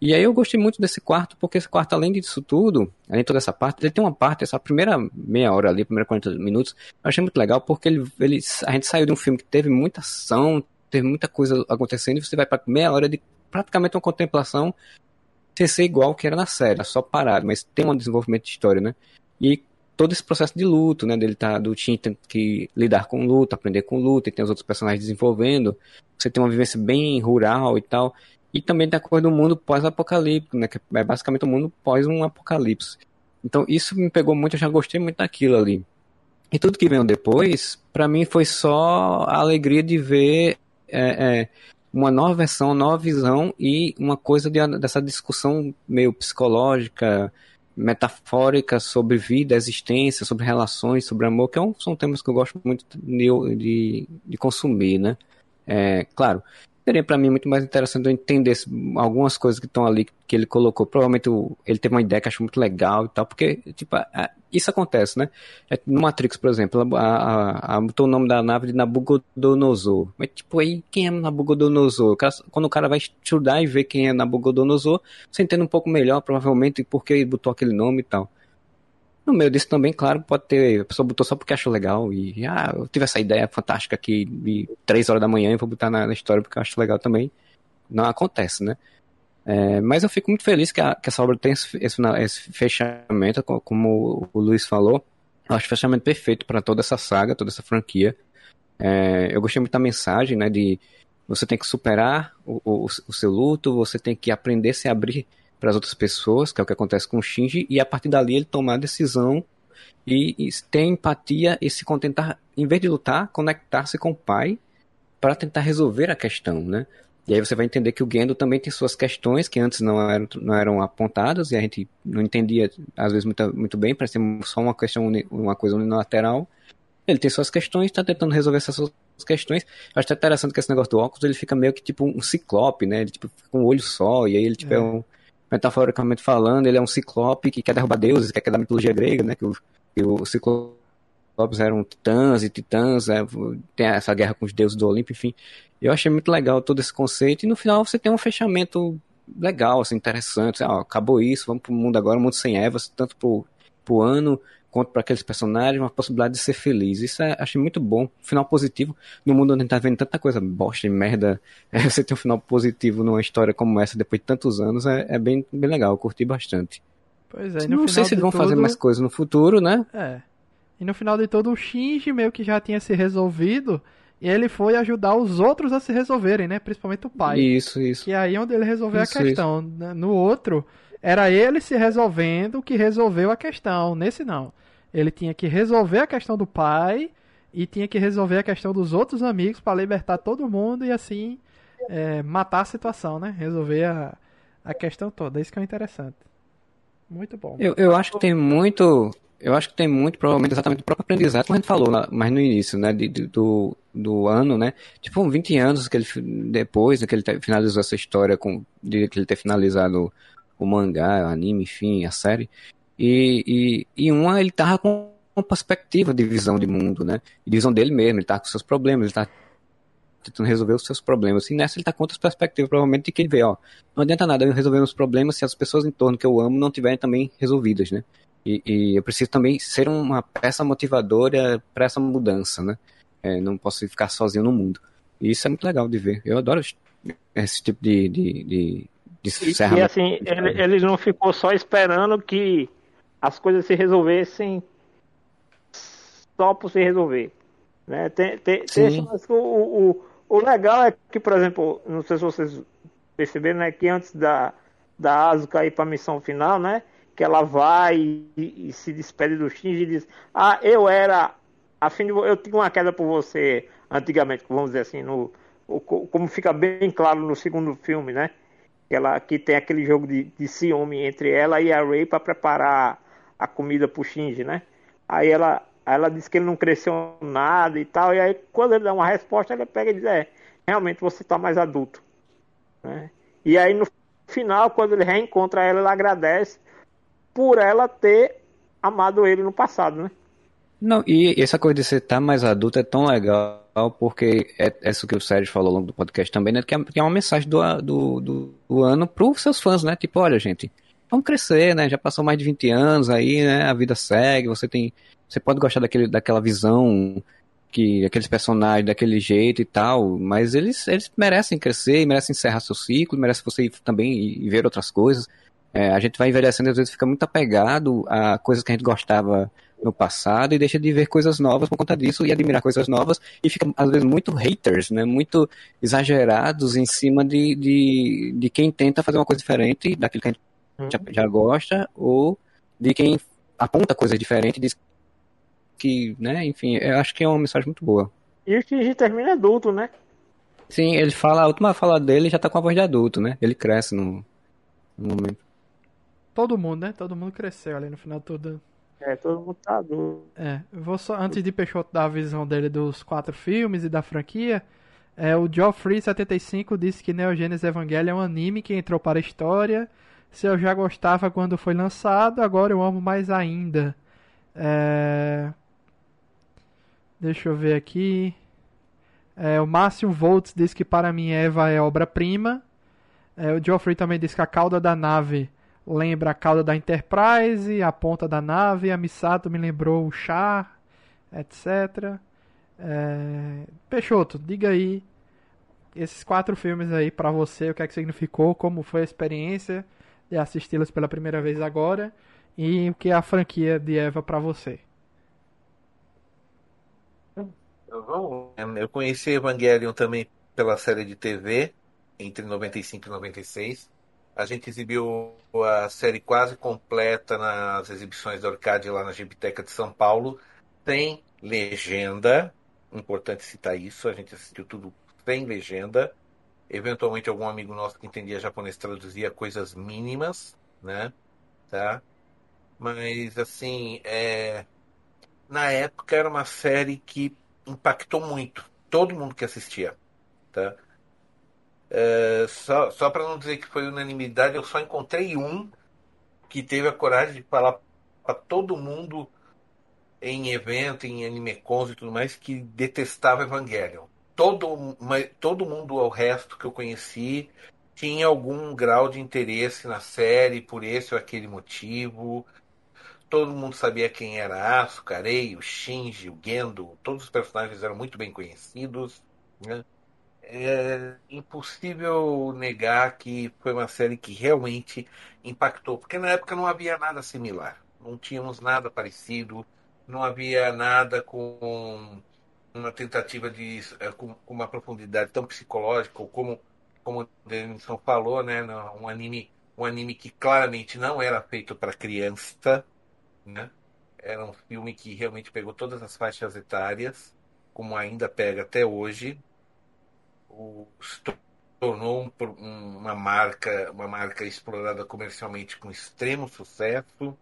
E aí eu gostei muito desse quarto, porque esse quarto, além disso tudo, além de toda essa parte, ele tem uma parte, essa primeira meia hora ali, primeira 40 minutos, eu achei muito legal, porque ele, ele, a gente saiu de um filme que teve muita ação, teve muita coisa acontecendo e você vai para meia hora de praticamente uma contemplação sem ser igual que era na série, só parado, mas tem um desenvolvimento de história, né? E todo esse processo de luto, né? Dele tá, do Tim tem que lidar com luto, aprender com luto, e tem os outros personagens desenvolvendo. Você tem uma vivência bem rural e tal. E também da coisa do mundo pós-apocalíptico, né? Que é basicamente o um mundo pós um apocalipse. Então isso me pegou muito, eu já gostei muito daquilo ali. E tudo que veio depois, para mim foi só a alegria de ver é, é, uma nova versão, uma nova visão e uma coisa de, dessa discussão meio psicológica, metafórica sobre vida, existência, sobre relações, sobre amor, que é são temas que eu gosto muito de, de, de consumir, né? É, claro, seria para mim muito mais interessante eu entender algumas coisas que estão ali que ele colocou. Provavelmente ele teve uma ideia que achou muito legal e tal, porque, tipo, isso acontece, né? É, no Matrix, por exemplo, botou o nome da nave de Nabucodonosor. Mas, tipo, aí, quem é Nabucodonosor? quando o cara vai estudar e ver quem é Nabucodonosor, você entende um pouco melhor, provavelmente, por que ele botou aquele nome e tal. No meio disso também, claro, pode ter. A pessoa botou só porque achou legal. E, ah, eu tive essa ideia fantástica aqui de 3 horas da manhã e vou botar na, na história porque eu acho legal também. Não acontece, né? É, mas eu fico muito feliz que, a, que essa obra tem esse, esse, esse, fechamento, como o Luiz falou. Eu acho o fechamento perfeito para toda essa saga, toda essa franquia. É, eu gostei muito da mensagem, né? De você tem que superar o, o, o seu luto, você tem que aprender a se abrir para as outras pessoas, que é o que acontece com o Shinji, e a partir dali ele tomar a decisão e, e ter empatia e se contentar, em vez de lutar, conectar-se com o pai para tentar resolver a questão, né? E aí você vai entender que o Gendo também tem suas questões que antes não eram, não eram apontadas e a gente não entendia às vezes muito, muito bem, parecia só uma questão, uma coisa unilateral. Ele tem suas questões, está tentando resolver essas suas questões. Acho interessante que esse negócio do óculos ele fica meio que tipo um ciclope, né? Ele tipo, fica com um olho só, e aí ele tipo, é. é um, metaforicamente falando, ele é um ciclope que quer derrubar deuses, que é da mitologia grega, né? Que o, que o ciclopes eram titãs e titãs, é, tem essa guerra com os deuses do Olimpo, enfim. Eu achei muito legal todo esse conceito e no final você tem um fechamento legal, assim, interessante. Ah, acabou isso, vamos pro mundo agora, um mundo sem Evas, tanto pro, pro ano quanto para aqueles personagens, uma possibilidade de ser feliz. Isso é, achei muito bom. Final positivo. No mundo onde a gente tá vendo tanta coisa bosta e merda, é, você ter um final positivo numa história como essa depois de tantos anos é, é bem, bem legal. Eu curti bastante. Pois é, Não sei se vão fazer mais coisas no futuro, né? É. E no final de todo, o Shinji meio que já tinha se resolvido. E ele foi ajudar os outros a se resolverem, né? Principalmente o pai. Isso, isso. E aí onde ele resolveu isso, a questão. Isso. Né? No outro, era ele se resolvendo que resolveu a questão. Nesse não. Ele tinha que resolver a questão do pai e tinha que resolver a questão dos outros amigos para libertar todo mundo e assim é, matar a situação, né? Resolver a, a questão toda. Isso que é interessante. Muito bom. Eu, eu acho que tem muito. eu acho que tem muito, provavelmente, exatamente o próprio aprendizado, como a gente falou, lá, mas no início, né, de, de, do, do ano, né, tipo, 20 anos que ele, depois né, que ele finalizou essa história, com, de que ele ter finalizado o mangá, o anime, enfim, a série, e, e, e uma, ele tava com uma perspectiva de visão de mundo, né, de visão dele mesmo, ele tá com seus problemas, ele tá tentando resolver os seus problemas. E nessa ele tá com outras perspectivas, provavelmente, que ele vê, ó, não adianta nada eu resolver meus problemas se as pessoas em torno que eu amo não tiverem também resolvidas, né? E, e eu preciso também ser uma peça motivadora para essa mudança, né? É, não posso ficar sozinho no mundo. E isso é muito legal de ver. Eu adoro esse tipo de, de, de, de e, e assim, ele, ele não ficou só esperando que as coisas se resolvessem só por se resolver. Né? Tem, tem, tem o, o, o legal é que, por exemplo, não sei se vocês perceberam, né, que antes da, da Asuka ir para a missão final, né, que ela vai e, e, se despede do Shinji e diz: Ah, eu era. Afim de, eu tinha uma queda por você antigamente, vamos dizer assim, no, como fica bem claro no segundo filme, né? Que, ela, que tem aquele jogo de, de ciúme entre ela e a Rei para preparar a comida pro Shinji, né? Aí ela, ela diz que ele não cresceu nada e tal, e aí quando ele dá uma resposta, ela pega e diz: É, realmente você tá mais adulto. Né? E aí no final, quando ele reencontra ela, ela agradece por ela ter amado ele no passado, né? Não, e essa coisa de você tá mais adulto é tão legal, porque é, é isso que o Sérgio falou ao longo do podcast também, né? Que é, que é uma mensagem do, do, do, do ano pros seus fãs, né? Tipo, olha, gente, vamos crescer, né? Já passou mais de 20 anos aí, né? A vida segue, você tem. Você pode gostar daquele, daquela visão que aqueles personagens daquele jeito e tal, mas eles, eles merecem crescer, merecem encerrar seu ciclo, merecem você também e ver outras coisas. É, a gente vai envelhecendo às vezes fica muito apegado a coisas que a gente gostava no passado e deixa de ver coisas novas por conta disso e admirar coisas novas e fica às vezes muito haters, né? Muito exagerados em cima de, de, de quem tenta fazer uma coisa diferente daquilo que a gente uhum. já, já, gosta ou de quem aponta coisas diferentes e diz que, né? Enfim, eu acho que é uma mensagem muito boa. E o Shinji termina adulto, né? Sim, ele fala, a última fala dele já tá com a voz de adulto, né? Ele cresce no, no momento. Todo mundo, né? Todo mundo cresceu ali no final tudo. É, todo mundo tá adulto. É, vou só, antes de Peixoto dar a visão dele dos quatro filmes e da franquia, é, o Geoffrey75 disse que Neo Genesis Evangelion é um anime que entrou para a história. Se eu já gostava quando foi lançado, agora eu amo mais ainda. É... Deixa eu ver aqui. É, o Márcio Volts diz que para mim Eva é obra-prima. É, o Geoffrey também diz que a cauda da nave lembra a cauda da Enterprise, a ponta da nave, a Misato me lembrou o Char, etc. É... Peixoto, diga aí esses quatro filmes aí para você, o que é que significou, como foi a experiência de assisti-los pela primeira vez agora e o que é a franquia de Eva para você. Eu conheci Evangelion também pela série de TV entre 95 e 96. A gente exibiu a série quase completa nas exibições da Orcade lá na Gibiteca de São Paulo. Tem legenda, importante citar isso, a gente assistiu tudo sem legenda. Eventualmente algum amigo nosso que entendia japonês traduzia coisas mínimas, né? Tá? Mas assim, é... na época era uma série que impactou muito todo mundo que assistia, tá? É, só só para não dizer que foi unanimidade, eu só encontrei um que teve a coragem de falar para todo mundo em evento, em animecons e tudo mais, que detestava Evangelion. Todo, todo mundo ao resto que eu conheci tinha algum grau de interesse na série por esse ou aquele motivo. Todo mundo sabia quem era Asuka, Rei, o Shinji, o Gendo, todos os personagens eram muito bem conhecidos. Né? É impossível negar que foi uma série que realmente impactou, porque na época não havia nada similar, não tínhamos nada parecido, não havia nada com uma tentativa de é, com uma profundidade tão psicológica, como como o Denison falou, né, um anime um anime que claramente não era feito para criança, né? Era um filme que realmente pegou todas as faixas etárias, como ainda pega até hoje, se tornou um, uma marca uma marca explorada comercialmente com extremo sucesso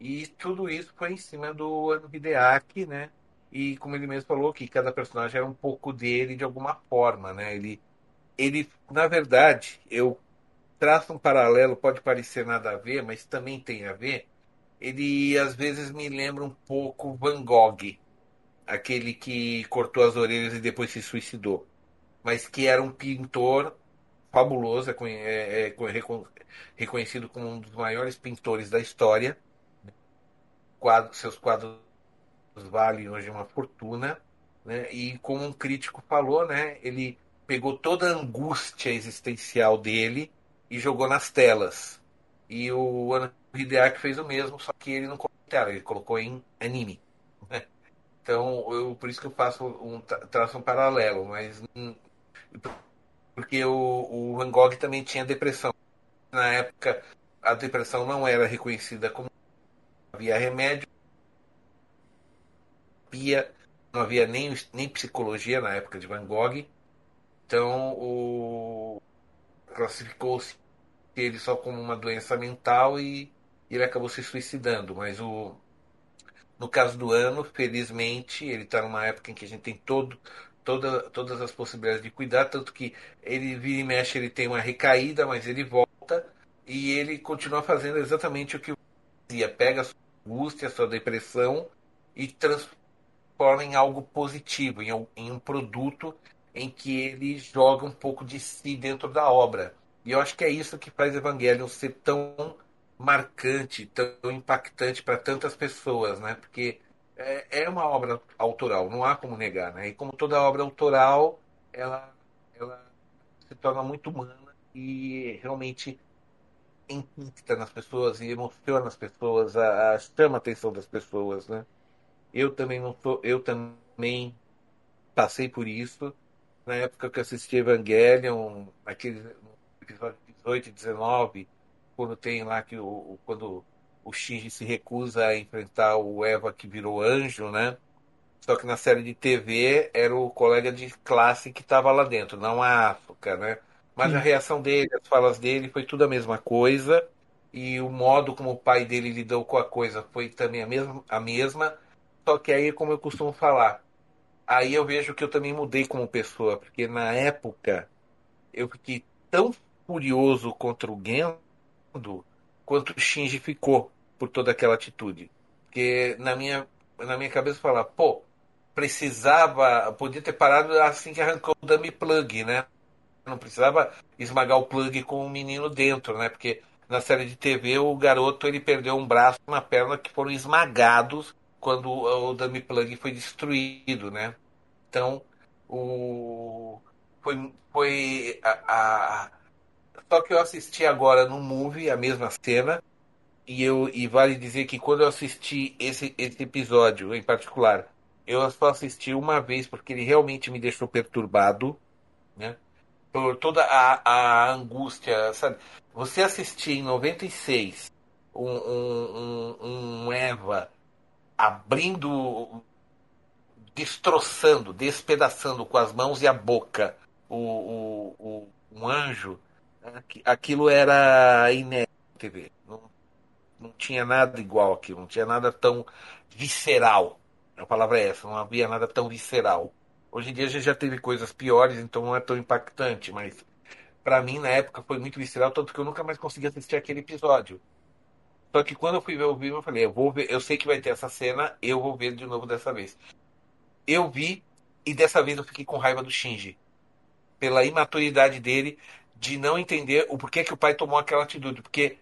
E tudo isso foi em cima do Ano Hideaki, né? E como ele mesmo falou, que cada personagem era um pouco dele de alguma forma, né? Ele, ele na verdade, eu traço um paralelo, pode parecer nada a ver, mas também tem a ver. Ele às vezes me lembra um pouco Van Gogh, aquele que cortou as orelhas e depois se suicidou, mas que era um pintor fabuloso, é, é, é reconhecido como um dos maiores pintores da história. Quadro, seus quadros valem hoje uma fortuna, né? E como um crítico falou, né? Ele pegou toda a angústia existencial dele e jogou nas telas. E o Hideaki fez o mesmo, só que ele não colocou tela, ele colocou em anime. Né? Então, eu, por isso que eu faço um traço um paralelo, mas porque o, o Van Gogh também tinha depressão. Na época, a depressão não era reconhecida como havia remédio, não havia nem, nem psicologia na época de Van Gogh. Então, o classificou-se ele só como uma doença mental e ele acabou se suicidando. Mas o, no caso do ano, felizmente, ele está numa época em que a gente tem todo, toda, todas as possibilidades de cuidar, tanto que ele vira e mexe, ele tem uma recaída, mas ele volta e ele continua fazendo exatamente o que fazia. Pega a sua angústia, a sua depressão e transforma em algo positivo, em, em um produto em que ele joga um pouco de si dentro da obra. E eu acho que é isso que faz Evangelion ser tão marcante, tão impactante para tantas pessoas, né? Porque é, é, uma obra autoral, não há como negar, né? E como toda obra autoral, ela, ela se torna muito humana e realmente impacta nas pessoas e emociona as pessoas, a, a, chama a atenção das pessoas, né? Eu também não sou, eu também passei por isso na época que assisti Evangelion, aquele episódio 18 e 19, quando tem lá que o, quando o Shinji se recusa a enfrentar o Eva que virou anjo, né? Só que na série de TV era o colega de classe que estava lá dentro, não a Asuka, né? Mas a reação dele, as falas dele, foi tudo a mesma coisa. E o modo como o pai dele lidou com a coisa foi também a mesma, a mesma. Só que aí, como eu costumo falar, aí eu vejo que eu também mudei como pessoa, porque na época eu fiquei tão furioso contra o Gendo quanto o Shinji ficou por toda aquela atitude. Porque na minha, na minha cabeça falar, pô, precisava, podia ter parado assim que arrancou o dummy plug, né? Não precisava esmagar o plug com o menino dentro, né? Porque na série de TV o garoto ele perdeu um braço e uma perna que foram esmagados quando o dummy plug foi destruído, né? Então, o foi, foi a, a, só que eu assisti agora no movie a mesma cena. E, eu, e vale dizer que quando eu assisti esse, esse episódio em particular, eu só assisti uma vez porque ele realmente me deixou perturbado, né? Por toda a, a angústia, sabe? Você assistir em 96 um, um, um, um Eva abrindo, destroçando, despedaçando com as mãos e a boca o, o, o um anjo aquilo era inédito. Não, não tinha nada igual aquilo, não tinha nada tão visceral. A palavra é essa, não havia nada tão visceral. Hoje em dia a gente já teve coisas piores, então não é tão impactante, mas para mim na época foi muito visceral, tanto que eu nunca mais consegui assistir aquele episódio. Só que quando eu fui ver o vídeo, eu falei, eu vou ver, eu sei que vai ter essa cena, eu vou ver de novo dessa vez. Eu vi e dessa vez eu fiquei com raiva do Shinji. Pela imaturidade dele, de não entender o porquê que o pai tomou aquela atitude. Porque,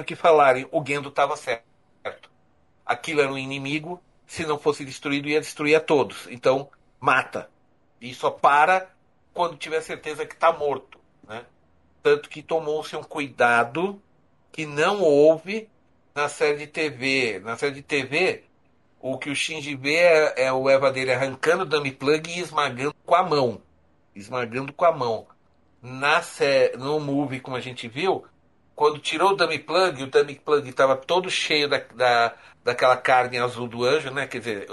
o que falarem, o Gendo estava certo. Aquilo era um inimigo, se não fosse destruído, ia destruir a todos. Então, mata. E só para quando tiver certeza que está morto. Né? Tanto que tomou-se um cuidado que não houve na série de TV. Na série de TV, o que o Shinji vê é, é o Eva dele arrancando o dummy plug e esmagando com a mão. Esmagando com a mão na no movie, como a gente viu, quando tirou o dummy plug, o dummy plug estava todo cheio da, da, daquela carne azul do anjo, né? Quer dizer,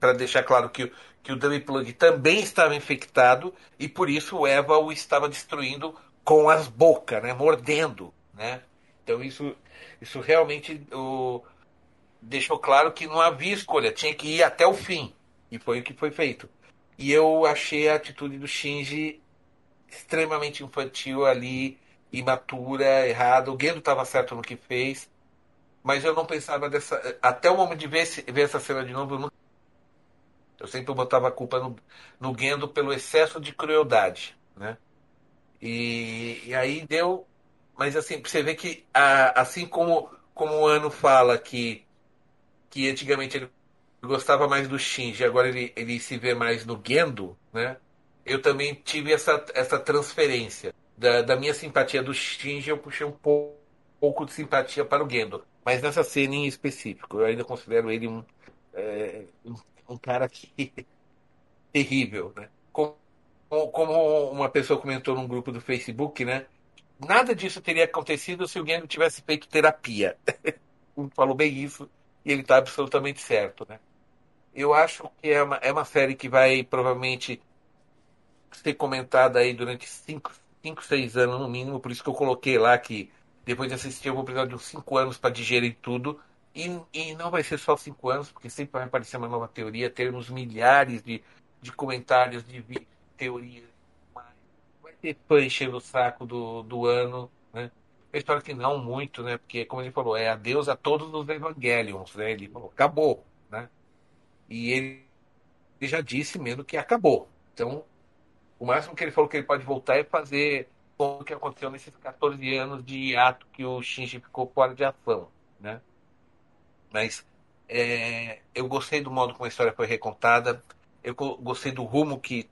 para deixar claro que, que o dummy plug também estava infectado e por isso o Eva o estava destruindo com as bocas, né? Mordendo, né? Então isso, isso realmente o, deixou claro que não havia escolha, tinha que ir até o fim. E foi o que foi feito. E eu achei a atitude do Shinji extremamente infantil ali, imatura, errada. O Gendo estava certo no que fez, mas eu não pensava dessa. Até o momento de ver, esse, ver essa cena de novo, eu, não... eu sempre botava a culpa no, no Gendo pelo excesso de crueldade, né? E, e aí deu. Mas assim, você vê que assim como, como o Ano fala que, que antigamente ele gostava mais do Shinji, agora ele, ele se vê mais no Gendo, né? Eu também tive essa, essa transferência. Da, da minha simpatia do Shinji, eu puxei um pouco, pouco de simpatia para o Gendo. Mas nessa cena em específico, eu ainda considero ele um, é, um, um, cara que terrível, né? Como, como uma pessoa comentou num grupo do Facebook, né? Nada disso teria acontecido se o Gendo tivesse feito terapia. Falou bem isso e ele está absolutamente certo, né? Eu acho que é uma, é uma série que vai provavelmente ser comentada aí durante 5, 6 anos no mínimo, por isso que eu coloquei lá que depois de assistir eu vou precisar de uns 5 anos para digerir tudo. E, e não vai ser só 5 anos, porque sempre vai aparecer uma nova teoria, termos milhares de, de comentários, de teorias. Vai ter fã enchendo o saco do, do ano, né? Eu espero que não muito, né? Porque, como ele falou, é adeus a todos os Evangelions, né? Ele falou, acabou, né? E ele, ele já disse mesmo que acabou. Então, o máximo que ele falou que ele pode voltar é fazer o que aconteceu nesses 14 anos de ato que o Shinji ficou fora de ação, né? Mas é, eu gostei do modo como a história foi recontada, eu gostei do rumo que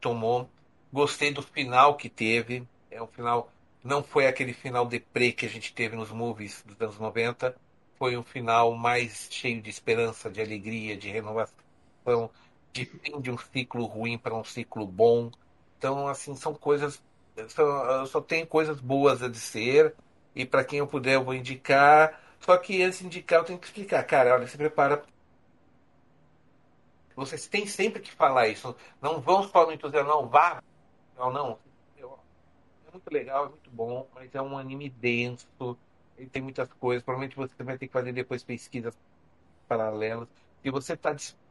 tomou, gostei do final que teve, é um final não foi aquele final deprê que a gente teve nos movies dos anos 90, foi um final mais cheio de esperança, de alegria, de renovação, de fim de um ciclo ruim para um ciclo bom. Então, assim, são coisas. Só, só tem coisas boas a dizer, e para quem eu puder, eu vou indicar. Só que antes de indicar, eu tenho que explicar. Cara, olha, se prepara. Vocês têm sempre que falar isso. Não vão só no entusiasmo, não, vá. Não, não. É muito legal, é muito bom, mas é um anime denso ele tem muitas coisas. Provavelmente você vai ter que fazer depois pesquisas paralelas. Se você está disposto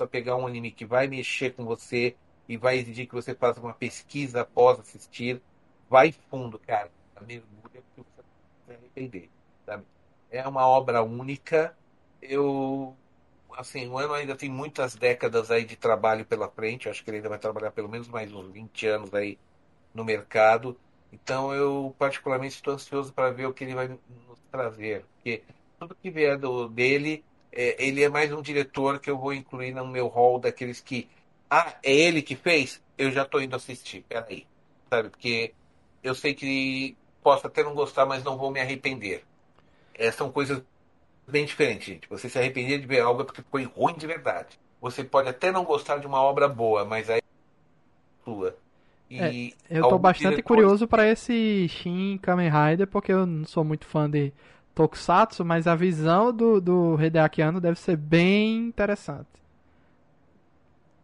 a pegar um anime que vai mexer com você e vai exigir que você faça uma pesquisa após assistir, vai fundo, cara. Mergulha você vai arrepender, sabe? É uma obra única. Eu, assim, o ano ainda tem muitas décadas aí de trabalho pela frente. Eu acho que ele ainda vai trabalhar pelo menos mais uns 20 anos aí no mercado. Então eu particularmente estou ansioso para ver o que ele vai nos trazer, porque tudo que vier do, dele, é, ele é mais um diretor que eu vou incluir no meu hall daqueles que, ah, é ele que fez? Eu já estou indo assistir, peraí, sabe? Porque eu sei que posso até não gostar, mas não vou me arrepender. É, são coisas bem diferentes, gente. Você se arrepender de ver algo é porque foi ruim de verdade. Você pode até não gostar de uma obra boa, mas aí é sua. É, eu tô bastante diretores... curioso para esse Shin Kamen Rider, porque eu não sou muito fã de Tokusatsu, mas a visão do, do Hideaki Anno deve ser bem interessante.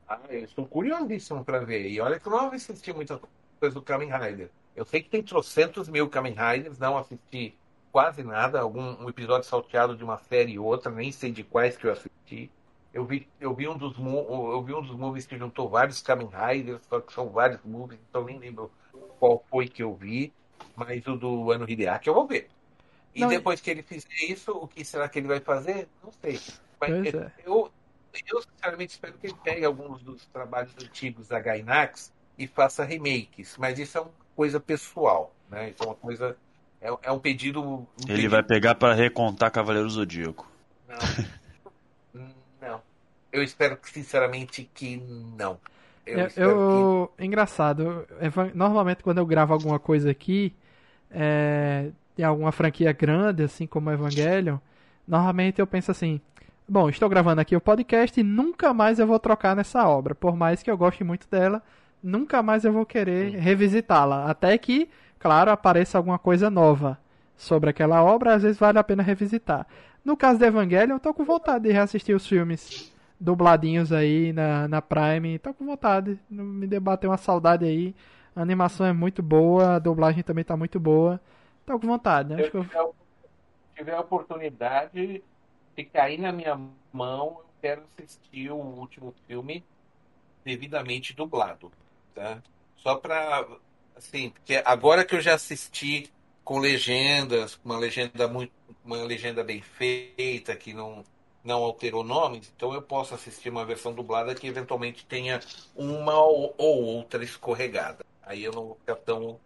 Ah, eu estou curiosíssimo para ver. E olha que eu não assisti muita coisa do Kamen Rider. Eu sei que tem trocentos mil Kamen Riders, não assisti quase nada, algum um episódio salteado de uma série e outra, nem sei de quais que eu assisti. Eu vi, eu vi um dos eu vi um dos movies que juntou vários Kamen Riders, só que são vários movies, então nem lembro qual foi que eu vi, mas o do Ano Hideaki eu vou ver. E Não, depois que ele fizer isso, o que será que ele vai fazer? Não sei. Mas eu, é. eu, eu, sinceramente espero que ele pegue alguns dos trabalhos antigos da Gainax e faça remakes, mas isso é uma coisa pessoal, né? Isso é uma coisa é, é um pedido. Um ele pedido... vai pegar para recontar Cavaleiro Zodíaco. Não. Eu espero sinceramente que não. Eu, eu, eu que... engraçado. Normalmente quando eu gravo alguma coisa aqui, é, em alguma franquia grande, assim como Evangelion, normalmente eu penso assim: bom, estou gravando aqui o podcast e nunca mais eu vou trocar nessa obra, por mais que eu goste muito dela, nunca mais eu vou querer revisitá-la, até que, claro, apareça alguma coisa nova sobre aquela obra, às vezes vale a pena revisitar. No caso de Evangelion, eu tô com vontade de reassistir os filmes dubladinhos aí na, na Prime. Tô com vontade, me debater uma saudade aí. A animação é muito boa, a dublagem também tá muito boa. Tá com vontade, né? Se eu eu... tiver, tiver a oportunidade, se cair na minha mão, eu quero assistir o último filme devidamente dublado, tá? Só pra, assim, porque agora que eu já assisti com legendas, uma legenda muito, uma legenda bem feita, que não não alterou nomes, então eu posso assistir uma versão dublada que eventualmente tenha uma ou, ou outra escorregada. Aí eu não vou ficar tão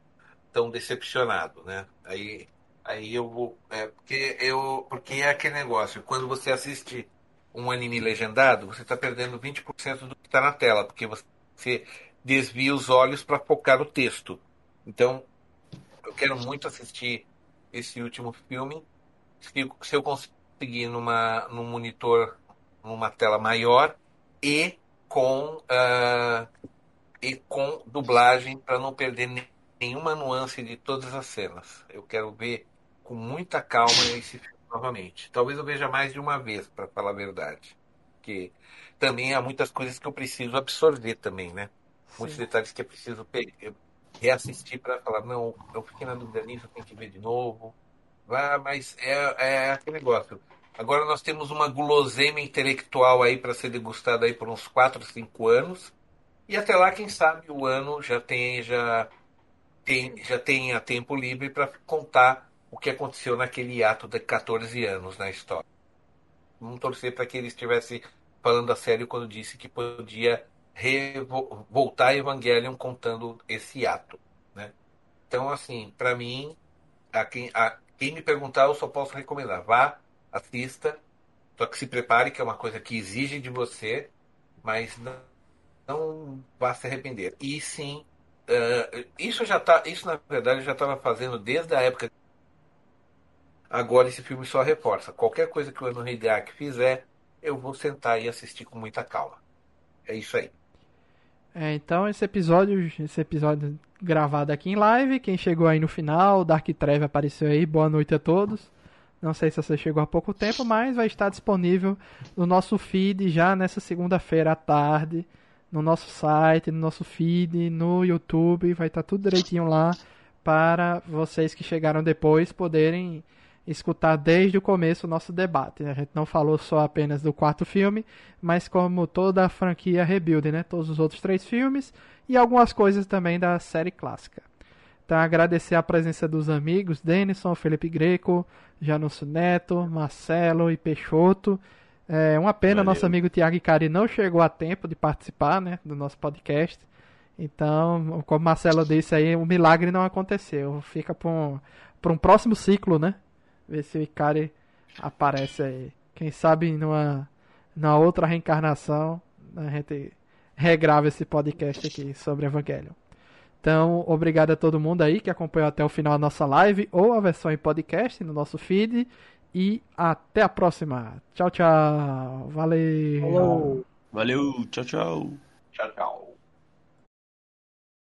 tão decepcionado, né? Aí aí eu vou, é, porque eu porque é aquele negócio, quando você assiste um anime legendado, você está perdendo 20% do que está na tela, porque você desvia os olhos para focar no texto. Então, eu quero muito assistir esse último filme. Se, se eu conseguir numa, num monitor, numa tela maior e com, uh, e com dublagem para não perder nenhuma nuance de todas as cenas. Eu quero ver com muita calma esse filme novamente. Talvez eu veja mais de uma vez, para falar a verdade. Porque também há muitas coisas que eu preciso absorver também, né? Sim. Muitos detalhes que é preciso pegar, reassistir para falar, não, eu fiquei na dúvida nisso, eu tenho que ver de novo. Ah, mas é, é aquele negócio. Agora nós temos uma guloseima intelectual aí para ser degustada aí por uns 4, 5 anos. E até lá, quem sabe, o ano já tem, já tem, já tenha tempo livre para contar o que aconteceu naquele ato de 14 anos na história. Vamos torcer para que ele estivesse falando a sério quando disse que podia voltar a Evangelion contando esse ato. Né? Então, assim, para mim, a quem, a quem me perguntar, eu só posso recomendar. Vá, assista, só que se prepare, que é uma coisa que exige de você, mas não, não vá se arrepender. E sim, uh, isso já tá, isso na verdade eu já estava fazendo desde a época Agora esse filme só reforça. Qualquer coisa que o Ano Hideaki fizer, eu vou sentar e assistir com muita calma. É isso aí. É, então esse episódio, esse episódio gravado aqui em live, quem chegou aí no final, Dark Treve apareceu aí, boa noite a todos. Não sei se você chegou há pouco tempo, mas vai estar disponível no nosso feed já nessa segunda-feira à tarde, no nosso site, no nosso feed, no YouTube, vai estar tudo direitinho lá para vocês que chegaram depois poderem escutar desde o começo o nosso debate. A gente não falou só apenas do quarto filme, mas como toda a franquia Rebuild, né? Todos os outros três filmes e algumas coisas também da série clássica. Então agradecer a presença dos amigos Denison, Felipe Greco, Janúncio Neto, Marcelo e Peixoto. É uma pena Valeu. nosso amigo Tiago Icari não chegou a tempo de participar, né, do nosso podcast. Então, como Marcelo disse aí, o milagre não aconteceu. Fica para um, um próximo ciclo, né? Ver se o Ikari aparece aí. Quem sabe numa, numa outra reencarnação a gente regrava esse podcast aqui sobre Evangelho. Então, obrigado a todo mundo aí que acompanhou até o final a nossa live ou a versão em podcast no nosso feed. E até a próxima. Tchau, tchau. Valeu. Valeu. Tchau, tchau. Tchau, tchau.